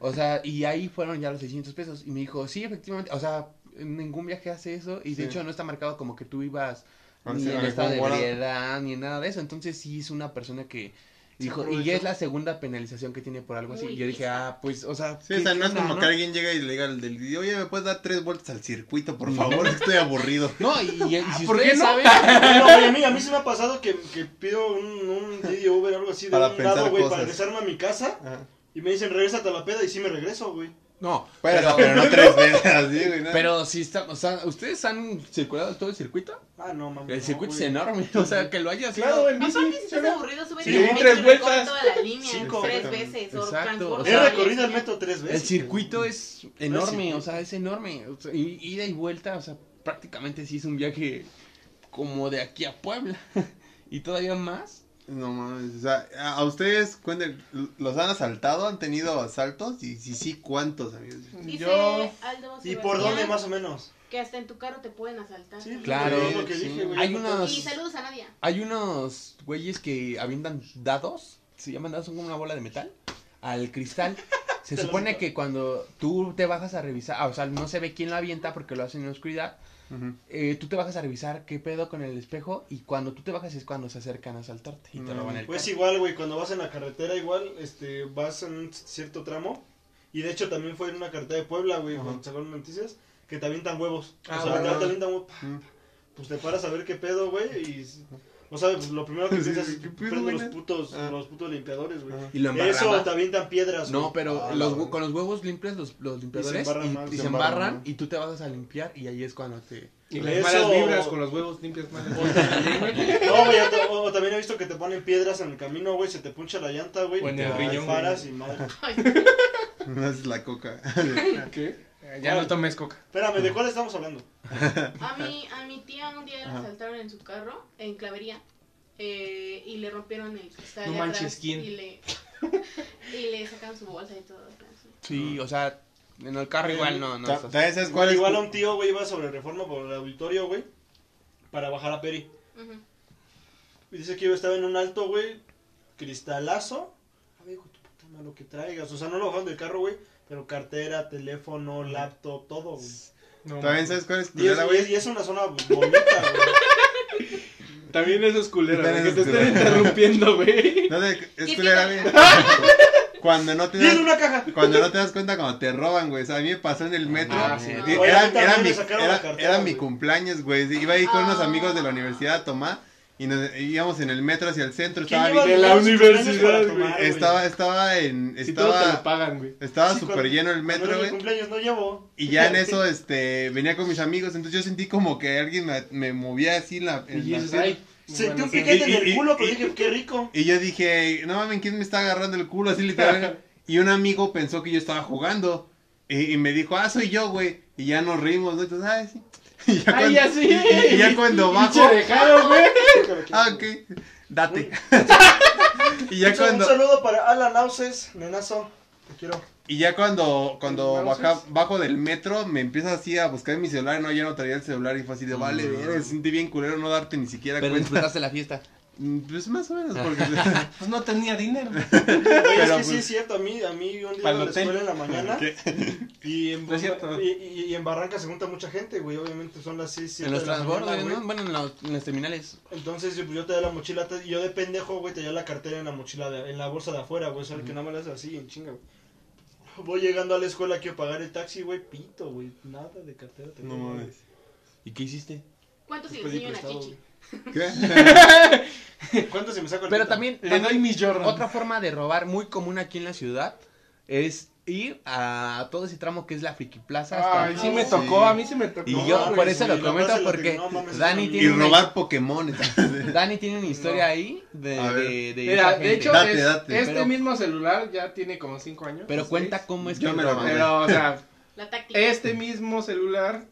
O sea, y ahí fueron ya los 600 pesos. Y me dijo, sí, efectivamente. O sea, ningún viaje hace eso. Y de Sí. hecho no está marcado como que tú ibas Ah, ni en ah, estado de ebriedad, ni en nada de eso. Entonces sí es una persona que dijo, y ya es la segunda penalización que tiene por algo así. Uy, y yo dije, ah, pues, o sea, Sí, ¿qué- o sea, no es como no? que alguien llega y le diga al del video, oye, ¿me puedes dar tres vueltas al circuito, por favor? Estoy aburrido. No, y, y- y si ¿por ustedes qué no? saben, No, güey, a mí, a mí sí me ha pasado que, que pido un, un Didi Uber o algo así de Para un lado, güey, para regresarme a mi casa. Ajá. Y me dicen, regrésate a la peda y sí me regreso, güey. No, Pero, pero no tres veces así, güey. ¿no? pero si está, o sea, ¿ustedes han circulado todo el circuito? Ah, no, mames. El no, circuito es güey. enorme, o sea, que lo hayas Claro, en bici. Aparte, si estás ¿no? aburrido, sube Sí, el tres vueltas. toda la línea Cinco, tres veces. O Exacto, o He sea, recorrido el metro tres veces. El circuito es enorme, o sea, es enorme. o sea, ida y vuelta, o sea, prácticamente sí es un viaje como de aquí a Puebla. y todavía más. No mames, o sea, a ustedes, cuenten, ¿los han asaltado? ¿Han tenido asaltos? Y si sí, ¿cuántos, amigos? Dice Yo- Aldo ¿Y por dónde más o menos? Que hasta en tu carro te pueden asaltar. Sí, Claro, es lo que sí. dije, güey. Hay No unos- Y saludos a Nadia. Hay unos güeyes que avientan dados, se llaman dados, son como una bola de metal, al cristal. Se supone que cuando tú te bajas a revisar, ah, o sea, no se ve quién lo avienta porque lo hacen en la oscuridad, Eh, tú te bajas a revisar qué pedo con el espejo y cuando tú te bajas es cuando se acercan a asaltarte y te roban el Pues carro. igual, güey, cuando vas en la carretera, igual, este, vas en un cierto tramo. Y de hecho también fue en una carretera de Puebla, güey, Ajá. cuando sacaron noticias, que te avientan huevos. Ah, o sea, bueno. te avientan huevos. Pues te paras a ver qué pedo, güey, y... O sea, pues lo primero que Sí, piensas es ¿qué pedo, prende los putos, Ah. los putos limpiadores, güey. Y lo embarran Eso te avientan piedras, No, güey. pero Ah, los, con los huevos limpias los, los limpiadores y, embarran más, y se se embarran, embarran ¿no? y tú te vas a limpiar y ahí es cuando te... Y las Eso- malas vibras con los huevos limpios malas no, güey, o, o también he visto que te ponen piedras en el camino, güey, se te puncha la llanta, güey. O en el riñón, paras y madre. No es la coca. ¿Qué? Ya no tomes coca. Espérame, ¿de cuál estamos hablando? A mi, a mi tía un día la asaltaron en su carro, en clavería. eh, y le rompieron el cristal No de manches, atrás ¿quién? Y le, y le sacaron su bolsa y todo. así. Sí, o sea, en el carro igual no, no. Ta- estás- ¿También sabes Igual, cuál es? igual a un tío, güey, iba sobre reforma por el auditorio, güey, para bajar a Peri. Ujú. Y dice que yo estaba en un alto, güey, cristalazo. A ver, hijo de tu puta madre, lo que traigas. O sea, no lo bajaron del carro, güey, pero cartera, teléfono, laptop, todo, güey. No, ¿También sabes cuál es Y es, culera, y güey? es- y es una zona bonita, güey. También esos culeros, También güey, que te estén interrumpiendo, güey. No sé, es ¿Qué culera, güey. Cuando no te es das, una caja. cuando no te das cuenta cuando te roban, güey. O sea, a mí me pasó en el metro. Ah, sí. Oye, era, mi, sacaron era, la cartera, era mi güey. cumpleaños, güey. Iba ahí con unos Ah. amigos de la universidad a tomar. Y nos íbamos en el metro hacia el centro. ¿Quién Estaba, bien- de la universidad, tomar, estaba, estaba en. Si todo te lo Estaba, pagan, güey. estaba súper lleno el metro, güey. cumpleaños no llevo. Y ya en eso, este, venía con mis amigos. Entonces yo sentí como que alguien me, me movía así en la. Y en la Sentí un piquete Y- en y- el culo, pero y- dije, qué rico. Y yo dije, no mames, ¿quién me está agarrando el culo así literal? y un amigo pensó que yo estaba jugando. Y, y me dijo, ah, soy yo, güey. Y ya nos rimos, ¿no? Entonces, ah, sí. Y ya, Ay, cuando, así. y- y ya cuando bajo, dejado, güey. ah, ok, date. y ya Un cuando, saludo para Alan Auses, nenazo. Te quiero. y ya cuando, cuando ¿No baja, bajo del metro, me empieza así a buscar en mi celular. No, ya no traía el celular y fue así de, vale, verga, me sentí bien culero no darte ni siquiera Pero cuenta. disfrutaste la fiesta. Mm, Pues más o menos, porque... Pues no tenía dinero. Oye, Pero, es que sí pues- es cierto, a mí, a mí un día Para iba a la escuela en la mañana y en, No es cierto. y, y- y en Barranca se junta mucha gente, güey, obviamente son las 6, 7 En los la transbordos. ¿no? Bueno, en, los- en las terminales. Entonces yo, pues, yo te da la mochila te- y yo de pendejo, güey, te da la cartera en la mochila, de- en la bolsa de afuera, güey, o sea, que nada más le haces así en chinga, güey. Voy llegando a la escuela, quiero pagar el taxi, güey, pito, güey, nada de cartera. te No mames. ¿Y qué hiciste? ¿Cuántos se le enseñó una chichi? ¿Qué? ¿Cuánto se me saca el Pero también, Le doy también mi Jordan. otra forma de robar muy común aquí en la ciudad es ir a todo ese tramo que es la Friki Plaza. hasta- Ay, sí me Sí. tocó, a mí sí me tocó. Y yo por eso sí, lo comento porque que- no mames, Dani tiene Y una, robar Pokémon. Dani tiene una historia ahí de, de, de Mira, de hecho, Date, es- date. este Pero- mismo celular ya tiene como 5 años. pero cuenta seis. cómo es Yo que me lo robé. Pero, o sea, La táctica. este mismo celular,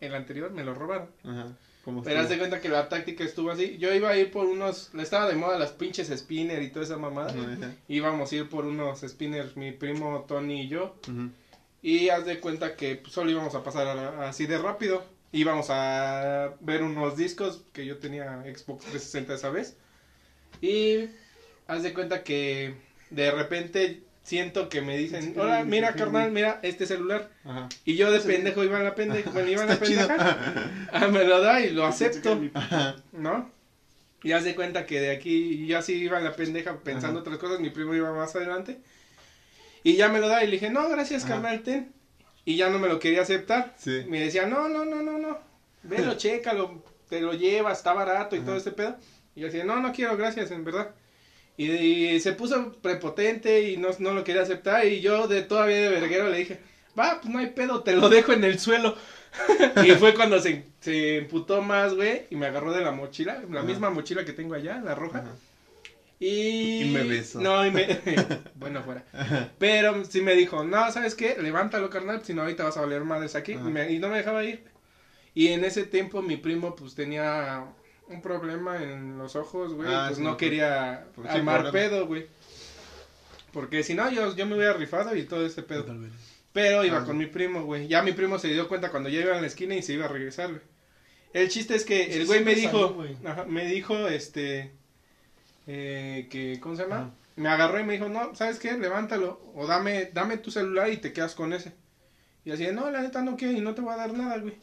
el anterior, me lo robaron. Ajá. ¿Cómo Pero haz de cuenta que la táctica estuvo así. Yo iba a ir por unos. Le estaba de moda las pinches spinner y toda esa mamada. Ajá. Íbamos a ir por unos spinners, mi primo Tony y yo. Ujú. Y haz de cuenta que solo íbamos a pasar a- así de rápido. Íbamos a ver unos discos que yo tenía Xbox 360 esa vez. Y haz de cuenta que de repente siento que me dicen, hola, mira carnal, mira este celular. Ajá. Y yo de pendejo iba en la pendeja, bueno, iba en la Está chido. pendeja. Ah, me lo da y lo acepto, Ajá. ¿no? Y haz de cuenta que de aquí yo así iba en la pendeja pensando Ajá. otras cosas, mi primo iba más adelante. Y ya me lo da y le dije, no, gracias, Ajá. carnal, ten. Y ya no me lo quería aceptar. Sí. Me decía, no, no, no, no, no. Velo, chécalo, te lo llevas, está barato y todo este pedo. Y yo decía, no, no quiero, gracias, en verdad. Y, y se puso prepotente y no, no lo quería aceptar. Y yo de todavía de verguero le dije, va, pues no hay pedo, te lo dejo en el suelo. y fue cuando se, se emputó más, güey, y me agarró de la mochila, la Ajá. misma mochila que tengo allá, la roja. Ajá. Y... Y me besó. No, y me... bueno, fuera. Pero sí me dijo, no, ¿sabes qué? Levántalo, carnal, si no ahorita vas a valer madres aquí. Y, me- y no me dejaba ir. Y en ese tiempo mi primo pues tenía un problema en los ojos, güey. Ah, pues sí, no quería pues, sí, armar problema. pedo, güey. Porque si no, yo, yo me hubiera rifado y todo ese pedo. Pero iba Ah. con mi primo, güey. Ya mi primo se dio cuenta cuando ya iba en la esquina y se iba a regresar, güey. El chiste es que el güey me dijo, salió, güey. ajá, me dijo, este, eh, que, ¿cómo se llama? Me agarró y me dijo, no, ¿sabes qué? Levántalo o dame, dame tu celular y te quedas con ese. Y así, no, la neta no quiero y no te voy a dar nada, güey.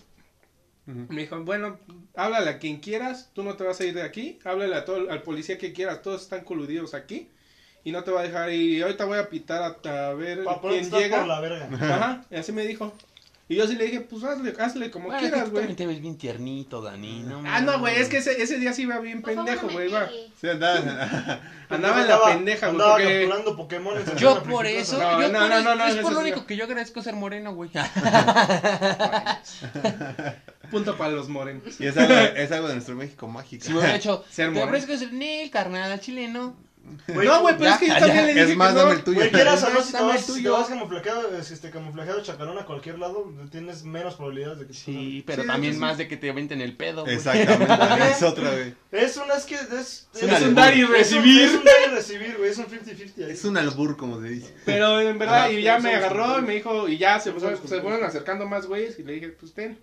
Me dijo, bueno, háblale a quien quieras, tú no te vas a ir de aquí, háblale a todo, al policía que quieras, todos están coludidos aquí y no te va a dejar ir. Y ahorita voy a pitar a, a ver quién llega. por la verga. Ajá, y así me dijo. Y yo sí le dije, pues hazle, hazle como Bueno, es quieras, güey. también te ves bien tiernito, Dani. No, Ah, no, güey, es que ese, ese día sí iba bien favor, pendejo, güey, iba. Sí, andaba. Andaba en la pendeja, güey, Andaba porque- capturando Pokémon. Yo por eso, No, yo no, por no, eso- no, no, es por lo único que yo agradezco ser moreno, güey. Punto para los morenos. Y es algo, es algo de nuestro México mágico. Si me hubiera hecho, Ser te moreno. ofrezco ser Nel, carnal, al chileno. no, güey, pero ya, es que yo ya, también le dije Es más, que dame el tuyo. Güey, quieras o no, Dame si te el vas, si te tuyo. vas camuflajeado, este, camuflajeado chacalón a cualquier lado, tienes menos probabilidades de que te Sí, pero Sí, también sí, sí. más de que te aventen el pedo. güey. Exactamente, es otra, güey. Es una, es que es... Es un albur. dar y un- recibir. Es un dar y recibir, güey, es un 50-50 ahí. Es un albur, como se dice. Pero en verdad, Ajá, y ya sí, me agarró y me dijo, y ya se, se, fueron acercando más güeyes y le dije, pues ten.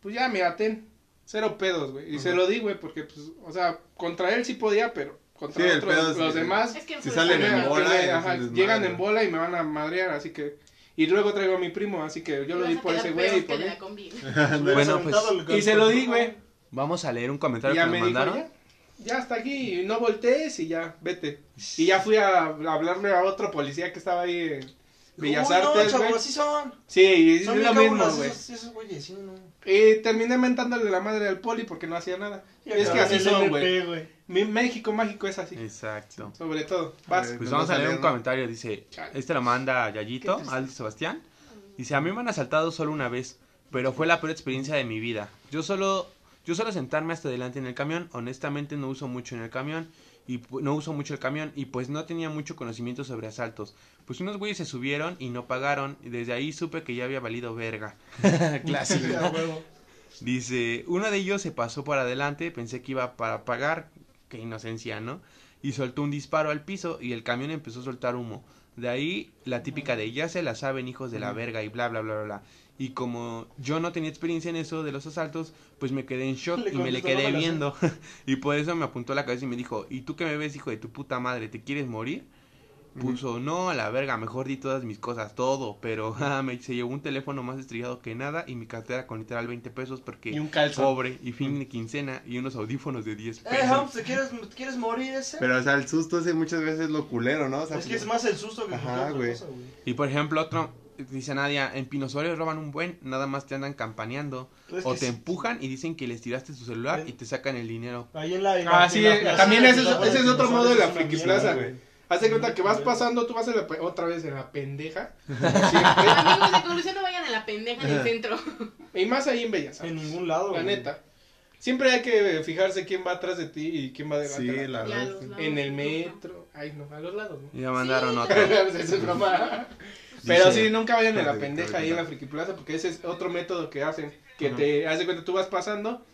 Pues ya, mira, ten. Cero pedos, güey. Y se lo di, güey, porque, pues, o sea, contra él sí podía, pero contra Sí, el otros, pedo los demás, Es que Si pues, salen en bola, ajá, llegan en bola y me van a madrear, así que... Y luego traigo a mi primo, así que yo lo di por ese güey y por él. Bueno, pues, Y se lo di, güey. Vamos a leer un comentario ya que me nos dijo, mandaron. ya, ya está aquí, y no voltees y ya, vete. Y ya fui a, hablarle a otro policía que estaba ahí en Bellas Uy, no, Artes, chavos, güey. así son. Sí, y es Son lo mismo, güey. esos, esos güeyes, sí, no. Y terminé mentándole la madre al poli porque no hacía nada. Y es que así son, güey. Mi México mágico es así, Exacto. sobre todo. Vas. Pues vamos a leer un comentario, dice, Chale. este lo manda Yayito. Aldo Sebastián. Dice, a mí me han asaltado solo una vez, pero fue la peor experiencia de mi vida. Yo solo, yo solo sentarme hasta adelante en el camión, honestamente no uso mucho en el camión, y no uso mucho el camión, y pues no tenía mucho conocimiento sobre asaltos. Pues unos güeyes se subieron y no pagaron, y desde ahí supe que ya había valido verga. Clásico. Dice, uno de ellos se pasó por adelante, pensé que iba para pagar, qué inocencia, ¿no? Y soltó un disparo al piso y el camión empezó a soltar humo. De ahí la típica de ya se la saben hijos de la verga y bla bla bla bla. bla. Y como yo no tenía experiencia en eso de los asaltos, pues me quedé en shock Le y me le quedé viendo. y por eso me apuntó la cabeza y me dijo, ¿y tú qué me ves, hijo de tu puta madre? ¿Te quieres morir? Puso, no, a la verga, mejor di todas mis cosas, todo, pero ah, me, se llevó un teléfono más estrellado que nada y mi cartera con literal 20 pesos porque Y un calzón. pobre y fin de quincena y unos audífonos de 10 Eh, pesos. Humps, ¿te quieres, ¿te quieres morir ese? Pero, o sea, el susto ese muchas veces es lo culero, ¿no? O sea, es que es más el susto que Ajá, güey. Y por ejemplo, otro, dice Nadia, en Pinosuárez roban un buen, nada más te andan campaneando. Es o te sí. empujan y dicen que les tiraste tu celular y te sacan el dinero. Ahí en la. en la- Ah, sí, la plaza también ese es, Pinosuárez, ese es otro modo de la friki plaza. güey. Haz de cuenta que vas pasando, tú vas en la otra vez en la pendeja. Siempre. Amigos, de conclusión no vayan a la pendeja en el centro. y más ahí en Bellas En ningún lado. La güey. neta. Siempre hay que fijarse quién va atrás de ti y quién va delante. Sí, de la lados. En el metro. Ay, no, a los lados, ¿no? Y ya mandaron Sí, otro. Pero sí, nunca vayan en la pendeja ahí en la friki plaza porque ese es otro método que hacen. Que Ajá. te hace cuenta, tú vas pasando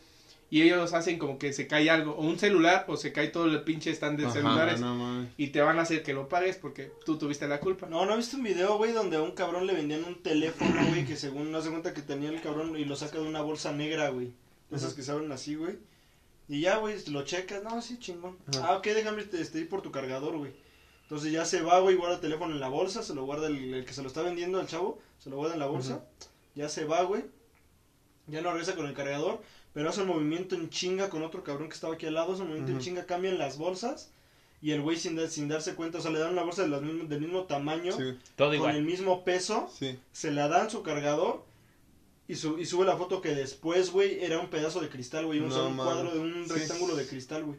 y ellos hacen como que se cae algo, o un celular, o se cae todo el pinche stand de Ajá, celulares, no y te van a hacer que lo pagues porque tú tuviste la culpa. No, ¿no he visto un video, güey, donde a un cabrón le vendían un teléfono, güey, que según no se cuenta que tenía el cabrón y lo saca de una bolsa negra, güey. De esas que se abren así, güey. Y ya, güey, lo checas, no, sí, chingón. Ajá. Ah, ok, déjame este, este, ir por tu cargador, güey. Entonces ya se va, güey, guarda el teléfono en la bolsa, se lo guarda el, el que se lo está vendiendo al chavo, se lo guarda en la bolsa, ya se va, güey. Ya no regresa con el cargador, pero hace el movimiento en chinga con otro cabrón que estaba aquí al lado, hace el movimiento en chinga, cambian las bolsas. Y el güey sin, dar- sin darse cuenta, o sea, le dan una bolsa de las mismas- del mismo tamaño, Sí, Todo con igual. el mismo peso, sí. se la dan su cargador y, su, y sube la foto que después, güey, era un pedazo de cristal, güey, un, No mames. cuadro de un Sí. rectángulo de cristal, güey.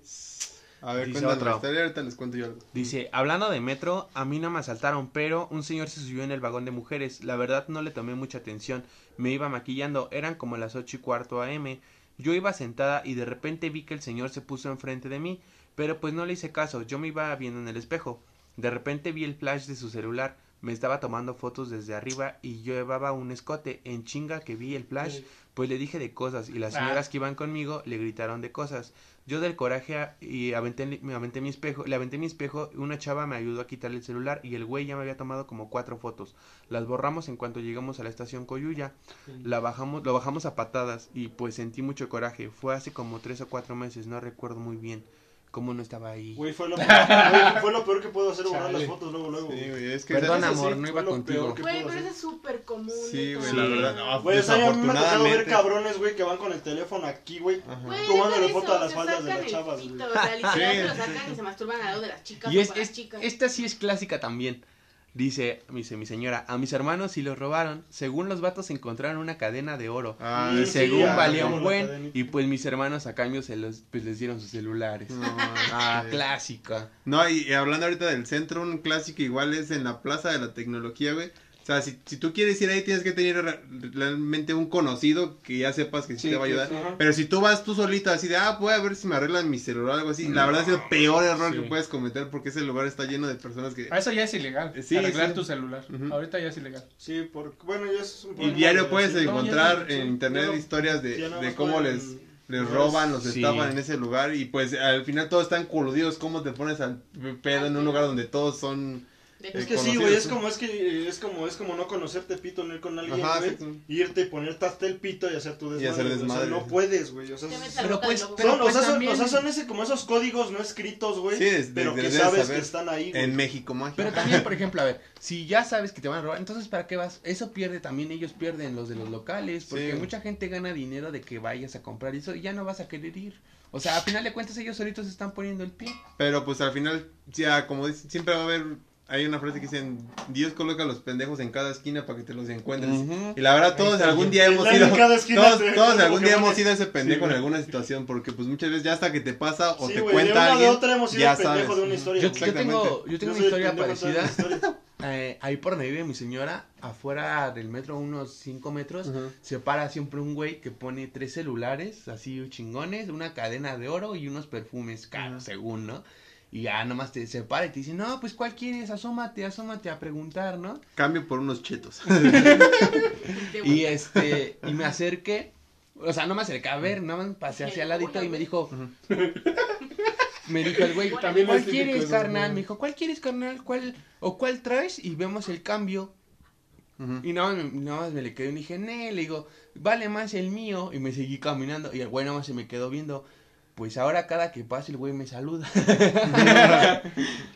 A ver, Dice cuéntame otro. la historia, ahorita les cuento yo algo. Dice, hablando de metro, a mí no me asaltaron, pero un señor se subió en el vagón de mujeres. La verdad no le tomé mucha atención. Me iba maquillando, eran como las ocho y cuarto AM. Yo iba sentada y de repente vi que el señor se puso enfrente de mí, pero pues no le hice caso, yo me iba viendo en el espejo. De repente vi el flash de su celular, me estaba tomando fotos desde arriba y yo llevaba un escote. En chinga que vi el flash, pues le dije de cosas y las Ah. señoras que iban conmigo le gritaron de cosas. Yo del coraje a- y aventé, me aventé mi espejo, le aventé mi espejo, una chava me ayudó a quitarle el celular y el güey ya me había tomado como cuatro fotos. Las borramos en cuanto llegamos a la estación Coyuya, la bajamos, lo bajamos a patadas y pues sentí mucho coraje. Fue hace como tres o cuatro meses, no recuerdo muy bien cómo no estaba ahí. Güey, fue lo, güey, fue lo peor que puedo hacer, borrar Chale. las fotos luego, luego. Sí, güey. güey, es que Perdón, amor, no fue iba lo contigo. peor que Güey, puedo pero hacer. eso es súper común. Sí, güey, la verdad, no, Güey, o sea, ya me ha tocado ver desafortunadamente. cabrones, güey, que van con el teléfono aquí, güey. Tomándole deja de foto a eso, las se faldas de sacan las el chavas, pito, güey. O sea, literal Sí, se lo sí, sacan sí. y se masturban al lado de las chicas Y o es, con las es- chicas. esta sí es clásica también. Dice, dice mi señora, a mis hermanos sí los robaron. Según los vatos encontraron una cadena de oro. Ah, y sí, según ya, valía un buen. Y pues mis hermanos a cambio se los, pues les dieron sus celulares. No, Ah, sí. clásica. No, y, y hablando ahorita del centro, un clásico igual es en la Plaza de la Tecnología, güey. O sea, si, si tú quieres ir ahí, tienes que tener re- realmente un conocido que ya sepas que sí, Sí, te va a ayudar. sí. Pero si tú vas tú solito así de, ah, voy a ver si me arreglan mi celular o algo así, la verdad es el peor error Sí. que puedes cometer porque ese lugar está lleno de personas que... Ah, Eso ya es ilegal. Sí, arreglar sí. tu celular. Ahorita ya es ilegal. Sí, porque, bueno, ya es un Y diario de- puedes no, encontrar en sí, internet historias de, de cómo pueden- les, les roban, los Sí. estaban en ese lugar y pues al final todos están coludidos, cómo te pones al pedo en un lugar donde todos son... De- Es Eh, que sí, güey, es como es que es como es como no conocerte pito, no ir con alguien, Ajá, güey, irte y ponerte hasta el pito y hacer tu Y desmadre. hacer o sea, desmadre. no puedes, güey, o sea, Pero pues, pero son, o, sea, son, también- o sea, son ese, como esos códigos no escritos, güey, Sí, es- pero de- que sabes que están ahí, güey. En México Mágico. Pero también, por ejemplo, a ver, si ya sabes que te van a robar, entonces ¿para qué vas? Eso pierde también, ellos pierden los de los locales, porque Sí. mucha gente gana dinero de que vayas a comprar eso y ya no vas a querer ir. O sea, a final de cuentas ellos solitos se están poniendo el pie. Pero pues al final, ya como dicen, siempre va a haber, hay una frase que dicen, Dios coloca los pendejos en cada esquina para que te los encuentres. Y la verdad todos algún día hemos En sido, cada esquina todos, te- todos algún día hemos sido ese pendejo Sí, en alguna situación, porque pues muchas veces ya hasta que te pasa o Sí, te güey, cuenta de una de otra hemos sido ya el pendejo sabes. de una historia. Yo, yo tengo, yo tengo Yo una historia parecida. Eh, ahí por donde vive mi señora, afuera del metro, unos 5 metros, se para siempre un güey que pone tres celulares, así chingones, una cadena de oro y unos perfumes caros, según, ¿no? Y ya nomás te se para y te dice, no, pues ¿cuál quieres? Asómate, asómate a preguntar, ¿no? Cambio por unos chetos. Y este, y me acerqué, o sea, no me acerqué a ver, nada más pasé hacia el ladito y me dijo, me dijo el güey, También ¿cuál es quieres, carnal? Me dijo, ¿cuál quieres, carnal? ¿Cuál, o cuál traes? Y vemos el cambio. Y nada más, nada más me le quedé y dije, "Nee", le digo, vale más el mío. Y me seguí caminando. Y el güey nada más se me quedó viendo. Pues ahora cada que pase el güey me saluda.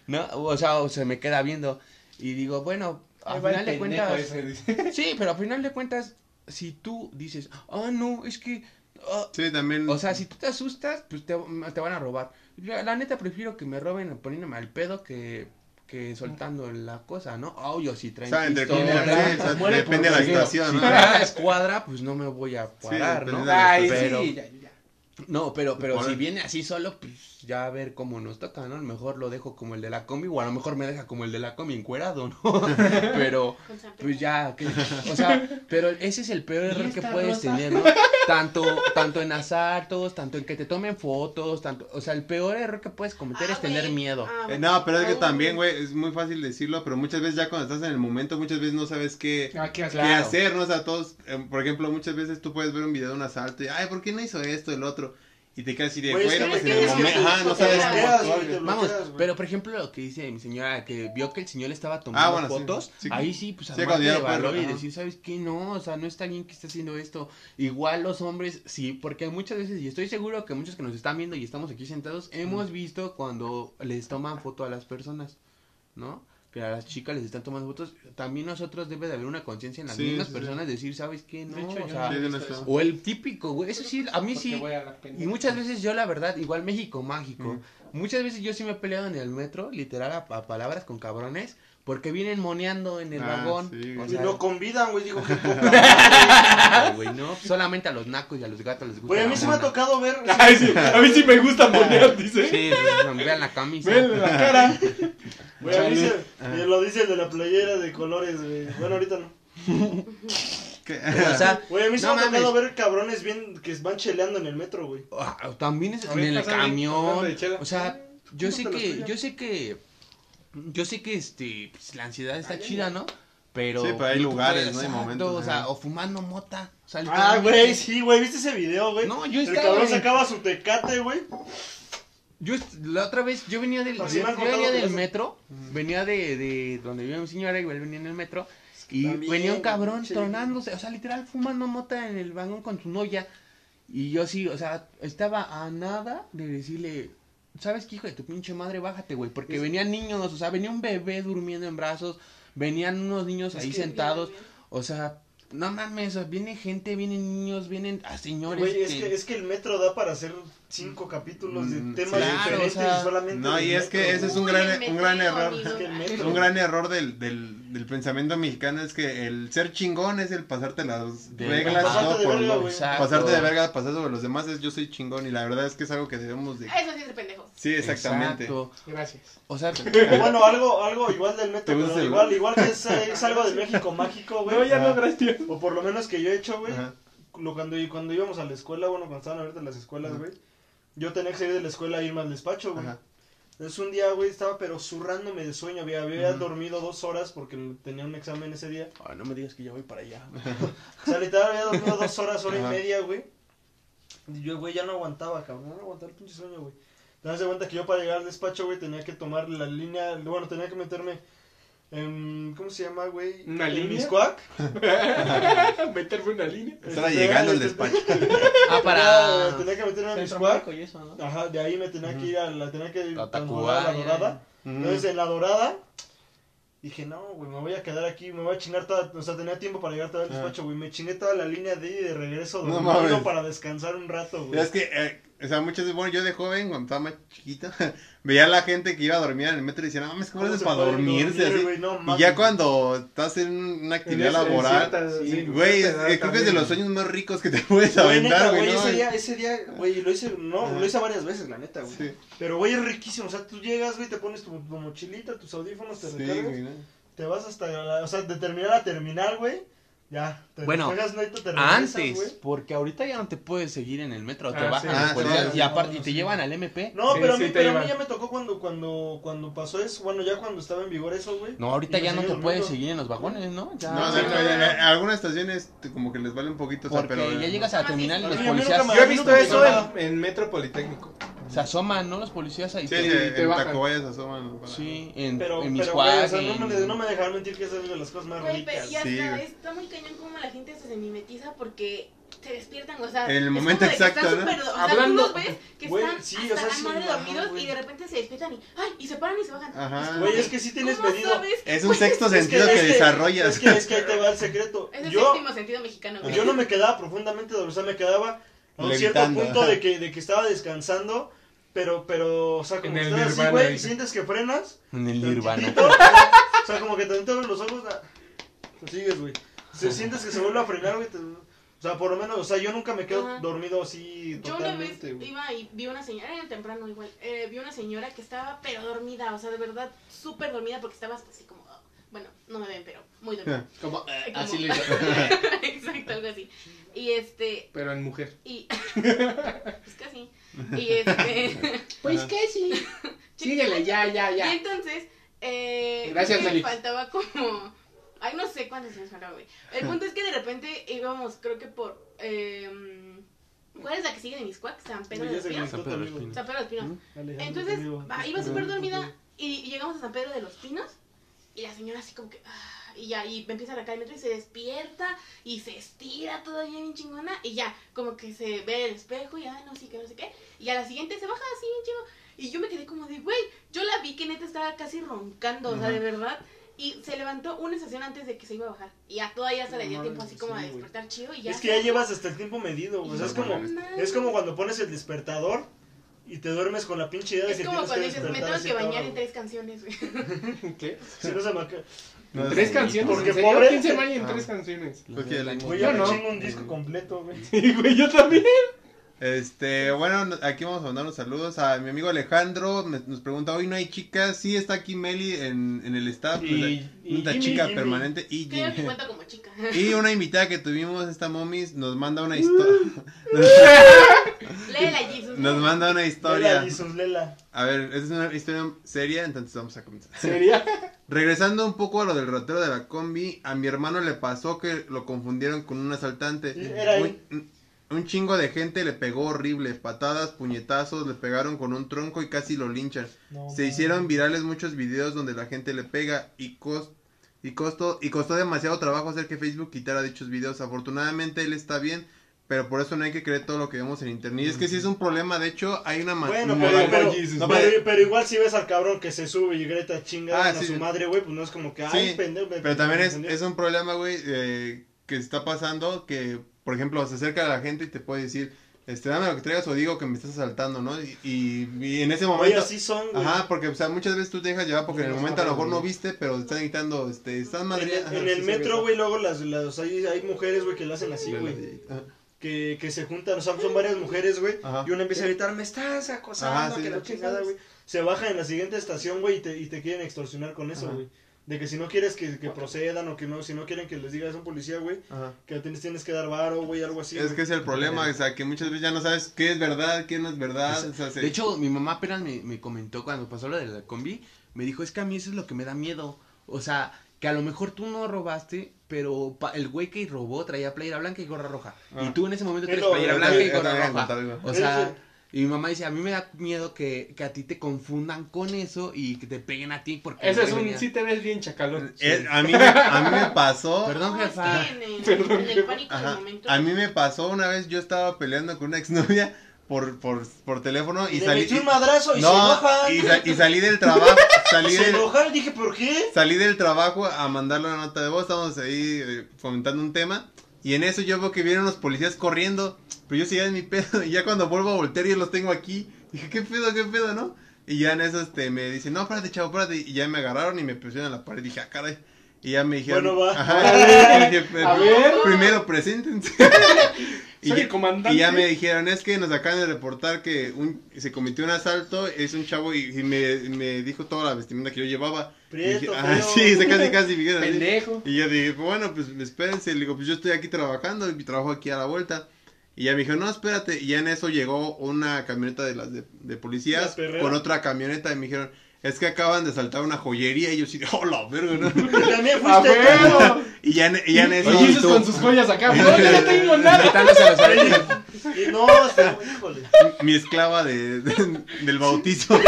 ¿No? O sea, o se me queda viendo. Y digo, bueno, va el final de cuentas. ese. Sí, pero al final de cuentas, si tú dices, ah, no, es que. ah", Sí, también. o sea, si tú te asustas, pues te, te van a robar. Yo, la neta prefiero que me roben poniéndome al pedo que, que soltando la cosa, ¿no? Oh, yo sí o traen sea, entre pistola, comillas, sí, o sea, Muere depende de la situación, si ¿no? traen la escuadra, pues no me voy a parar, depende ¿no? Ay, pero, sí, ya, ya. No, pero, pero si viene así solo, pues ya a ver cómo nos toca, ¿no? A lo mejor lo dejo como el de la combi, o a lo mejor me deja como el de la combi encuerado, ¿no? pero, pues ya, que- o sea, pero ese es el peor error que puedes rosa? tener, ¿no? Tanto, tanto en asaltos, tanto en que te tomen fotos, tanto, o sea, el peor error que puedes cometer Ah, es tener miedo. Ah, Eh, no, pero es que ah, también, güey, es muy fácil decirlo, pero muchas veces ya cuando estás en el momento, muchas veces no sabes qué, Ah, qué qué hacer, ¿no? O sea, todos, eh, por ejemplo, muchas veces tú puedes ver un video de un asalto y, ay, ¿por qué no hizo esto, el otro? Y te quedas así de, Güey, es güey, que no, pues, es en el momento, ajá, no sabes cómo actuar. Vamos, pero por ejemplo lo que dice mi señora, que vio que el señor le estaba tomando Ah, bueno, sí, fotos, sí. ahí sí, pues Sí, cuando ya de valor y decir, ¿sabes qué? No, o sea, no está bien que esté haciendo esto. Igual los hombres, sí, porque muchas veces, y estoy seguro que muchos que nos están viendo y estamos aquí sentados, hemos visto cuando les toman foto a las personas, ¿no? Que a las chicas les están tomando fotos. También nosotros debe de haber una conciencia en las Sí, mismas sí, sí. personas, decir, ¿sabes qué? No, De hecho, o sea, Sí, no o el típico, güey, eso sí, a mí Porque sí. a. Y muchas veces yo la verdad, igual México mágico, Mm. muchas veces yo sí me he peleado en el metro, literal a, a palabras con cabrones, porque vienen moneando en el Ah, vagón. sí, o güey. Y sea, lo convidan, güey, digo, qué poca. ay, güey, no, solamente a los nacos y a los gatos les gusta. Güey, a mí sí me ha tocado ver. Ay, sí, a mí sí me gusta monear, dice. Sí, pues, vean la camisa. Ven la cara. Güey, a mí se- eh, lo dice el de la playera de colores, güey. Bueno, ahorita no. ¿Qué? O sea, Güey, a mí se No me ha tocado mames. ver cabrones bien que van cheleando en el metro, güey. ah, también es A en ver, el hablando camión. de chela. O sea, yo sé que, tuya. yo sé que, yo sé que este, pues, la ansiedad está chida, ¿no? Pero, Sí, pero hay lugares, puedes- ¿no? Hay exacto, momentos, O sea, ajá. o fumando mota. O sea, Ah, literalmente. güey, sí, güey, ¿viste ese video, güey? No, yo El estaba, cabrón güey. sacaba su tecate, güey. Yo la otra vez, yo venía del, yo venía del metro, venía de, de donde vivía mi señora, igual venía en el metro, y también, venía un cabrón tronándose, o sea, literal fumando mota en el vagón con su novia, y yo sí, o sea, estaba a nada de decirle, ¿sabes qué hijo de tu pinche madre? Bájate, güey, porque venían niños, o sea, venía un bebé durmiendo en brazos, venían unos niños ahí sentados, o sea, no mames, viene gente, vienen niños, vienen a señores. Güey, es que, es que el metro da para hacer cinco capítulos de Mm, temas claro, diferentes o sea, y solamente. No, y es que ese es un Uy, gran, un gran error. Es que. Un gran error del, del, del pensamiento mexicano es que el ser chingón es el pasarte las De- reglas, pasarte ¿no? de Por verga, lo- pasarte de verga, pasar sobre los demás es yo soy chingón y la verdad es que es algo que debemos de... Eso sí es de pendejos. Sí, exactamente. Exacto. Gracias. O sea, O bueno, algo, algo igual del metro, ¿Te gusta pero el- igual, igual que es, es algo de México mágico, güey. No, ya Ah. no, gracias. O por lo menos que yo he hecho, güey. Cuando, cuando íbamos a la escuela, bueno, cuando estaban ahorita las escuelas, güey. Yo tenía que salir de la escuela e irme al despacho, güey. Ajá. Entonces un día, güey, estaba pero zurrándome de sueño. Había, dormido dos horas porque tenía un examen ese día. Ay, no me digas que ya voy para allá. O sea, literal había dormido dos horas, hora y media, güey. Y yo, güey, ya no aguantaba, cabrón. No aguantaba el pinche sueño, güey. Te das de cuenta que yo para llegar al despacho, güey, tenía que tomar la línea. Bueno, tenía que meterme en. ¿Cómo se llama, güey? ¿Una línea? Meterme una línea. Estaba Este, llegando al este, despacho. Ah, para. Tenía que meterme en Centro Miscuac. Y eso, ¿no? Ajá, de ahí me tenía que ir a la. Tenía que ir a la dorada. Entonces en la dorada. Dije, no, güey, me voy a quedar aquí, me voy a chingar toda, o sea, tenía tiempo para llegar todo el Ah. despacho, güey, me chingué toda la línea de ida y de regreso No dormido mames. para descansar un rato, güey. Es que, eh, o sea, muchas veces, bueno, yo de joven, cuando estaba más chiquito, veía a la gente que iba a dormir en el metro y decía, no mames, ¿cómo ¿Cómo haces para dormirse? dormir, así? güey? No y ya cuando estás en una actividad En laboral, güey, creo que es de los sueños más ricos que te puedes aventar, güey, ¿no? ese día, ese día, güey, lo hice, no, Ajá. lo hice varias veces, la neta, güey. Sí, Pero, güey, es riquísimo, o sea, tú llegas, güey, te pones tu, tu mochilita, tus audífonos, te sí, recargas, te vas hasta, la- o sea, de terminar a terminar, güey, ya, te Bueno, te Antes, porque ahorita ya no te puedes seguir en el metro, te Ah, bajan sí. los Ah, y aparte y No, te sí. llevan al MP. No, Sí, pero, a mí, pero a mí ya me tocó cuando, cuando, cuando pasó eso, bueno, ya cuando estaba en vigor eso, güey. No, ahorita ya no te puedes seguir en los vagones, ¿no? Ya, No, ya- algunas estaciones te- como que les vale un poquito, o sea, porque pero... ya llegas a la terminal y los policías Yo he visto eso en Metro Politécnico. Se asoman, ¿no? Los policías ahí. Sí, Sí, sí, te en bajan. Tacubaya se asoman. para- Sí, en, Pero, en pero, güey, o sea, no me, no me dejaron mentir que esa es de las cosas más Güey, pero ricas. y hasta sí, güey. está muy cañón como la gente se mimetiza porque se despiertan, o sea, En el es momento de que exacto, están ¿no? súper- o sea, Hablando- tú los ves que Güey, están sí, hasta o sea, la sí, madre ajá, dormidos güey. y de repente se despiertan y ay, y se paran y se bajan. Ajá. Es como Güey, es que sí tienes ¿cómo medido. sabes? Es un sexto Es que- sentido es que, desarrollas. Es que, es que ahí te va el secreto. Es el Yo, séptimo sentido mexicano, güey. yo no me quedaba profundamente dormido, o sea, me quedaba a un cierto punto ajá. de que, de que estaba descansando, pero, pero, o sea, como En estás así, güey, sientes que frenas, en el Nirvana. o sea, como que te abres los ojos, ah, te sigues, güey. Si sientes que se vuelve a frenar, güey, te- o sea, por lo menos, o sea, yo nunca me quedo Ajá. dormido así Yo una vez totalmente, iba y vi una señora, era temprano igual, eh, vi una señora que estaba pero dormida, o sea, de verdad, súper dormida porque estaba hasta así como, oh, bueno, no me ven, pero muy dormida. Como, Como- así le Exacto, algo así. Y este, Pero en mujer. y, pues casi, y este, Pues que sí. Síguele, ya, ya, y ya. entonces, eh, Gracias, Félix. faltaba como, ay, no sé cuántos años faltaba, güey. El punto es que de repente íbamos, creo que por, eh, ¿Cuál es la que sigue de? San Pedro los Pinos. San Pedro de los Pinos. San Pedro de los Pinos. Entonces, va, iba súper dormida y llegamos a San Pedro de los Pinos y la señora así como que... ah, y ya, y empieza a arrancar el metro y se despierta y se estira todavía bien chingona y ya, como que se ve el espejo y ah, no sé qué, no sé qué. Y a la siguiente se baja así bien chingo. Y yo me quedé como de, güey, yo la vi que neta estaba casi roncando, o sea, de verdad. Y se levantó una estación antes de que se iba a bajar. Y a todavía se le dio tiempo así como sí, a despertar chido y ya. Es que ya llevas hasta el tiempo medido, güey. O sea, es como, es como cuando pones el despertador y te duermes con la pinche idea de Es que como cuando dices, me tengo que bañar en tres canciones, güey. ¿Qué? Si no se me No, Tres sí. canciones. Porque ¿En pobre- ¿Quién se baña en Ah. tres canciones? Que la- Güey, Yo no. chingo un disco completo, güey. Sí, güey, yo también. Este, bueno, aquí vamos a mandar unos saludos a mi amigo Alejandro. me- nos pregunta, hoy no hay chicas. Sí, está aquí Meli en, en el staff. Y- y una Jimmy, chica Jimmy. permanente. Y, Creo que Jimmy. cuenta como chica. y una invitada que tuvimos, esta momis, nos manda una historia. Jesus. nos manda una Lela, historia. Jesus, Lela. A ver, es una historia seria, entonces vamos a comenzar. ¿Sería? Regresando un poco a lo del ratero de la combi, a mi hermano le pasó que lo confundieron con un asaltante. Era él. Un- chingo de gente le pegó horrible, patadas, puñetazos, le pegaron con un tronco y casi lo linchan. No, Se hicieron virales muchos videos donde la gente le pega y cos- y costó y costó demasiado trabajo hacer que Facebook quitara dichos videos. Afortunadamente él está bien, pero por eso no hay que creer todo lo que vemos en internet. Y es que si es un problema, de hecho, hay una Bueno, pero, pero. No, pero, igual si ves al cabrón que se sube y grita chinga Ah, a sí. su madre, güey, pues no es como que, ay, Sí, pendejo. Pero también es, es un problema, güey, eh, que está pasando que, por ejemplo, se acerca a la gente y te puede decir, este, dame lo que traigas o digo que me estás asaltando, ¿no? Y, y- y en ese momento... así son, güey. Ajá, porque, o sea, muchas veces tú te dejas llevar porque en el momento a lo mejor no viste, pero te están gritando, este, estás En madre... en el metro, güey, luego las, las hay, hay mujeres, güey, que lo hacen así, güey. Que, que se juntan, o sea, son varias mujeres, güey. Ajá. Y una empieza a gritar, me estás acosando, Ajá, sí. que la chingada, güey. Se baja en la siguiente estación, güey, y te, y te quieren extorsionar con eso, Ajá. güey. De que si no quieres que, que procedan o que no, si no quieren que les digas a un policía, güey, Ajá. que tienes, tienes que dar varo, güey, algo así. Es güey. que es el problema, o sea, que muchas veces ya no sabes qué es verdad, qué no es verdad. o sea, se- De hecho, mi mamá apenas me, me comentó cuando pasó lo de la combi, me dijo, es que a mí eso es lo que me da miedo. O sea, que a lo mejor tú no robaste, pero pa- el güey que robó traía playera blanca y gorra roja. Ah. Y tú en ese momento Es traes playera blanca y gorra roja. O sea, y mi mamá dice, a mí me da miedo que, que a ti te confundan con eso y que te peguen a ti porque... Ese es un. venía- Sí te ves bien chacalón. Eh, a, mí, me- a mí me pasó... Perdón, No, es jefa. que en el, Perdón, en el jefa. pánico Ajá. del momento. A mí me pasó una vez, yo estaba peleando con una exnovia por, por, por teléfono y le salí... metí un madrazo y se no, enojan. y, sa- y salí del trabajo, salí se del, dije, ¿por qué? salí del trabajo a mandarle una nota de voz, estábamos ahí eh, comentando un tema y en eso yo veo que vienen unos policías corriendo, pero yo seguía en mi pedo y ya cuando vuelvo a voltear yo los tengo aquí, dije, ¿qué pedo, qué pedo, no? Y ya en eso este, me dicen, no, espérate, chavo, espérate, y ya me agarraron y me a la pared, dije, ah, caray. Y ya me dijeron, Bueno, va. Ajá, y dije, A ver. primero preséntense. y, Soy ya, el comandante. y ya me dijeron, es que nos acaban de reportar que un, se cometió un asalto, es un chavo y, y me, me dijo toda la vestimenta que yo llevaba. Y Prieto, dije, ah, feo. sí, se casi casi. Pendejo. Y yo dije, bueno, pues espérense, le digo, pues yo estoy aquí trabajando y trabajo aquí a la vuelta. Y ya me dijo, no, espérate. Y ya en eso llegó una camioneta de las de, policías con otra camioneta y me dijeron, es que acaban de saltar una joyería. Y yo sí, oh, la verga, ¿no? También ¡A fuiste. ver! y ya, en- y ya en eso. Oye, Jesus con sus joyas acá. No, yo no tengo nada. Y no, este, híjole. mi esclava de, de- del bautizo.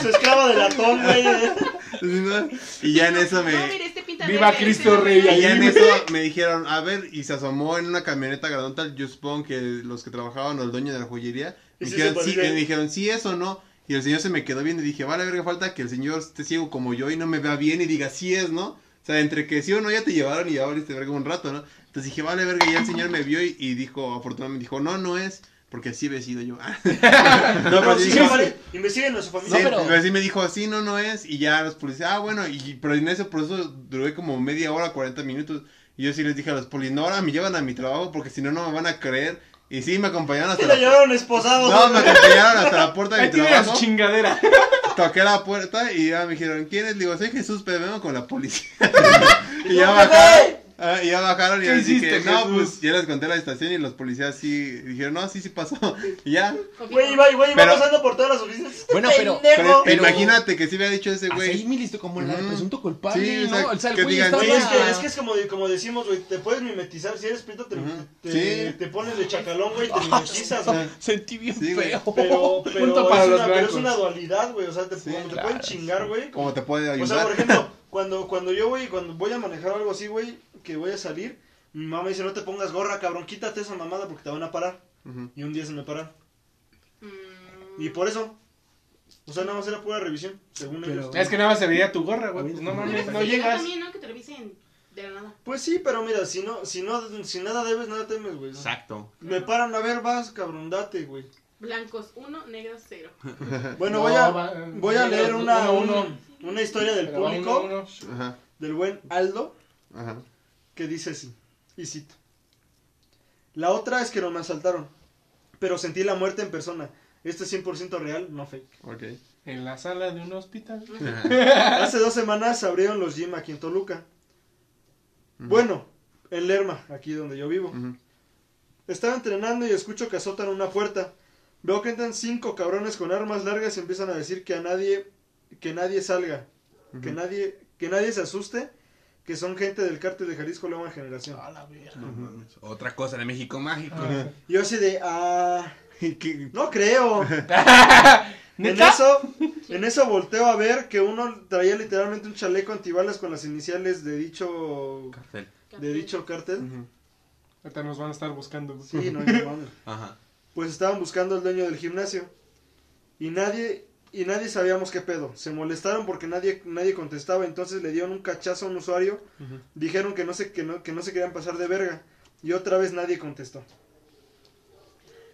Su esclava de latón, güey. ¿no? y ya en eso me... No, mire, este pinta Viva verde, Cristo este Rey. Y ya en eso me dijeron, a ver, y se asomó en una camioneta grandota, yo supongo que los que trabajaban o el dueño de la joyería, me Y dijeron, se sí, me dijeron, sí, eso o no. Y el señor se me quedó viendo y dije, vale, verga, falta que el señor esté ciego como yo y no me vea bien y diga, sí es, ¿no? O sea, entre que sí o no ya te llevaron y ya valiste verga un rato, ¿no? Entonces dije, vale, verga, y ya el señor me vio y, y dijo, afortunadamente, dijo, no, no es, porque así he sido yo. no, pero sí, dije, vale, Investiguen a su Sí, familia. No, pero- pero sí me dijo, sí, no, no es. Y ya los policías, ah, bueno, y, pero en ese proceso duré como media hora, 40 minutos. Y yo sí les dije a los policías, no, ahora me llevan a mi trabajo porque si no, no me van a creer. Y sí, me acompañaron Y hasta lo la, llevaron esposado. no, me acompañaron hasta la puerta de mi trabajo. chingadera. Toqué la puerta y ya me dijeron, ¿quién es? Le digo, soy Jesús, pero vengo con la policía. y Y ya bajaron. Ah, y ya bajaron y ¿Qué les dije, hiciste, no, Jesús? pues ya les conté la estación y los policías sí dijeron, no, sí, sí pasó. Y ya. Güey, iba, güey, iba Pero- pasando por todas las oficinas. Este Bueno, pero- pendejo. Pero, imagínate que sí me ha dicho ese Así güey. me listo como la Ujú. presunto culpable, Sí, o ¿no? sea, O sea, el que güey digan, estaba... Güey, es que, es que es como, como decimos, güey, te puedes mimetizar, si eres prieto te, Ujú. te, Sí. te pones de chacalón, güey, te mimetizas, güey. Sentí bien Sí, güey. feo. Pero, pero, Punto para es los una, pero es blancos. una dualidad, güey, o sea, te, Sí, como te claro, pueden chingar, güey. ¿Cómo te puede O ayudar? sea, por ejemplo, cuando, cuando yo voy, cuando voy a manejar algo así, güey, que voy a salir, mi mamá me dice, no te pongas gorra, cabrón, quítate esa mamada porque te van a parar. Y un día se me pararon. Mm, Y por eso, o sea, nada más era pura revisión, según Pero- ellos. Es que nada más se veía tu gorra, güey. No mames, pues no sí, llegas. también, ¿no? Que te revisen de la nada. Pues sí, pero mira, si no, si no, si nada debes, nada temes, güey. Exacto. Me paran a ver, vas, cabrón, date, güey. Blancos uno, negros cero. Bueno, No, voy a, va- voy a leer uno, una, uno. un- una historia del Pero público, uno, uno. Ajá, del buen Aldo, ajá. que dice así, y cito. La otra es que no me asaltaron, pero sentí la muerte en persona. Esto es 100% real, no fake. Ok. En la sala de un hospital. Hace dos semanas se abrieron los gym aquí en Toluca. Bueno, en Lerma, aquí donde yo vivo. Estaba entrenando y escucho que azotan una puerta. Veo que entran cinco cabrones con armas largas y empiezan a decir que a nadie, que nadie salga, que nadie, que nadie se asuste, que son gente del cártel de Jalisco Nueva Generación. A la verga. Otra cosa de México mágico. Ah. Yo así de, ah, ¿Qué? no creo. En eso, en eso volteo a ver que uno traía literalmente un chaleco antibalas con las iniciales de dicho, Cartel. de dicho cártel. Ahorita nos van a estar buscando. Sí, no, no. Ajá. pues estaban buscando al dueño del gimnasio y nadie y nadie sabíamos qué pedo. Se molestaron porque nadie nadie contestaba, entonces le dieron un cachazo a un usuario. Dijeron que no se que no, que no se querían pasar de verga y otra vez nadie contestó.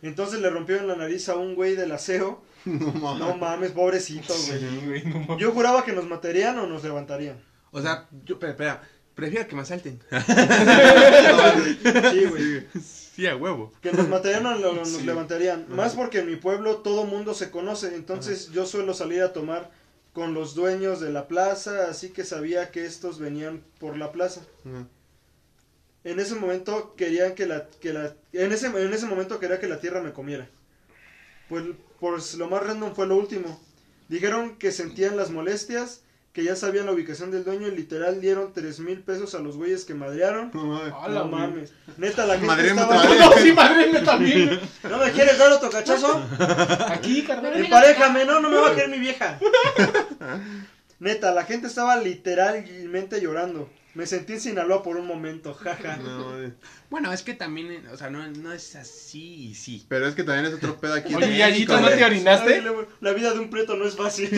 Entonces le rompieron la nariz a un güey del aseo. No mames. No mames, pobrecito, güey. Sí, güey, no mames. Yo juraba que nos matarían o nos levantarían. O sea, yo, espera, espera. Prefiero que me asalten. Sí, güey. Sí, a huevo. Que nos matarían o nos Sí. levantarían. Más porque en mi pueblo todo mundo se conoce. Entonces yo suelo salir a tomar con los dueños de la plaza. Así que sabía que estos venían por la plaza. En ese momento querían que la, que la en ese, en ese momento quería que la tierra me comiera. Pues, pues lo más random fue lo último. Dijeron que sentían las molestias, que ya sabían la ubicación del dueño y literal dieron tres mil pesos a los güeyes que madrearon. No mames. No. Neta, la gente estaba... No, sí, madre, también. ¿No me quieres dar otro cachazo? Aquí, carnal. Emparejame, no, no me va a querer mi vieja. Neta, la gente estaba literalmente llorando. Me sentí en Sinaloa por un momento, jaja. No, mames. Bueno, es que también, eh, o sea, no, no es así y sí. Pero es que también es otro pedo aquí. en Oye, ¿y México, Ayito no te orinaste? Ay, la, la vida de un preto no es fácil.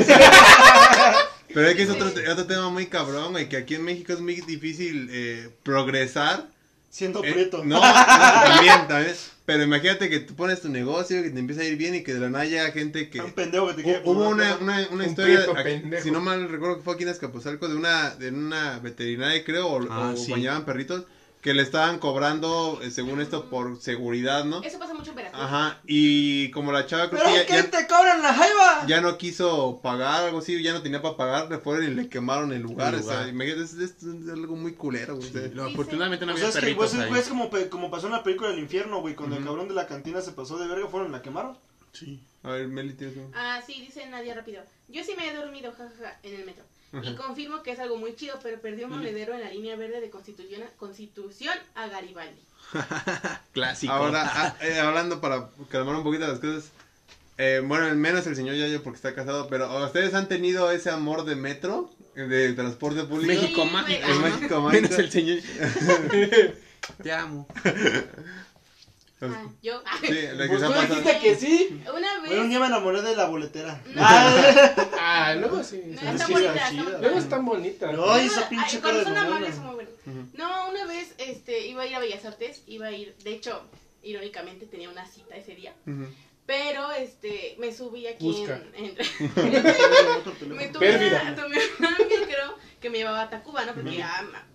Pero es que es otro, otro tema muy cabrón, güey, que aquí en México es muy difícil eh, progresar. Siendo Eh, preto. no, no, también, también. Pero imagínate que tú pones tu negocio, que te empieza a ir bien y que de la nada llega gente que... Un pendejo que te quiere Hu- Hubo una, una, una Un historia, aquí- si no mal recuerdo que fue aquí en Azcapotzalco, de una, de una veterinaria creo, o, Ah, o sí. bañaban perritos, que le estaban cobrando, eh, según esto, por seguridad, ¿no? Eso pasa mucho en Veracruz. Ajá, y como la chava creo ¿Pero que qué ya, ya, te cobran la jaiba? ya no quiso pagar, algo así, ya no tenía para pagar, le fueron y le quemaron el lugar, El o sea, lugar. imagínate, es, es- es algo muy culero, güey. Lo- Sí, afortunadamente no O había sea, es que pues, ahí. es, como, como pasó en la película del infierno, güey, cuando el Ujú. cabrón de la cantina se pasó de verga, fueron y la quemaron. Sí. A ver, Meli, tienes Ah, sí, dice Nadia rápido. Yo sí me he dormido, jajaja, en el metro. Y confirmo que es algo muy chido, pero perdí un monedero en la línea verde de Constitución, Constitución a Garibaldi. Clásico. Ahora, ah, eh, hablando para calmar un poquito las cosas, eh, bueno, menos el señor Yayo porque está casado, pero ¿ustedes han tenido ese amor de metro, de transporte público? México Sí, mágico. México mágico. Menos el señor. Te amo. Ah, yo. Sí, la que Pues se ha tú pasado. dijiste que sí. Una Bueno, un vez. día me enamoré de la boletera. No. Ah, luego sí. No, sí, está sí, bonita. Luego. No, esa pinche cuando cara de son amables son muy buenos. No, una vez este, iba a ir a Bellas Artes, iba a ir, de hecho, irónicamente tenía una cita ese día, pero este, me subí aquí Busca. en... en- me tomé Pérdida. una, tomé una micro que me llevaba a Tacuba, ¿no? Porque ah, ma-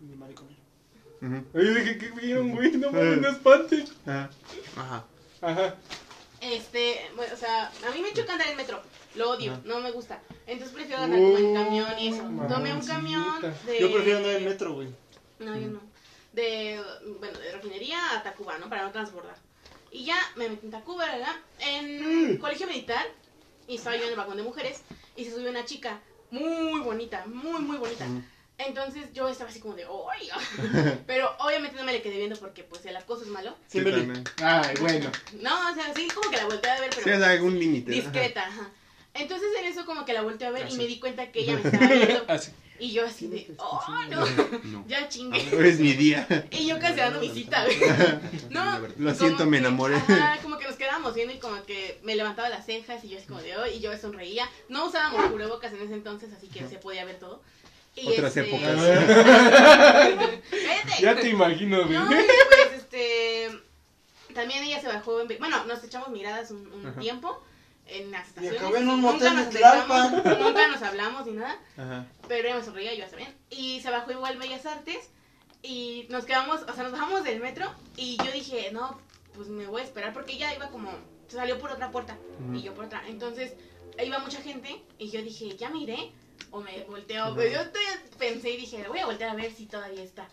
Mi maricón. Ujú. Oye, dije que vieron, güey. No mames, no espanten. Ajá. Ajá. Ajá. este, bueno, o sea, a mí me choca andar en metro, lo odio, no me gusta. Entonces prefiero andar como en camión y eso. Uh, Tomé un camión de... Yo prefiero andar en metro, güey. No, yo no. De, bueno, de refinería a Tacuba, ¿no? Para no transbordar. Y ya me metí en Tacuba, ¿verdad? En colegio militar. Y estaba yo en el vagón de mujeres. Y se subió una chica muy bonita, muy, muy bonita. Entonces yo estaba así como de, ¡ay! Pero obviamente no me le quedé viendo porque pues el acoso es malo. Sí, Meli. también. Ay, bueno. No, o sea, sí, como que la volteé a ver, pero Sí, hay algún límite. discreta, ajá. Entonces en eso como que la volteé a ver y me di cuenta que ella me estaba viendo. Así. Y yo así de, ¡oh, no! No. Ya chingue. Hoy es mi día. Y yo cancelando mi cita, güey. No, Lo siento, me que- enamoré. Ajá, como que nos quedábamos viendo y como que me levantaba las cejas y yo así como de hoy y yo sonreía. No usábamos cubrebocas en ese entonces, así que se podía ver todo. Y Otras este- épocas. Ya te imagino, güey. No, y pues este. También ella se bajó. En... Bueno, nos echamos miradas un, tiempo en las Y estaciones. acabé en un Nunca motel de nos Tlalpan. Nunca nos hablamos ni nada. Ajá. Pero ella me sonreía, yo bien. Y se bajó igual Bellas Artes. Y nos quedamos, o sea, nos bajamos del metro. Y yo dije, no, pues me voy a esperar. Porque ella iba como. Se salió por otra puerta. Y yo por otra. Entonces, iba mucha gente. Y yo dije, ya me iré. O me volteo. Pues yo todavía pensé y dije, voy a voltear a ver si todavía está.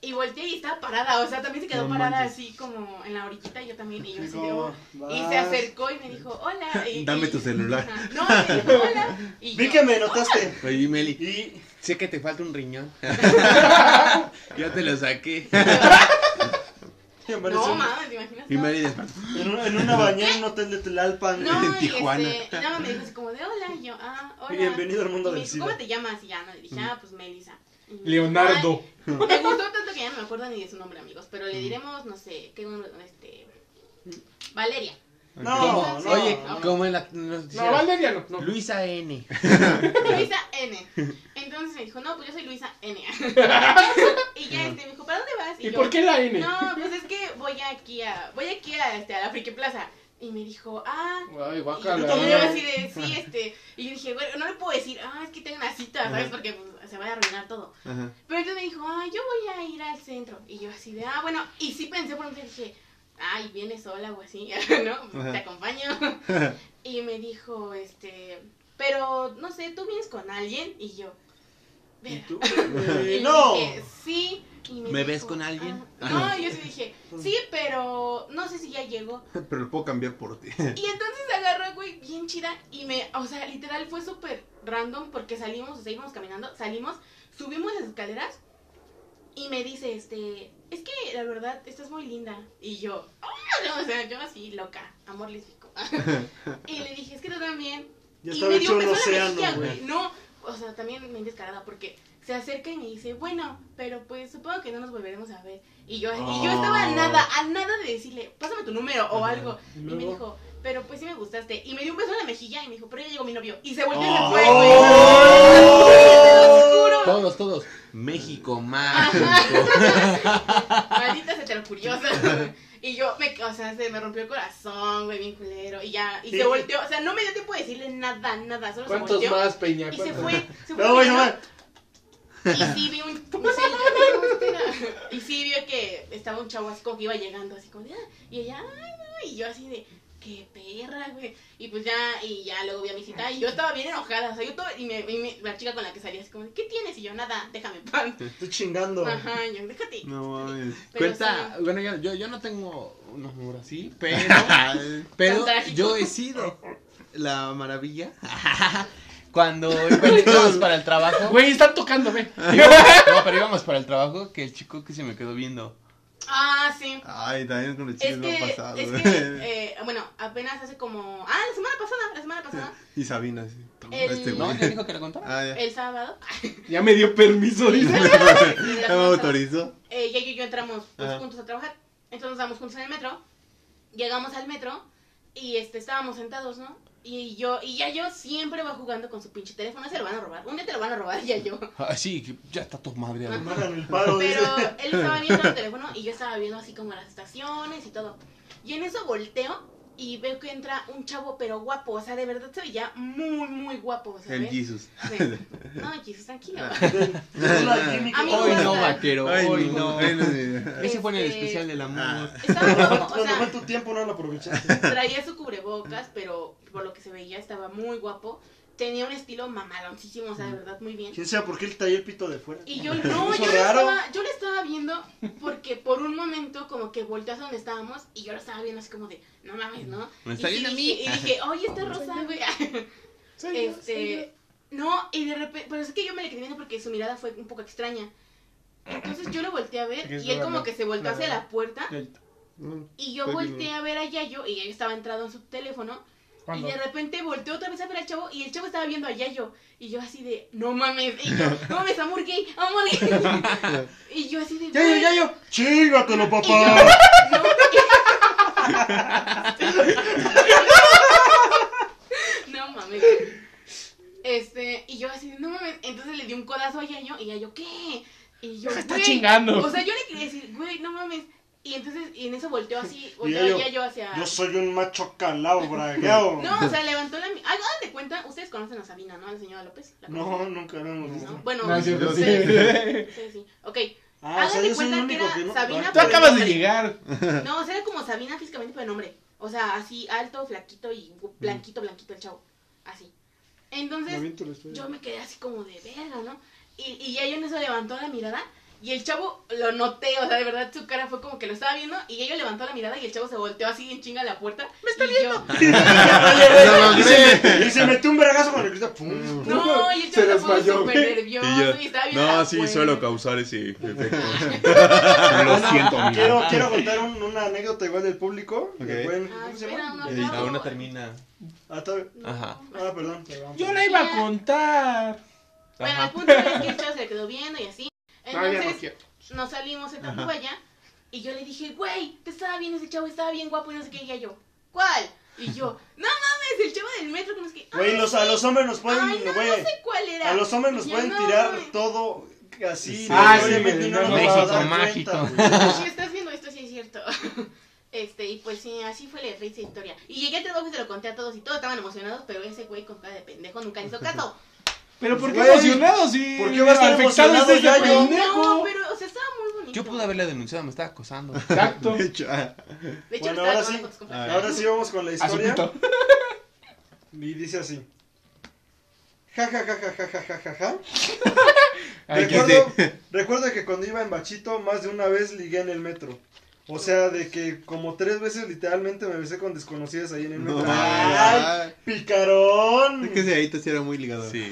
Y volteé y estaba parada. O sea, también se quedó No parada manches. así como en la orillita. Y yo también. Y yo así de, "Oh". Y se acercó y me dijo, hola. Y- Dame y- tu celular. Ajá. No, me dijo, hola. Y Vi yo, que me notaste. Oye, Meli, Y sé que te falta un riñón. ya te lo saqué. Apareció No, en- mames, ¿te imaginas? Y No. Después. en, una- en una bañera en un hotel de Tlalpan. No, en y Tijuana. este, y nada más me dijo así como de hola, y yo, ah, hola. Bienvenido al mundo Y me del dijo, SIDA. ¿Cómo te llamas? Y ya, no, le dije, ah, pues Melissa. Y me dijo, Leonardo. "Ay". Me gustó tanto que ya no me acuerdo ni de su nombre, amigos, pero le diremos, no sé, qué nombre, este, Valeria. No, no. Oye, no. como en la. No, Valeria no. no. Luisa N. Luisa N. Entonces me dijo, no, pues yo soy Luisa N. y ya este, me dijo, ¿para dónde vas? ¿Y yo, por qué la N? No, pues es que voy aquí a, voy aquí a, este, a la Friki Plaza. Y me dijo, ah, Ay, Y yo así de, sí, este, y yo dije, bueno, no le puedo decir, ah, es que tengo una cita, ¿sabes? Porque pues, se va a arruinar todo. Ajá. Pero entonces me dijo, ah, yo voy a ir al centro. Y yo así de, ah, bueno, y sí pensé por un momento, dije, ay, vienes sola o así, ¿no? Pues, Ajá. te acompaño. y me dijo, este, pero, no sé, ¿tú vienes con alguien? Y yo, ¿Y tú? Y no. dije, sí. Y ¿Me ves con alguien? "Ah". no, y yo sí dije, sí, pero no sé si ya llegó. Pero lo puedo cambiar por ti. Y entonces agarró, güey, bien chida. Y me, o sea, literal fue súper random porque salimos, o sea, íbamos caminando, salimos, subimos las escaleras. Y me dice, este, es que la verdad, estás muy linda. Y yo, "Ah", no, o sea, yo así, loca, amor lésbico. y le dije, es que tú también. Ya y estaba me hecho dio un un beso en la océano, mejilla, güey. No, o sea, también me descarada porque se acerca y me dice, bueno, pero pues supongo que no nos volveremos a ver. Y yo, y yo estaba a Oh. nada, a nada de decirle, pásame tu número o algo. Y Y me dijo, pero pues sí me gustaste. Y me dio un beso en la mejilla y me dijo, pero ya llegó mi novio. Y se volvió y Oh. se fue, güey. Todos, todos. México mágico. Maldita heterocuriosa. Y yo, me, o sea, se me rompió el corazón, güey, bien culero. Y ya, y Sí. se volteó. O sea, no me dio tiempo de decirle nada, nada. Solo se ¿Cuántos volteó. más, Peña? Y se ¿Cuántos fue. Se fue No, güey, no, caminando. güey. Y sí vi un. no, espera. Y sí vio que estaba un chavo así como que iba llegando, así como de. "Ah", Y ella, ay, no. Y yo así de. Qué perra, güey. Y pues ya, y ya luego vi a mi cita. Y yo estaba bien enojada. O sea, yo todo. Y, me, y me- la chica con la que salía, así como, ¿qué tienes? Y yo, nada, déjame en paz. Estoy chingando. Ajá, yo, déjate. No mames. Cuenta, sí. bueno, yo, yo, yo no tengo un amor así, pero, pero yo he sido la maravilla. Cuando íbamos para el trabajo, Güey, están tocando, ven. no, pero íbamos para el trabajo, que el chico que se me quedó viendo. Ah, sí. Ay, también con los Es chicos que, no ha pasado. es que, eh, bueno, apenas hace como. Ah, la semana pasada, la semana pasada. Y Sabina, sí. El- Este ¿No? güey. ¿Ya dijo que le contara? Ah, ya. El sábado. Ya me dio permiso, dice. Ya me autorizó. eh, ella y yo entramos pues, juntos a trabajar. Entonces nos damos juntos en el metro. Llegamos al metro y este estábamos sentados, ¿no? Y yo, y ya yo siempre va jugando con su pinche teléfono, se lo van a robar. Un día te lo van a robar, ya yo. Ah, sí, que ya está todo el paro. Pero él estaba viendo el teléfono y yo estaba viendo así como las estaciones y todo. Y en eso volteo y veo que entra un chavo pero guapo, o sea, de verdad se veía muy, muy guapo, ¿sabes? El Jesus. Sí. No, Jesus, tranquilo. La química. Amigo, Hoy no, vaquero, Ay, hoy no. Ese fue en el Este- especial del amor. Ah. Estaba guapo, o sea, tu tiempo no lo aprovechaste. traía su cubrebocas, pero por lo que se veía estaba muy guapo. Tenía un estilo mamaloncísimo, o sea, de verdad, muy bien. ¿Quién sabe por qué él traía el pito de fuera? Y yo no, yo lo, raro. estaba, yo lo estaba viendo porque por un momento como que volteó hacia donde estábamos y yo lo estaba viendo así como de, no mames, ¿no? ¿Me está y, viendo a mí? dije, y dije, oye, está rosa, güey. este, no, y de repente, pero es que yo me le quedé viendo porque su mirada fue un poco extraña. Entonces yo lo volteé a ver y él como que se volteó hacia la puerta y yo volteé a ver a Yayo y Yayo estaba entrado en su teléfono Y de repente volteó otra vez a ver al chavo y el chavo estaba viendo a Yayo. Y yo así de, no mames, y yo, no mames, amor gay, amor gay. y yo así de, Ya, ya, ya, yo. Chingatelo, Y yo, papá. no, no mames. Este, y yo así de, no mames. Entonces le di un codazo a Yayo y Yayo, ¿qué? Y yo, Está güey. chingando. O sea, yo le quería decir, güey, no mames. Y entonces, y en eso volteó así, volteó Yayo, Yayo hacia. Yo soy un macho calao, bragueado. No, o sea, levantó la. mi- Hagan de cuenta, ustedes conocen a Sabina, ¿no? A la señora López. ¿La No, nunca lo hemos visto. ¿No? Bueno, No, cierto, sí. ustedes, ustedes sí. Ok. Ah, o Hagan sea, de yo el cuenta que era que no. Sabina, Tú acabas de llegar. No, o sea, era como Sabina físicamente, pero de nombre. O sea, así alto, flaquito y blanquito, blanquito el chavo. Así. Entonces, la yo me quedé así como de verga, ¿no? Y, y ya yo en eso levantó la mirada y el chavo lo noté, o sea, de verdad su cara fue como que lo estaba viendo y ella levantó la mirada y el chavo se volteó así en chinga a la puerta. ¡Me está viendo! y, se me, y se metió un vergazo con el grito. Pum. No, y el Se chavo se desmayó, súper nervioso y, estaba viendo no, la sí, puerta. suelo causar ese efecto. Bueno, siento, amigo. quiero, quiero contar un- una anécdota igual del público. que Ok. pueden- Ah, ¿Cómo se espera, llama? no. Aún no termina. Ah. Ajá. ah, perdón. Yo la iba a contar. Bueno, el punto es que el chavo se le quedó viendo y así. No Entonces, nos salimos en Ajá. Tacubaya y yo le dije, güey, te estaba bien ese chavo, estaba bien guapo y no sé qué. Y ella yo, ¿cuál? Y yo, no mames, el chavo del metro que no sé qué. Güey, los, a los hombres nos pueden, Ay, no, güey, no sé cuál era. a los hombres nos pueden no, tirar güey. todo así. Sí. Ah, sí, no nos México mágico. cuenta, güey. Si estás viendo esto, sí es cierto. Este, y pues sí, así fue la risa historia. Y llegué a trabajo y se lo conté a todos y todos estaban emocionados, pero ese güey con cara de pendejo nunca hizo caso. Pero ¿por qué Güey, emocionado si ¿por qué va a estar afectado emocionado es ese ya yo? pendejo? No, pero, o sea, estaba muy bonito. Yo pude haberle denunciado, me estaba acosando. Exacto. De hecho, ah, De hecho, Bueno, estaba ahora sí. Ah, Ahora sí vamos con la A su historia. Y dice así. Ja, ja, ja, ja, ja, ja, ja, ja, ja. Ay, Recuerdo, recuerdo que cuando iba en Bachito, más de una vez ligué en el metro. O sea, de que como tres veces literalmente me besé con desconocidas ahí en el no metro. mames. ¡Ay, picarón! Es que ese ahí sí era muy ligado. Sí.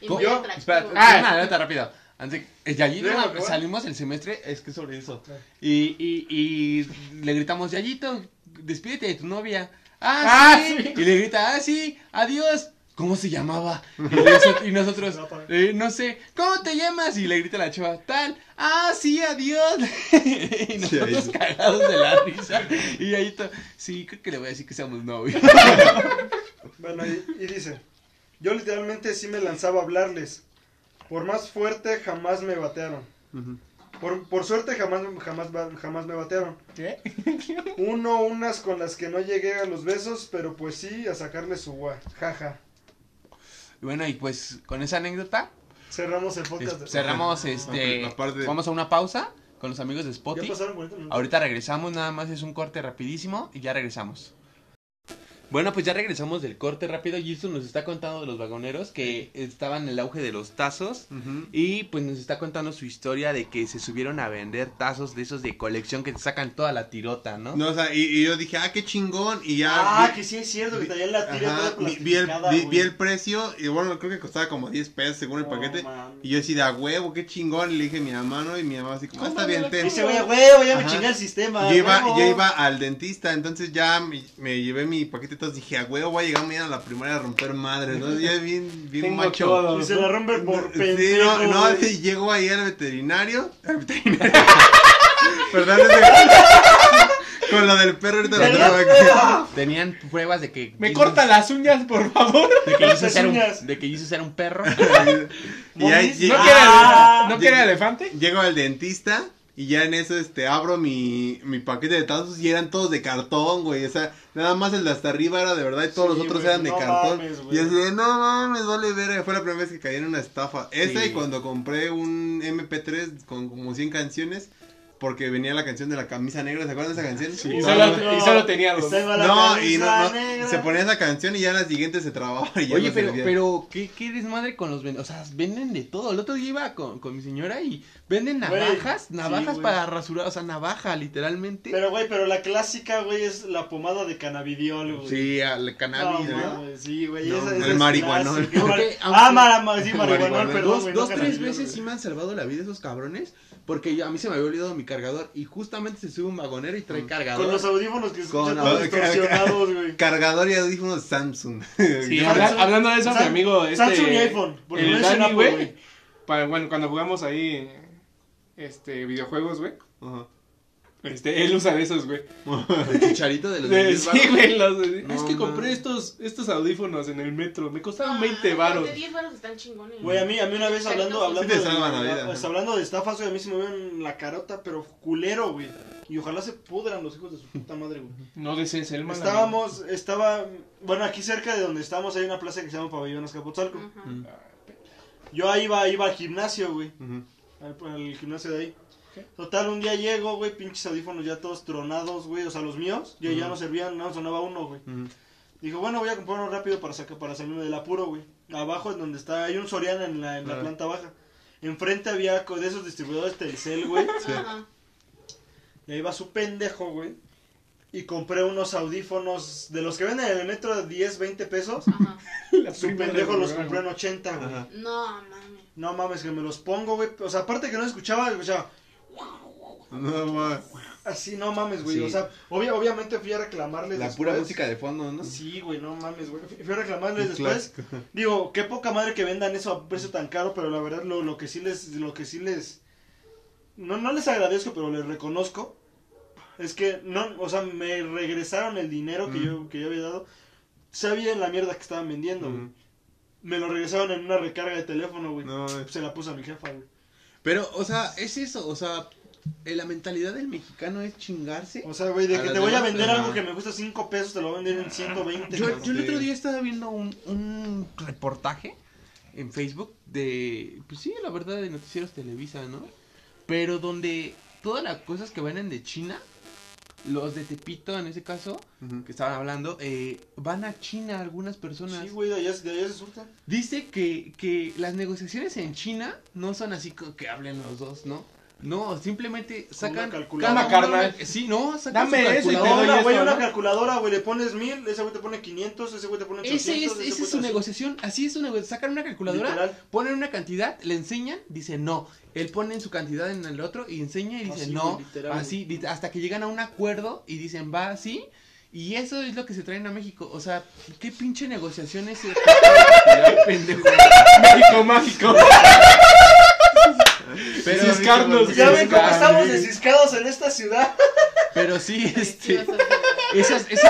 Y Yo, atractivo. espera, Ah. una anécdota rápida. Antes, eh, Yayito, salimos el semestre, es que sobre eso. Y, y, y le gritamos, Yayito, despídete de tu novia. Ah, Ah, sí. sí. Y le grita, ah, sí, adiós. ¿Cómo se llamaba? Y, noso- y nosotros, "Eh, no sé, ¿cómo te llamas? Y le grita la chava, tal, ah, sí, adiós. y nosotros Sí. cagados de la risa. Y Yayito, sí, creo que le voy a decir que seamos novios. Bueno, y, y dice, yo literalmente sí me lanzaba a hablarles. Por más fuerte jamás me batearon. Por, por suerte jamás, jamás, ba- jamás me batearon. ¿Qué? Uno, unas con las que no llegué a los besos, pero pues sí, a sacarle su gua. Jaja. bueno, y pues con esa anécdota Cerramos el podcast. de- cerramos este La parte de- vamos a una pausa con los amigos de Spotify pasaron 40 minutos. ahorita regresamos nada más es un corte rapidísimo y ya regresamos bueno pues ya regresamos del corte rápido y esto nos está contando de los vagoneros que estaban en el auge de los tazos y pues nos está contando su historia de que se subieron a vender tazos de esos de colección que te sacan toda la tirota no, No, o sea, y, y yo dije, ah, qué chingón. Y ya. Ah, vi- que sí es cierto, que traían la toda vi, vi el, vi, el precio y bueno, creo que costaba como 10 pesos según el paquete. Y yo así de a huevo, qué chingón. Y le dije a mi mamá, ¿no? Y mi mamá así como, ah, está bien, ten. Dice, güey, huevo, ya me chingué el sistema. Yo iba, yo iba al dentista, entonces ya me, me llevé mi paquete, entonces dije, a huevo, voy a llegar mañana a la primaria a romper madres, ¿no? Ya bien, bien Tengo macho. todo. Y se la rompe por Sí, pendejo. no, no, sí, llego ahí al veterinario. Al veterinario. Perdón, ese- con lo del perro ahorita lo tenían pruebas de que Me corta las uñas, por favor. de que Las era un, de que era un perro ¿No Ah. que era, ¿no era Lleg- elefante? Llego al dentista y ya en eso este abro mi, mi paquete de tazos y eran todos de cartón, güey. O sea, nada más el de hasta arriba era de verdad y todos Sí, los otros eran de no cartón. mames, güey. y así de, no mames, vale ver. Fue la primera vez que caí en una estafa. Esa y cuando compré un MP3 con como 100 canciones. porque venía la canción de la camisa negra, ¿se acuerdan de esa canción? Y solo, no, y solo tenía dos. No, y no, se ponía esa canción y ya en la siguiente se trababa y ya Oye, no pero, servía. pero, ¿qué, qué desmadre con los vendedores? O sea, venden de todo. El otro día iba con, con mi señora y venden Güey, navajas, sí, navajas güey. para rasurar, o sea, navaja, literalmente. Pero, güey, pero la clásica, güey, es la pomada de cannabidiol, güey. sí, No, cannabis, ¿no? mames, sí, güey. No, esa- el esa es marihuanol. Ah, aunque- mara, ma- sí, marihuanol, perdón, Dos, güey, no dos tres veces güey. sí me han salvado la vida esos cabrones. Porque yo- a mí se me había olvidado mi cargador. Y justamente se sube un vagonero y trae cargador. Con los audífonos que se Con escuchan todos distorsionados, güey. Cargador y audífonos Samsung. Sí, habla- hablando de eso, mi Sam- amigo. Este, Samsung y iPhone, porque el no es en Dani, güey. güey. para- Bueno, cuando jugamos ahí este, videojuegos, güey. Ajá. Este, él usa de esos, güey. El chicharito de los De- sí, varos. güey, los- No, es que no. compré estos, estos audífonos en el metro. Me costaron Ah, 20 los varos. De 10 varos están chingones. Güey, a mí, a mí una vez hablando, Sí hablando, de, salvan la vida. pues, hablando de estafas, güey, a mí se me ven la carota, pero culero, güey. Y ojalá se pudran los hijos de su puta madre, güey. No desees el mal. Estábamos, estaba, bueno, aquí cerca de donde estamos hay una plaza que se llama Pabellón Azcapotzalco. Ajá. Yo ahí iba, iba al gimnasio, güey. Ujú. Al, al gimnasio de ahí. Total, un día llego, güey, pinches audífonos ya todos tronados, güey. O sea, los míos, ya, ya no servían, no sonaba uno, güey. Dijo, bueno, voy a comprar uno rápido para sacar, para salirme del apuro, güey. Abajo es donde está, hay un Soriana en la, en la planta baja. Enfrente había de esos distribuidores Telcel, güey. Ajá. Y ahí va su pendejo, güey. Y compré unos audífonos de los que venden en el metro de 10, 20 pesos. Ajá. Su pendejo los compró en 80, güey. Ajá. No, mames. No mames, que me los pongo, güey. O sea, aparte que no escuchaba, escuchaba. No, ma. Así, no mames, güey. Sí. O sea, obvia- obviamente fui a reclamarles La después. pura música de fondo, ¿no? Sí, güey, no mames, güey. Fui a reclamarles después. clásico. Digo, qué poca madre que vendan eso a precio tan caro, pero la verdad lo, lo que sí les, lo que sí les, no, no les agradezco, pero les reconozco, es que no, o sea, me regresaron el dinero que Mm. yo, que yo había dado, sabía en la mierda que estaban vendiendo, güey. Me lo regresaron en una recarga de teléfono, güey. No, eh. Se la puse a mi jefa, güey. Pero, o sea, es eso, o sea, eh, la mentalidad del mexicano es chingarse. O sea, güey, de que te voy a vender algo que me cuesta 5 pesos, te lo voy a vender en 120. Yo, cabrón. yo el otro día estaba viendo un, un reportaje en Facebook de, pues sí, la verdad, de Noticieros Televisa, ¿no? Pero donde todas las cosas que vienen de China, los de Tepito en ese caso, que estaban hablando, eh, van a China algunas personas. Sí, güey, de allá, de allá se surta. Dice que, que las negociaciones en China no son así como que hablen los dos, ¿no? No, simplemente sacan una Carnal. Sí, no, sacan Dame su eso calculadora. doy una, güey, una calculadora, güey, le pones mil, ese güey te pone 500, ese güey te pone 800. Ese es, ese esa es su negociación, así es su negociación. Sacan una calculadora, Literal. ponen una cantidad, le enseñan, dice no. Él pone su cantidad en el otro y enseña y dice Así, no. literal, así, hasta que llegan a un acuerdo y dicen va así. Y eso es lo que se traen a México. O sea, ¿qué pinche negociación es pendejo? México mágico. Pero, Ciscarnos, Ya ven cómo estamos desciscados en esta ciudad. pero sí, este. Esas, ese,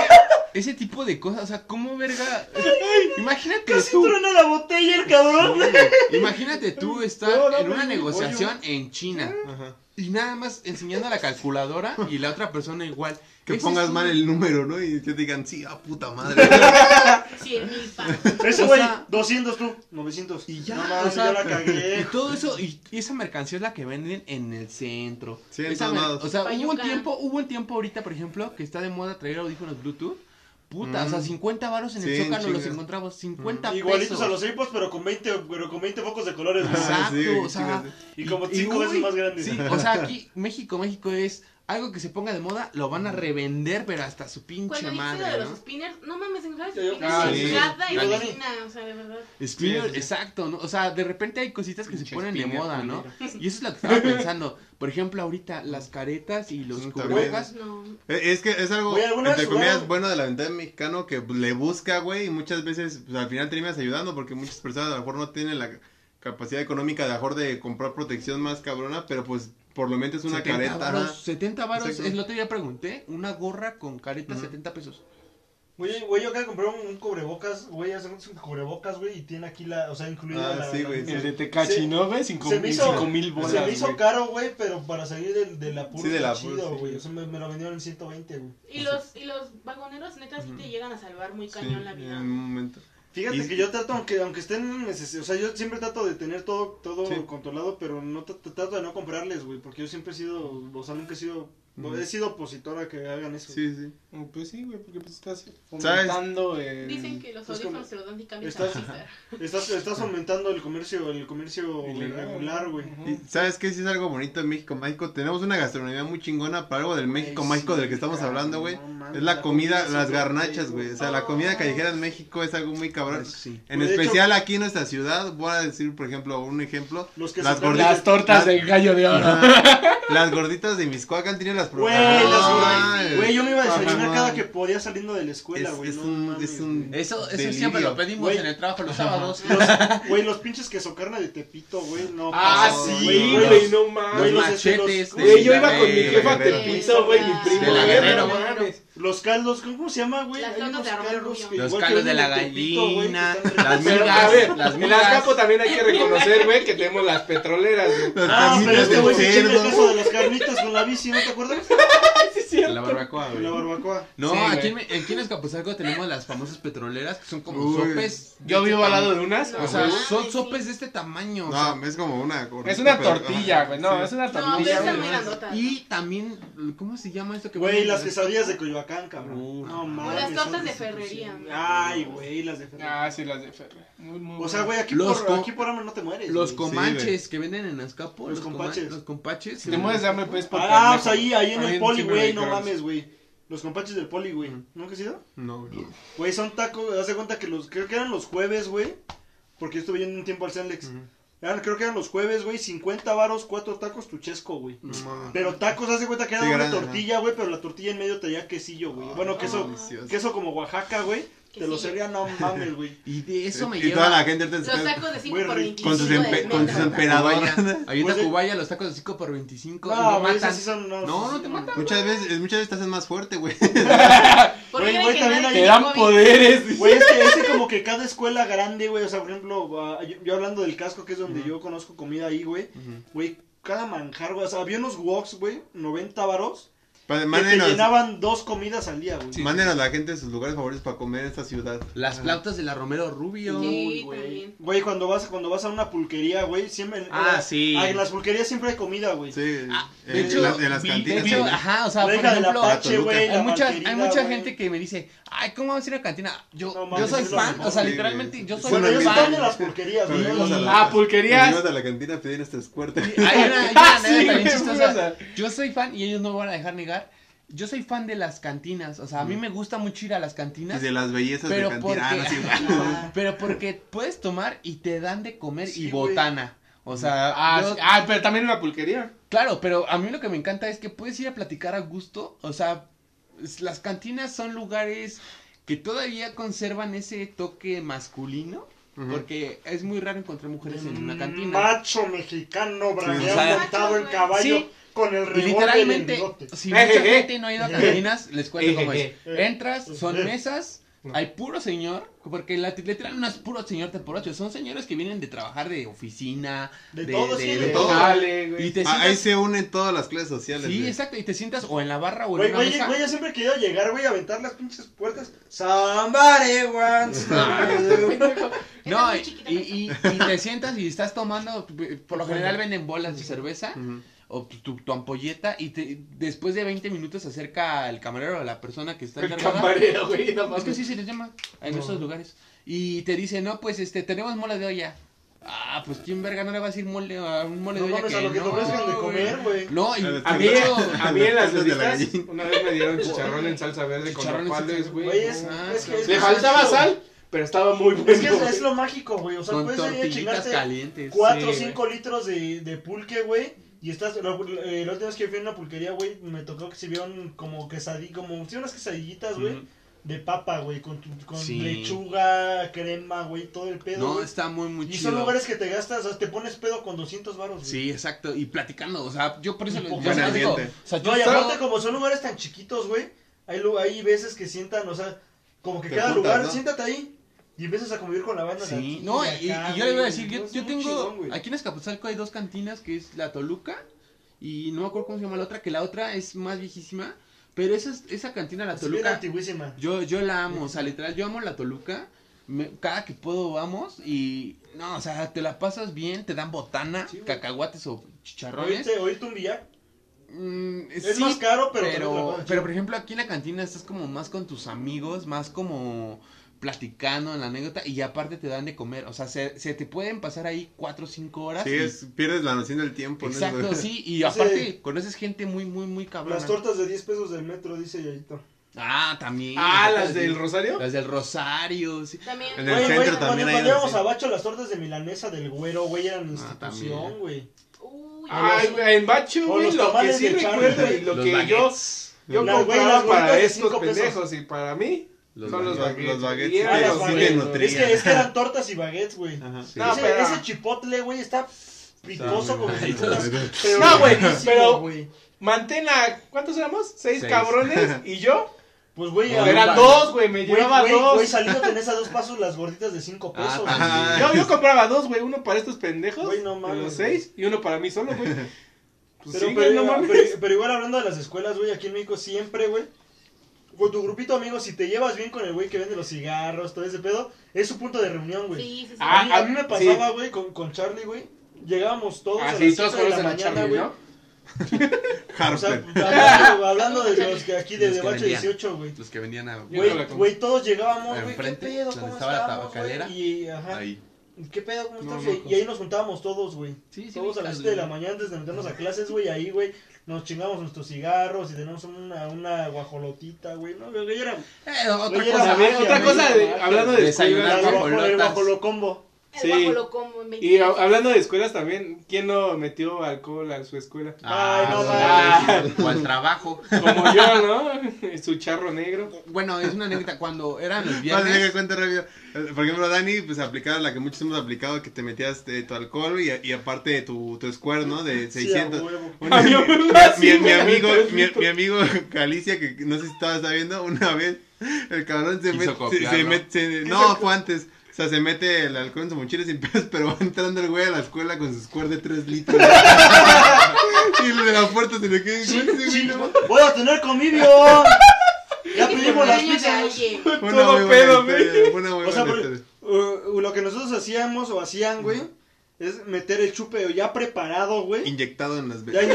ese tipo de cosas, o sea, ¿cómo verga? Imagínate Casi tú. truena la botella el cabrón. Imagínate tú estar No, no, en una no, negociación en China Ajá. y nada más enseñando la calculadora y la otra persona igual. Que pongas es un- mal el número, ¿no? Y que te digan, sí, a puta madre. 100 mil pa. Ese güey, sea- 200 tú, 900. Y ya, no o sea, ya la cagué. Y todo eso, y, y esa mercancía es la que venden en el centro. Sí, en Esa. O sea, hubo un Payuca. tiempo, hubo un tiempo ahorita, por ejemplo, que está de moda traer audífonos Bluetooth. Puta, Mm. o sea, 50 varos en el Sí, Zócalo los encontramos, 50 Igualitos pesos. a los iPods, pero con 20, pero con 20 focos de colores. Exacto, sí, o sea, Y como cinco veces uy, más grandes. Sí, o sea, aquí México, México es algo que se ponga de moda, lo van a revender, pero hasta su pinche Cuando madre, de los ¿no? spinners, no mames, en yo- spinners Ah, es sí. cada Dani. esquina, o sea, de verdad. Spinner, Sí, sí, sí. exacto, ¿no? O sea, de repente hay cositas que se ponen de spinner moda, ¿no? Y eso es lo que estaba pensando. Por ejemplo, ahorita las caretas y los cubrebocas. No. Eh, Es que es algo, Güey, ¿alguna entre comillas, bueno de la ventaja mexicano que le busca, güey, y muchas veces pues, al final terminas ayudando porque muchas personas a lo mejor no tienen la capacidad económica de a lo mejor de comprar protección más cabrona, pero pues por lo menos una 70 careta. varos, ajá. 70 varos, lo otro día pregunté, una gorra con careta Ujú. 70 pesos. Güey, güey, yo acá compré un, un cubrebocas, güey, hace un cubrebocas, güey, y tiene aquí la, o sea, incluida Ah, la... sí, la- güey, El de Tecachi, ¿no, güey? Cinco, se mil- hizo- cinco mil bolas, Se me hizo caro, güey, pero para salir del, del apuro Sí, del está apuro, chido, sí. güey. O sea, me, me lo vendieron en 120, güey. Y los, y los vagoneros, neta, sí te llegan a salvar muy cañón la Sí, vida. en un momento. Fíjate Y- que yo trato, aunque, aunque estén neces- o sea, yo siempre trato de tener todo, todo Sí. controlado, pero no tra- trato de no comprarles, güey, porque yo siempre he sido, o sea, nunca he sido, He sido opositor a que hagan eso. Sí, sí. Pues sí, güey, porque pues estás ¿Sabes? fomentando el... Dicen que los Pues audífonos como- se los dan y cambian Estás-. Estás, estás aumentando el comercio, el comercio irregular, güey. ¿Sabes qué? Sí es algo bonito en México Mágico. Tenemos una gastronomía muy chingona, pero algo del México Mágico sí, del que estamos cabrón, hablando, güey. no Es la comida, las garnachas, güey. O sea, la comida callejera en México es algo muy cabrón. Eso sí. En Pues, especial aquí en nuestra ciudad, voy a decir, por ejemplo, un ejemplo. Los que Las se gorditas. Las tortas de gallo de oro. Las gorditas de Miscoacán tienen las Güey, Ah, las mames. Güey, yo me iba a desayunar cada que podía saliendo de la escuela, Es, güey. es no un, es un güey. Eso, eso delirio. siempre lo pedimos Güey. en el trabajo los sábados. Los- Güey, los pinches queso carne de Tepito, güey, no. Ah, pasa, sí, güey, güey, los- no mames. Güey, los- machetes. de Güey, yo iba con mi jefa a. Tepito, güey, mi primo. De la güey, Guerrero, no güey. mames. Los caldos, ¿cómo se llama, güey? Las Hay tortas unos de arroz caldos rubio. que Los igual que caldos de la Tepito, güey, que gallina, están las Pero, migas, a ver, las en migas. Azcapo también hay que reconocer, güey, que tenemos las petroleras, güey. Las Ah, pero carnitas este güey se chinga el cerdo. caso de las carnitas con la bici, ¿no te acuerdas? La barbacoa, la. No, Sí, aquí, en, aquí en Azcapotzalco tenemos las famosas petroleras que son como Uy. sopes. Yo vivo al lado de unas. O sea, Ah, son sopes de este tamaño. o sea, No, es como una Es una tortilla, güey. No, sí. es una tortilla. y también, ¿cómo se llama esto que Güey, las quesadillas de Coyoacán, cabrón. Uh, no o mames. las tortas de ferrería. Ay, güey, las de ferrería. Ah, sí, las de Ferre. Muy, muy O sea, güey, aquí, Los por, aquí por hambre no te mueres. Los güey. comanches que venden en Azcapo. Los coma- compaches. Los compaches. Si te mueres de hambre, pues, Ah, pues ahí, ahí en Ahí el poli, güey, no. Mames, güey. Los compaches del poli, güey. ¿Nunca has ido? No, güey. Güey, son tacos, haz de cuenta que los, creo que eran los jueves, güey. Porque yo estuve yendo un tiempo al Celnex. Eran- creo que eran los jueves, güey, 50 varos, cuatro tacos, tu chesco, güey. No mames. Pero tacos, haz de cuenta que era Sí, una grande, tortilla, güey, pero la tortilla en medio traía quesillo, güey. Bueno, queso, delicioso. queso como Oaxaca, güey. Te lo Quesillo. servían, no mames, güey. Y de eso me y toda lleva. la gente se Los tacos de 5 Muy por rico. 25 con sus, empe- con sus emperadores. Ahí en Pues Tacubaya los tacos de 5 por 25 y No, no güey, matan. sí son. No, No, sí, no te sí, matan. Muchas veces, muchas veces te hacen más fuerte, güey. Güey, güey, también hay- Te dan COVID. poderes. Güey, es que, es que como que cada escuela grande, güey, o sea, por ejemplo, va- yo, yo hablando del casco, que es donde yo conozco comida ahí, güey, güey, cada manjar, güey, o sea, había unos woks, güey, 90 varos, Pa- que te llenaban dos comidas al día, güey. mándenos a la gente de sus lugares favoritos para comer en esta ciudad. Las flautas de la Romero Rubio. Sí, güey. también. Güey, cuando vas, cuando vas a una pulquería, güey, siempre... en- Ah, en- sí. ah, En las pulquerías siempre hay comida, güey. Sí, Ah, en, de hecho, las, en las vi- cantinas. de hecho, güey. ajá, o sea, por ejemplo, Toluca. güey, la hay mucha, hay mucha güey. gente que me dice, ay, ¿cómo vas a ir a la cantina? Yo, No yo soy fan, o sea, literalmente, yo soy Bueno, Bueno, yo estoy también. en las pulquerías, güey. íbamos a la- Ah, pulquerías. íbamos a la cantina a pedir nuestro escuerte. Hay una, hay una Ah, chistosa. Yo soy fan y ellos no me van a dejar negar. Yo soy fan de las cantinas, o sea, a mí me gusta mucho ir a las Y cantinas. de las bellezas Pero de porque, cantina. Ah, no, sí, güey. pero porque puedes tomar y te dan de comer Sí, y botana. O sea, Ah, yo- sí. ah, pero también una pulquería. claro, pero a mí lo que me encanta es que puedes ir a platicar a gusto. O sea, las cantinas son lugares que todavía conservan ese toque masculino. Porque es muy raro encontrar mujeres en una cantina. Macho mexicano, bragueado, montado en caballo, sí. Con el Y literalmente, si Eh, mucha eh, eh. gente no ha ido a cantinas, les cuento cómo es. Eh, Entras, son eh. mesas, hay puro señor, porque la, literal no es puro señor te por ocho, son señores que vienen de trabajar de oficina, De todo, sí, de todo. Dale, güey. Y te Ah, ahí sientas, se unen todas las clases sociales. sí, güey. exacto, y te sientas o en la barra o en Güey, una güey, mesa. güey, yo siempre he querido llegar, güey, a aventar las pinches puertas. Somebody wants to- No, y, y, y- y te sientas y estás tomando, por lo general venden bolas de cerveza Ujú. O tu, tu- tu ampolleta y te, después de 20 minutos se acerca el camarero o la persona que está El encargada. camarero, güey. No Es que mames. sí se les llama en No. esos lugares. Y te dice, no, pues este, tenemos mole de olla. Ah, pues quién verga no le va a decir mole a un mole No de olla mames, que a lo que te no, ofrezcan de comer, güey. No, y A mí, a mí en las revistas una vez me dieron chicharrón en salsa verde con Chicharrón salsa nopales, güey. Güey, es, Ah, es que es Le faltaba sal, pero estaba muy bueno. Es que es, es lo mágico, güey. O sea, con puedes ir a chingarte calientes. 4 o sí, 5 litros de, de pulque, güey. Y estás, la, eh, la última vez que fui a una pulquería, güey, me tocó que se vieron como quesadillas, como, sí, unas quesadillitas, güey, de papa, güey, con, tu- con Sí. lechuga, crema, güey, todo el pedo, No, güey. está muy, muy Y chido. son lugares que te gastas, o sea, te pones pedo con 200 baros, güey. Sí, exacto. Y platicando, o sea, yo por eso Y poco yo les digo, o sea, yo No, y estaba- aparte como son lugares tan chiquitos, güey, hay, lu- hay veces que sientan, o sea, como que Te cada juntas, lugar, ¿no? siéntate ahí y empiezas a convivir con la banda. de Sí, aquí, no, y, acá, y yo le voy a decir, yo, yo tengo, aquí en Escapuzalco hay dos cantinas, que es la Toluca, y no me acuerdo cómo se llama la otra, que la otra es más viejísima, pero esa, es- esa cantina, la Es Toluca, antiguísima. yo, yo la amo, o sea, literal, yo amo la Toluca, me- cada que puedo vamos y no, o sea, te la pasas bien, te dan botana, Sí, cacahuates o chicharrones. ¿Oíste, oíste un billar? Mm, Es sí, más caro, pero... pero, pero por ejemplo aquí en la cantina estás como más con tus amigos, más como platicando en la anécdota y aparte te dan de comer, o sea, se, se te pueden pasar ahí cuatro o cinco horas. Sí, y- es, pierdes la noción del tiempo. ¿no? Exacto, sí, y aparte conoces gente muy, muy, muy cabrona. Las tortas de 10 pesos del metro, dice Yayito. Ah, también. Ah, las del de- Rosario. Las del Rosario, sí. También. En el Güey, centro güey, también cuando, hay cuando algo íbamos a Bacho, las tortas de milanesa del güero, güey, eran institución, también. güey. Uy, Ay, güey, en Bacho, güey, los lo que tamales sí recuerdo y lo Los que yo, baguettes. yo Las- güey, compraba para estos cinco pesos. pendejos y para mí Los son los baguettes. Los baguettes, sí, Ah, sí baguettes. te. Es que, es que eran tortas y baguettes, güey. Sí. No, ese, pero- ese chipotle, güey, está picoso como no, güey, pero mantén a, ¿cuántos éramos? Seis, Seis. cabrones y yo. Pues, güey, No, a ver, Eran dos, güey, me llevaba güey, dos. güey, saliendo tenés a dos pasos las gorditas de 5 Ah, pesos. Ajá. Yo, yo compraba dos, güey, uno para estos pendejos, Güey, no mames, los seis, y uno para mí solo, güey. Pues Pero, sí, pero, no mames. pero- pero igual hablando de las escuelas, güey, aquí en México siempre, güey, con tu grupito de amigos, si te llevas bien con el güey que vende los cigarros, todo ese pedo, es su punto de reunión, güey. Sí, sí, sí. Ah, a, mí, a mí me pasaba, güey, con, con Charlie, güey, llegábamos todos Ah, a sí, las todos 7 de la mañana, Charlie, güey. O sea, Harper. hablando, hablando de los que aquí de Debacho vendían. 18, güey. Los que vendían a... Güey, todos llegábamos, güey, ¿qué pedo? ¿Cómo estaba la tabacalera. Y, ajá, Ahí. ¿qué pedo? ¿Cómo No, estás? no y ahí nos juntábamos todos, güey. Sí, sí, Todos a las 7 de la mañana antes de meternos a clases, güey, ahí, güey, nos chingamos nuestros cigarros y tenemos una, una guajolotita, güey, ¿no? Güey, era Eh, otra Güey, era cosa. También, magia, otra cosa, era de- hablando de Desayunar el guajolocombo. El Sí. guapo lo como en 20 Y a- hablando de escuelas también, ¿quién no metió alcohol a su escuela? Ay, no Ah, mames. O al trabajo. Como yo, ¿no? Su charro negro. Bueno, es una anécdota. Cuando eran los Vale, viernes... cuente rápido. Eh, Por ejemplo, Dani, pues aplicaba la que muchos hemos aplicado, que te metías eh, tu alcohol y, y aparte tu, tu square, ¿no? De Sí, a 600. huevo. Una- A mí mi, mi- amigo, mi, mi amigo Galicia, que no sé si estaba viendo, una vez el cabrón se mete, se, se mete, se- no, fue antes. O sea, se mete el alcohol en su mochila sin pedos, pero va entrando el güey a la escuela con su square de 3 litros. y el de la puerta se le queda. "Güey, ese güey no Voy a tener convivio. Ya pedimos las pizzas. Todo pedo, güey. O sea, por-. Uh, lo que nosotros hacíamos o hacían, güey, es meter el chupe ya preparado, güey. Inyectado en las venas.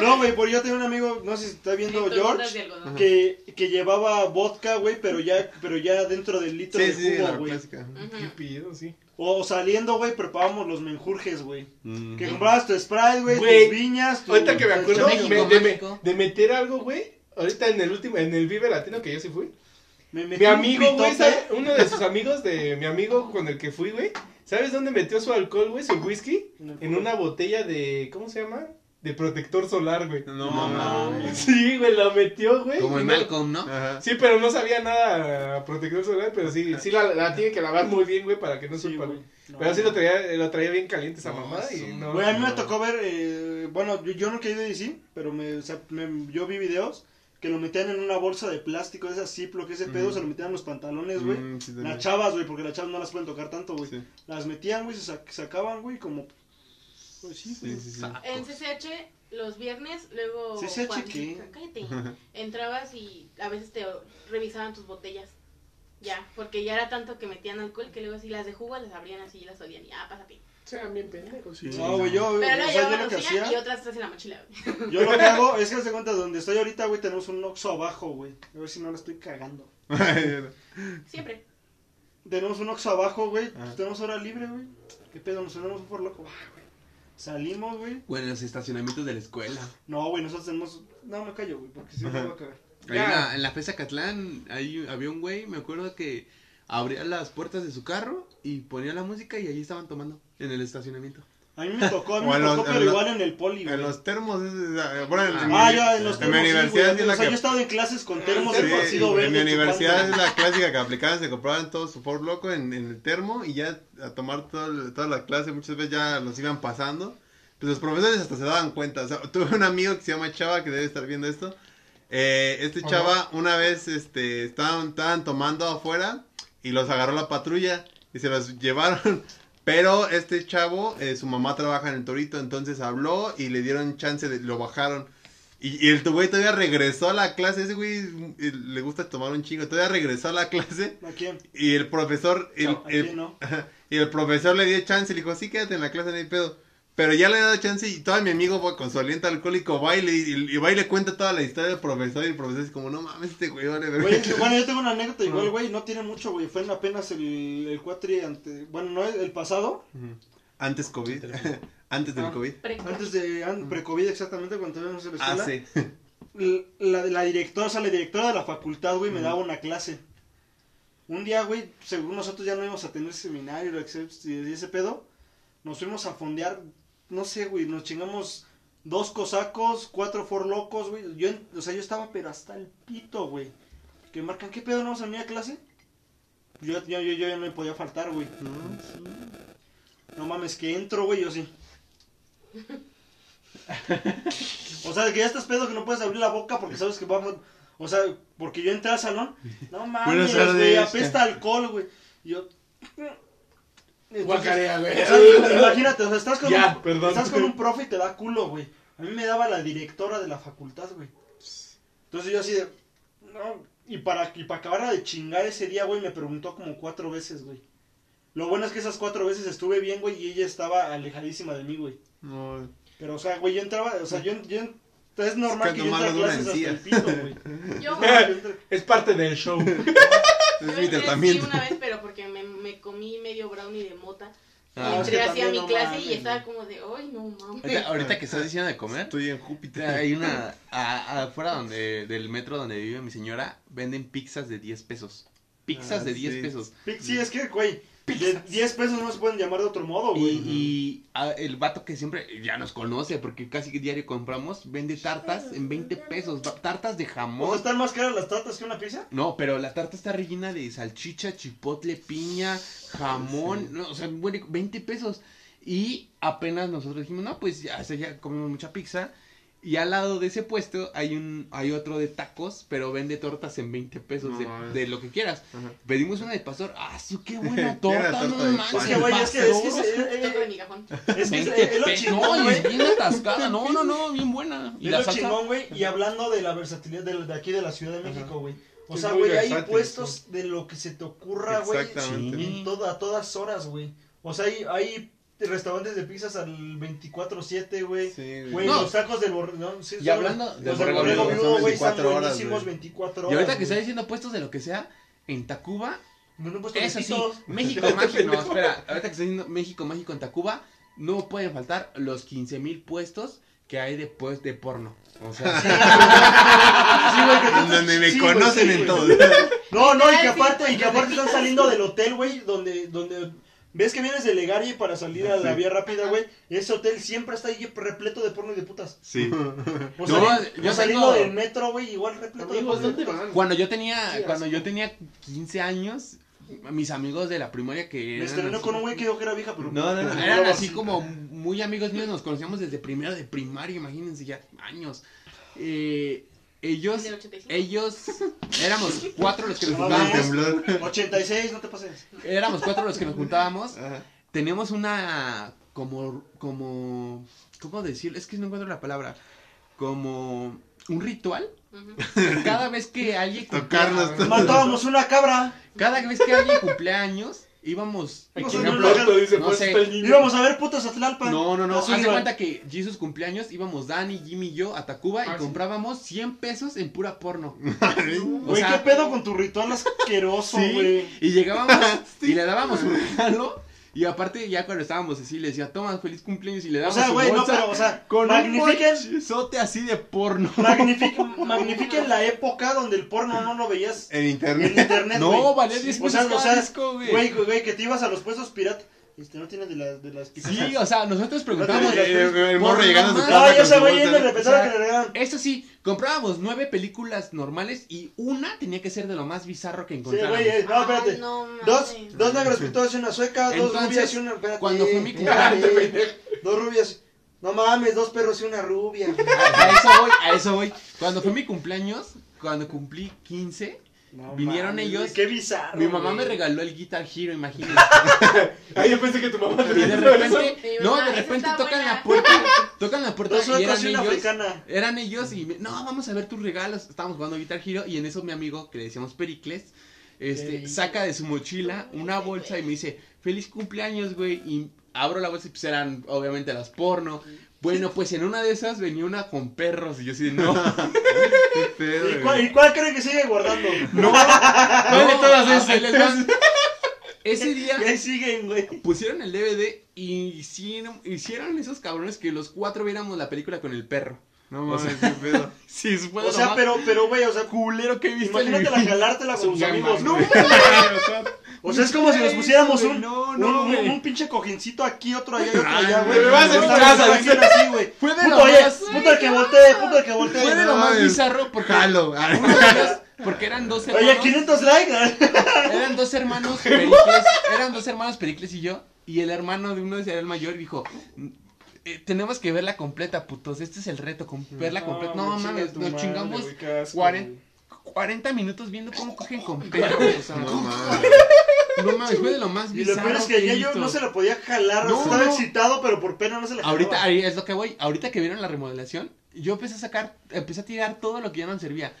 No, güey, porque yo tenía un amigo, no sé si está viendo Entonces, George, que, que llevaba vodka, güey, pero ya, pero ya dentro del litro Sí, de sí, jugo, la güey. clásica. Qué pido, sí. O saliendo, güey, preparábamos los menjurjes, güey. Mm. Que comprabas tu Sprite, güey, tus viñas, tu... Ahorita que me acuerdo México, me- de, México. de meter algo, güey. Ahorita en el último, en el Vive Latino que yo sí fui. Me metí Mi un amigo, güey, uno de sus amigos de mi amigo con el que fui, güey. ¿Sabes dónde metió su alcohol, güey? Su whisky. En una botella de, ¿cómo se llama? De protector solar, güey. No, No, mames. Sí, güey, lo metió, güey. Como en no- Malcolm, ¿no? Ajá. Sí, pero no sabía nada a protector solar, pero sí, sí la, la tiene que lavar muy bien, güey, para que no Sí, güey. No, Pero sí lo traía, lo traía bien caliente esa No, mamada y no. Güey, a mí me tocó ver, eh, bueno, yo, yo no quería decir, pero me, o sea, me- yo vi videos que lo metían en una bolsa de plástico, de esas Ziploc, que ese pedo, se lo metían en los pantalones, güey. Mm, sí, también. las chavas, güey, porque las chavas no las pueden tocar tanto, güey. Sí. Las metían, güey, se sac- sacaban, güey, como... Pues sí, güey. Sí, sí, sí. En CCH, los viernes, luego. ¿CCH cuando- qué? Cállate. Entrabas y a veces te revisaban tus botellas. Ya, porque ya era tanto que metían alcohol que luego así las de jugo las abrían así y las olían y ah, pasa bien. Sean bien pendejos. Sí. No, güey, yo, Pero o luego sea, yo lo que suyas y hacía, otras tres en la mochila. güey. yo lo que hago es que de cuenta, donde estoy ahorita, güey, tenemos un Oxxo abajo, güey. A ver si no la estoy cagando. Siempre. Tenemos un Oxxo abajo, güey, Ah. pues tenemos hora libre, güey. ¿Qué pedo? Nos tenemos un por loco. Ah, güey. Salimos, güey. O en los estacionamientos de la escuela. No, güey, nosotros tenemos... No, me callo, güey, porque si no me voy a cagar. Ahí en, la, en la FESA Catlán, ahí había un güey, me acuerdo que abría las puertas de su carro y ponía la música y ahí estaban tomando en el estacionamiento. A mí me tocó, a mí O me en los- tocó, en pero los- igual en el poli, güey. En los termos, es- es- bueno, en, en Ah, mi- ya, en los en termos, mi sí, universidad sí es O la sea, que- yo he estado en clases con termos Sí, de partido en verde. mi universidad chupando. es la clásica que aplicaban, se compraban todo su Ford Loco en, en el termo y ya a tomar todo toda la clase, muchas veces ya los iban pasando. Pues los profesores hasta se daban cuenta. O sea, tuve un amigo que se llama Chava que debe estar viendo esto. Eh, este Chava una vez este, estaban, estaban tomando afuera y los agarró la patrulla y se los llevaron. Pero este chavo, eh, su mamá trabaja en el Torito, entonces habló y le dieron chance de, lo bajaron. Y, y el tu güey todavía regresó a la clase, ese güey eh, le gusta tomar un chingo, todavía regresó a la clase ¿A quién? y el profesor, el, ¿A el- no? y el profesor le dio chance y le dijo, sí, quédate en la clase, no hay pedo. Pero ya le ha dado chance y todo mi amigo va con su aliento alcohólico va y le, y, y va y le cuenta toda la historia del profesor y el profesor es como, no mames, este güey, vale, verga". Güey, es que, bueno, yo tengo una anécdota igual, güey, no tiene mucho, güey. Fue en apenas el, el cuatri ante, bueno, no el pasado, Antes COVID, antes del Ah. COVID. antes de an- pre-COVID exactamente, cuando estábamos en la Ah, sí. La, la directora, o sea, la directora de la facultad, güey, me daba una clase. Un día, güey, según nosotros ya no íbamos a tener seminario y ese pedo, nos fuimos a fondear, no sé, güey, nos chingamos dos cosacos, cuatro forlocos, güey. Yo, o sea, yo estaba pero hasta el pito, güey. Que marcan, ¿qué pedo no vamos a venir a clase? Yo, yo, yo, yo ya no me podía faltar, güey. No mames, que entro, güey, yo sí. O sea, que ya estás pedo que no puedes abrir la boca porque sabes que vamos. O sea, porque yo entré al salón. No mames, güey, apesta alcohol, güey. Yo. Guacarea, güey. imagínate, o sea, estás con, Ya, un, perdón. estás con un profe y te da culo, güey. A mí me daba la directora de la facultad, güey. Entonces yo así de. No, y para, y para acabar de chingar ese día, güey, me preguntó como cuatro veces, güey. Lo bueno es que esas cuatro veces estuve bien, güey, y ella estaba alejadísima de mí, güey. No, Pero, o sea, güey, yo entraba, o sea, yo, yo es normal Es que que yo entre a clases hasta el pito, güey. Yo, entre- Es parte del show. es Yo mi tratamiento. una vez, pero porque me, me comí medio brownie de mota. Ah, entré que así a también mi no clase mames, y estaba como de, ay, no mames. Ahorita, ahorita que estás diciendo de comer, Estoy en Júpiter. hay una, a- afuera donde, del metro donde vive mi señora, venden pizzas de 10 pesos. Pizzas Ah, de 10 sí. pesos. Sí, es que, güey, de 10 pesos no se pueden llamar de otro modo, Y, güey. y, el vato que siempre ya nos conoce, porque casi diario compramos, vende tartas en 20 pesos. Tartas de O sea, jamón. ¿Están más caras las tartas que una pizza? No, pero la tarta está rellena de salchicha, chipotle, piña, jamón, no, o sea, bueno, 20 pesos. Y apenas nosotros dijimos, no, pues ya, o ya comimos mucha pizza. Y al lado de ese puesto hay un hay otro de tacos, pero vende tortas en 20 pesos de, No, de lo que quieras. Ajá. Pedimos una de pastor. ¡Ah, sí, qué buena torta! no torta de manches, pan. Es que, güey, es que, es que, es, de es, que es, 20 es lo chingón, No, güey. bien atascada. No, no, no, bien buena. Y Es la lo salsa. chingón, güey. Y hablando de la versatilidad de, de aquí de la Ciudad de México, güey. O sea, güey, hay puestos de lo que se te ocurra, güey. Exactamente. En toda, a todas horas, güey. O sea, hay, hay restaurantes de pizzas al 24-7, güey. Sí, Güey, No. los tacos del borrego. No, sí, Y hablando los del borrego borrego viudo, güey, están 24 horas, buenísimos güey. 24 horas. Y ahorita que está diciendo puestos de lo que sea, en Tacuba, No, no, puesto eso sí. México mágico. No, espera, ahorita que está diciendo México mágico en Tacuba, no pueden faltar los 15 mil puestos que hay después de porno. O sea, Sí, güey, que tú- donde me sí, güey, conocen sí, en güey. todo. No, no, y que aparte, y que aparte están saliendo del hotel, güey, donde, donde ves que vienes de Legaria para salir a la Sí. vía rápida, güey. Ese hotel siempre está ahí repleto de porno y de putas. Sí. O, No, sali- yo o saliendo tengo- del metro, güey, igual repleto de cuando yo tenía, Sí, cuando así. yo tenía 15 años, mis amigos de la primaria que Me estrenó así- con un güey que dijo que era vieja, pero... No, no, no. Eran así sí. como muy amigos míos, nos conocíamos desde primero de primaria, imagínense ya años. Eh, ellos, Del 85. ellos, éramos cuatro los que nos juntábamos. temblor. 86, no te pases. Éramos cuatro los que nos juntábamos. Ajá. Teníamos una, como, como, ¿cómo decir? Es que no encuentro la palabra. Como un ritual. Cada vez que alguien Tocarnos. Matábamos una cabra. cada vez que alguien cumplía años, íbamos, Aquí No en sé, el no lo plato dice, no pues sé. está el niño. Íbamos a ver putas a Tlalpan. No, no, no. Haz de cuenta que Jesus cumpleaños íbamos Dani, Jimmy y yo a Tacuba Ah, y ¿sí? comprábamos 100 pesos en pura porno. Güey, o sea- ¿qué pedo con tu ritual asqueroso, Sí, güey? y llegábamos y le dábamos un regalo. Y aparte, ya cuando estábamos así, le decía, toma, feliz cumpleaños. Y le O damos sea, su güey, no, pero, o sea, con magnifiquen, un bolsote así de porno. magnifiquen, magnifiquen la época donde el porno no lo veías En en internet. internet, No, valía 10 O pesos sea, o sea. Güey, güey, que te ibas a los puestos pirata. Este, no tiene de las, de las pizzas. Sí, o sea, nosotros preguntábamos. No El, el morro llegando a su casa. No, ya se bolsa. yendo y sea, que le regalaban. Eso sí, comprábamos nueve películas normales y una tenía que ser de lo más bizarro que Sí, encontráramos. güey, eh, no, espérate. Ay, no. Dos, dos negros pintados y una sueca, dos Entonces, rubias y una. Espérate, cuando fue mi cumpleaños- Dos rubias. No mames, dos perros y una rubia. A, a eso voy, a eso voy. Cuando fue mi cumpleaños, cuando cumplí 15, No Vinieron mames, ellos. Qué bizarro. Mi mamá me regaló el Guitar Hero, imagínate. Ay, yo pensé que tu mamá te Y de regaló eso. repente, Mi no, de repente tocan buena. la puerta, tocan la puerta Dos y eran ellos. africana. Eran ellos y me- no, vamos a ver tus regalos. Estábamos jugando Guitar Hero y en eso mi amigo, que le decíamos Pericles, este, Pericles. saca de su mochila una bolsa y me dice, feliz cumpleaños, güey. Y abro la bolsa y pues eran obviamente las porno. Bueno, pues en una de esas venía una con perros y yo así de no. Qué pedo, ¿Y cuál, ¿Y cuál creen que sigue guardando? No, ¿Cuál de todas esas? Ese día siguen, güey. pusieron el DVD y hicieron, hicieron esos cabrones que los cuatro viéramos la película con el perro. No O mames, qué pedo. Sí, fue O lo sea, más pero, pero, güey, o sea, culero que he visto en mi imagínate la vida. jalártela con tus amigos, No, güey. O sea, es como si nos pusiéramos un, No, un, no, un, pinche cojincito aquí, otro allá y otro Ay, allá, güey, me vas a ¿sabes? no, así, güey. Fue de Puto, lo oye, más- puto el que voltee, puto el que voltee. Fue de lo más bizarro porque Jalo. porque eran dos hermanos. Oye, 500 likes. Eran dos hermanos Pericles, eran dos hermanos Pericles y yo, y el hermano de uno era el mayor y dijo, "Eh, tenemos que verla completa, putos, este es el reto, verla completa. No, me mames, nos madre, chingamos asco, 40, güey. 40 minutos viendo cómo cogen con perros, o sea, No no, mames. mames, fue de lo más Y bizarro lo peor es que ya yo no se lo podía jalar. No, estaba no. excitado, pero por pena no se le jalaba. Ahorita, ahí es lo que voy, ahorita que vieron la remodelación, yo empecé a sacar, empecé a tirar todo lo que ya no servía.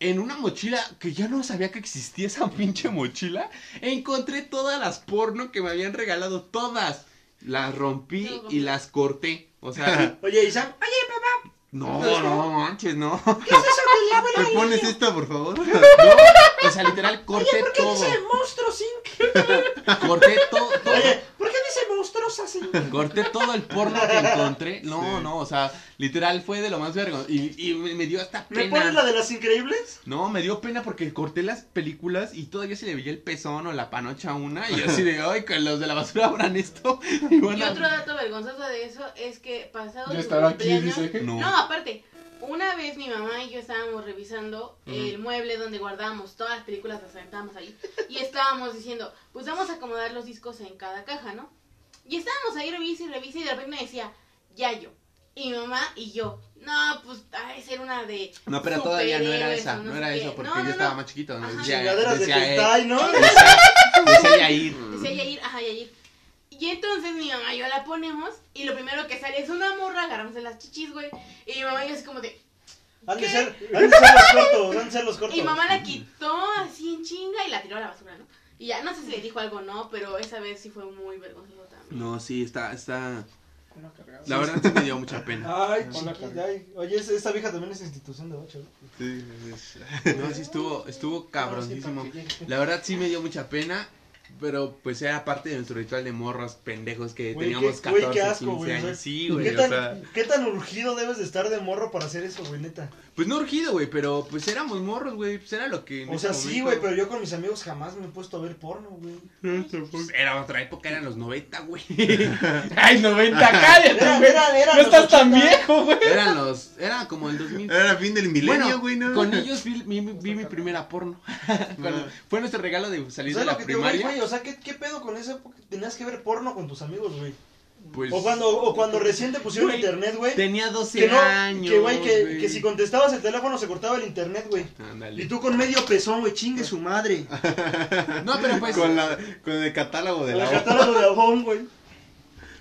En una mochila que ya no sabía que existía esa pinche mochila, encontré todas las porno que me habían regalado, todas. Las rompí y las corté. O sea, Oye, Isam, oye, papá, no, no manches, no. ¿qué es eso que le hago ¿Me pones esta, por favor? No, o sea, literal corté ¿Por qué todo. dice monstruo Inc? Corté todo, todo. Oye, ¿por qué dice monstruosa Inc? Corté todo el porno que encontré. No, no, o sea, literal fue de lo más vergonzoso. Y, y me, me dio hasta ¿Me pena. pones la de las increíbles? No, me dio pena porque corté las películas y todavía se le veía el pezón o la panocha a una. Y así de, ay, que los de la basura abran esto. Y Y bueno, otro dato vergonzoso de eso es que pasado Ya mi estaba aquí, dice. no. No, aparte, una vez mi mamá y yo estábamos revisando el mueble donde guardábamos todas las películas, las sentábamos ahí, y estábamos diciendo, pues vamos a acomodar los discos en cada caja, ¿no? Y estábamos ahí, revisa y revisa, y de repente me decía, Yayo. Y mi mamá y yo, no, pues ha de ser una de. No, pero todavía no era esa, no era qué". eso, porque No, yo estaba no. más chiquito. Decía, Chingaderas de decía, eh, ¿no? decía Yair. Decía Yair, ajá, Yair. Y entonces mi mamá y yo la ponemos y lo primero que sale es una morra agarrándose las chichis, güey. Y mi mamá y yo así como de... Han de ser, han de ser los cortos, han de ser los cortos. Y mamá la quitó así en chinga y la tiró a la basura, ¿no? Y ya, no sé si le dijo algo o no, pero esa vez sí fue muy vergonzoso también. No, sí, está, está. La verdad sí me dio mucha pena. Ay. Oye, esa, esa vieja también es institución de ocho. Sí, No, sí estuvo, estuvo cabroncísimo. La verdad sí me dio mucha pena. Pero pues era parte de nuestro ritual de morros pendejos que Güey, teníamos qué- güey, 14, qué asco, 15 güey, o sea, años. Sí, ¿Qué güey, o tan, sea. ¿Qué tan urgido debes de estar de morro para hacer eso, güey, neta? Pues no urgido, güey, pero pues éramos morros, güey. Pues era lo que. en O sea, ese sí, momento- güey, pero yo con mis amigos jamás me he puesto a ver porno, güey. Pues, era otra época, eran los 90, güey. Ay, 90, cállate, Era, güey. era, era No los estás tan 80. viejo, güey. Eran los. Era como el 2000. Era fin del milenio, Bueno, güey, ¿no? con ellos vi, vi- vi mi primera porno. Ah. fue nuestro regalo de salir de ¿Sabes la lo que te güey, primaria. güey? O sea, ¿qué, ¿qué pedo con esa época? Tenías que ver porno con tus amigos, güey. Pues, O cuando, o cuando recién te pusieron Güey, internet, güey. tenía 12 Que no, años. que güey, que, güey. que si contestabas el teléfono se cortaba el internet, güey. Y tú con medio pezón, güey, chingue su madre. No, pero pues. Con, la, con el catálogo de El la catálogo de Avon, güey.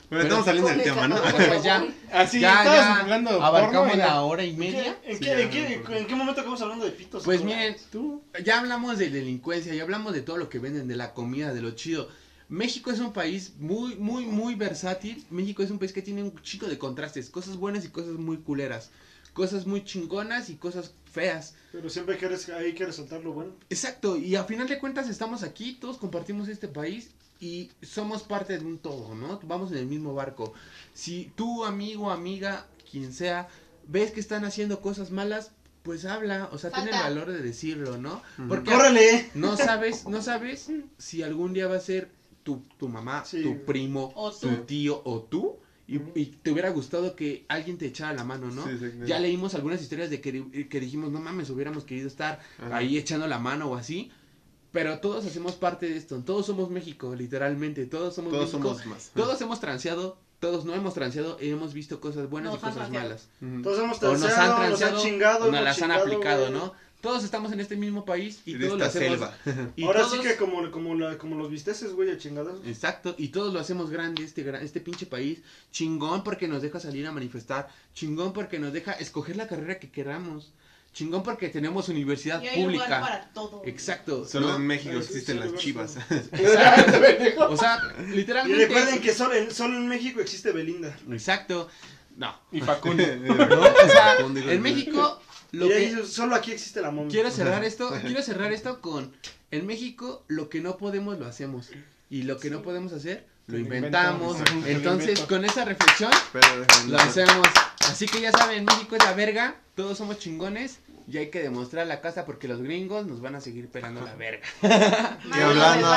Bueno, estamos saliendo del Con el tema, ¿no? Pues ya. Así, ya, ya. hablando Abarcamos porno la ya. hora y ¿En media. qué, en, Sí, qué, en qué- en qué momento acabamos hablando de pitos? Pues miren, tú, ya hablamos de delincuencia, ya hablamos de todo lo que venden, de la comida, de lo chido. México es un país muy, muy, muy versátil. México es un país que tiene un chico de contrastes, cosas buenas y cosas muy culeras. Cosas muy chingonas y cosas feas. Pero siempre quieres, hay que resaltar lo bueno. Exacto, y a final de cuentas estamos aquí, todos compartimos este país y somos parte de un todo, ¿no? Vamos en el mismo barco. Si tú, amigo, amiga, quien sea, ves que están haciendo cosas malas, pues habla, o sea, ten el valor de decirlo, ¿no? Porque ¡Córrele! no sabes, no sabes si algún día va a ser tu, tu mamá, Sí. tu primo, O tu tío o tú. Y, y te hubiera gustado que alguien te echara la mano, ¿no? Sí. Ya leímos algunas historias de que, que dijimos, no mames, hubiéramos querido estar Ajá. ahí echando la mano o así. Pero todos hacemos parte de esto. Todos somos México, literalmente. Todos somos Todos México. somos más. Todos hemos transeado, todos no hemos transeado y hemos visto cosas buenas Nos y han cosas transeado. malas. Todos hemos O nos han transeado, nos han transeado chingado, o nos las han chingado, aplicado, güey. ¿no? Todos estamos en este mismo país y En todos lo esta hacemos. selva. y Ahora todos- sí que como, como, la, como los visteces, güey, a chingadas. Exacto, y todos lo hacemos grande, este, este pinche país. Chingón porque nos deja salir a manifestar. Chingón porque nos deja escoger la carrera que queramos. Chingón porque tenemos universidad Y hay lugar pública. para todo. Exacto. Solo ¿no? en México sí, existen sí, las lugar chivas. Exacto. O sea, Y literalmente. recuerden que solo en, solo en México existe Belinda. Exacto. No. Y Facundo. No, o sea, en México lo y que ahí solo aquí existe la momia. quiero cerrar esto, quiero cerrar esto con en México lo que no podemos lo hacemos y lo que no podemos hacer lo inventamos. Entonces, con esa reflexión Pero, lo hacemos. Así que ya saben, México es la verga, todos somos chingones y hay que demostrar la casa porque los gringos nos van a seguir pelando la verga. Y hablando,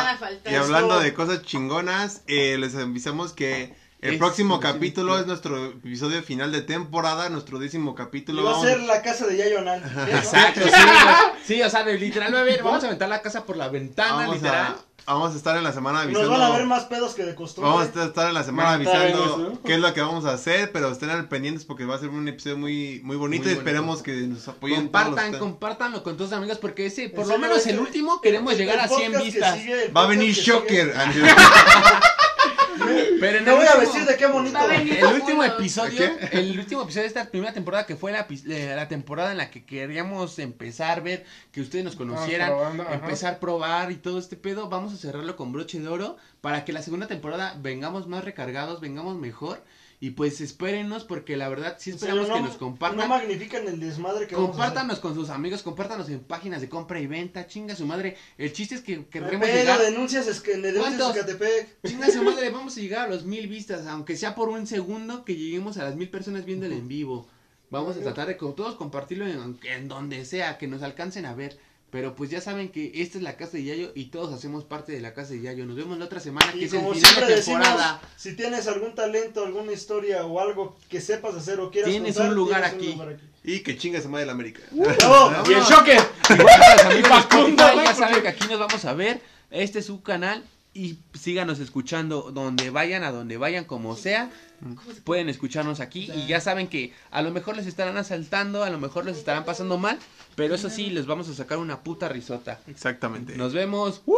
y hablando de cosas chingonas, eh, les avisamos que el Es- próximo capítulo es nuestro episodio final de temporada, nuestro décimo Y capítulo. va a ser la casa de Yayo Anal. Exacto, sí, sí, o sea, literal, a ver, vamos a aventar la casa por la ventana, vamos, literal. a, vamos a estar en la semana Nos avisando. van a ver más pedos que de costumbre. Vamos a estar en la semana avisando eso. qué es lo que vamos a hacer, pero estén al pendientes porque va a ser un episodio muy muy bonito Muy y bonito. esperemos que nos apoyen Compartan, todos. compártanlo con todos sus amigos porque ese, por lo menos el último, queremos llegar El a 100 podcast que vistas. Va a venir Shocker. Pero el voy a último- vestir de qué bonito. A El último episodio, el último episodio de esta primera temporada que fue la, eh, la temporada en la que queríamos empezar, ver que ustedes nos conocieran, probando, ajá. empezar a probar y todo este pedo, vamos a cerrarlo con broche de oro para que la segunda temporada vengamos más recargados, vengamos mejor y pues espérennos porque la verdad sí esperamos no- que nos compartan. No magnifican el desmadre que vamos a con sus amigos, compártanos en páginas de compra y venta, chinga su madre. El chiste es que queremos llegar, denuncias, es que denuncias ¿Cuántos? Ecatepec. chinga su madre, vamos a llegar a los mil vistas, aunque sea por un segundo que lleguemos a las mil personas viéndolo en vivo. Vamos a tratar de con todos compartirlo en, en donde sea, que nos alcancen a ver. Pero pues ya saben que esta es la casa de Yayo y todos hacemos parte de la casa de Yayo. Nos vemos la otra semana, que Y es el como final siempre de decimos, temporada. si tienes algún talento, alguna historia o algo que sepas hacer o quieras Tienes contar, un lugar tienes aquí. un lugar aquí. Y que chinga se madre la América. ¡Bravo! Y el de Facundo, Spotify, güey, ya saben que aquí nos vamos a ver. Este es su canal y síganos escuchando donde vayan, a donde vayan, como sea. Pueden escucharnos aquí y ya saben que a lo mejor les estarán asaltando, a lo mejor les estarán pasando mal, pero eso sí, les vamos a sacar una puta risota. Exactamente. Nos vemos. ¡Uh!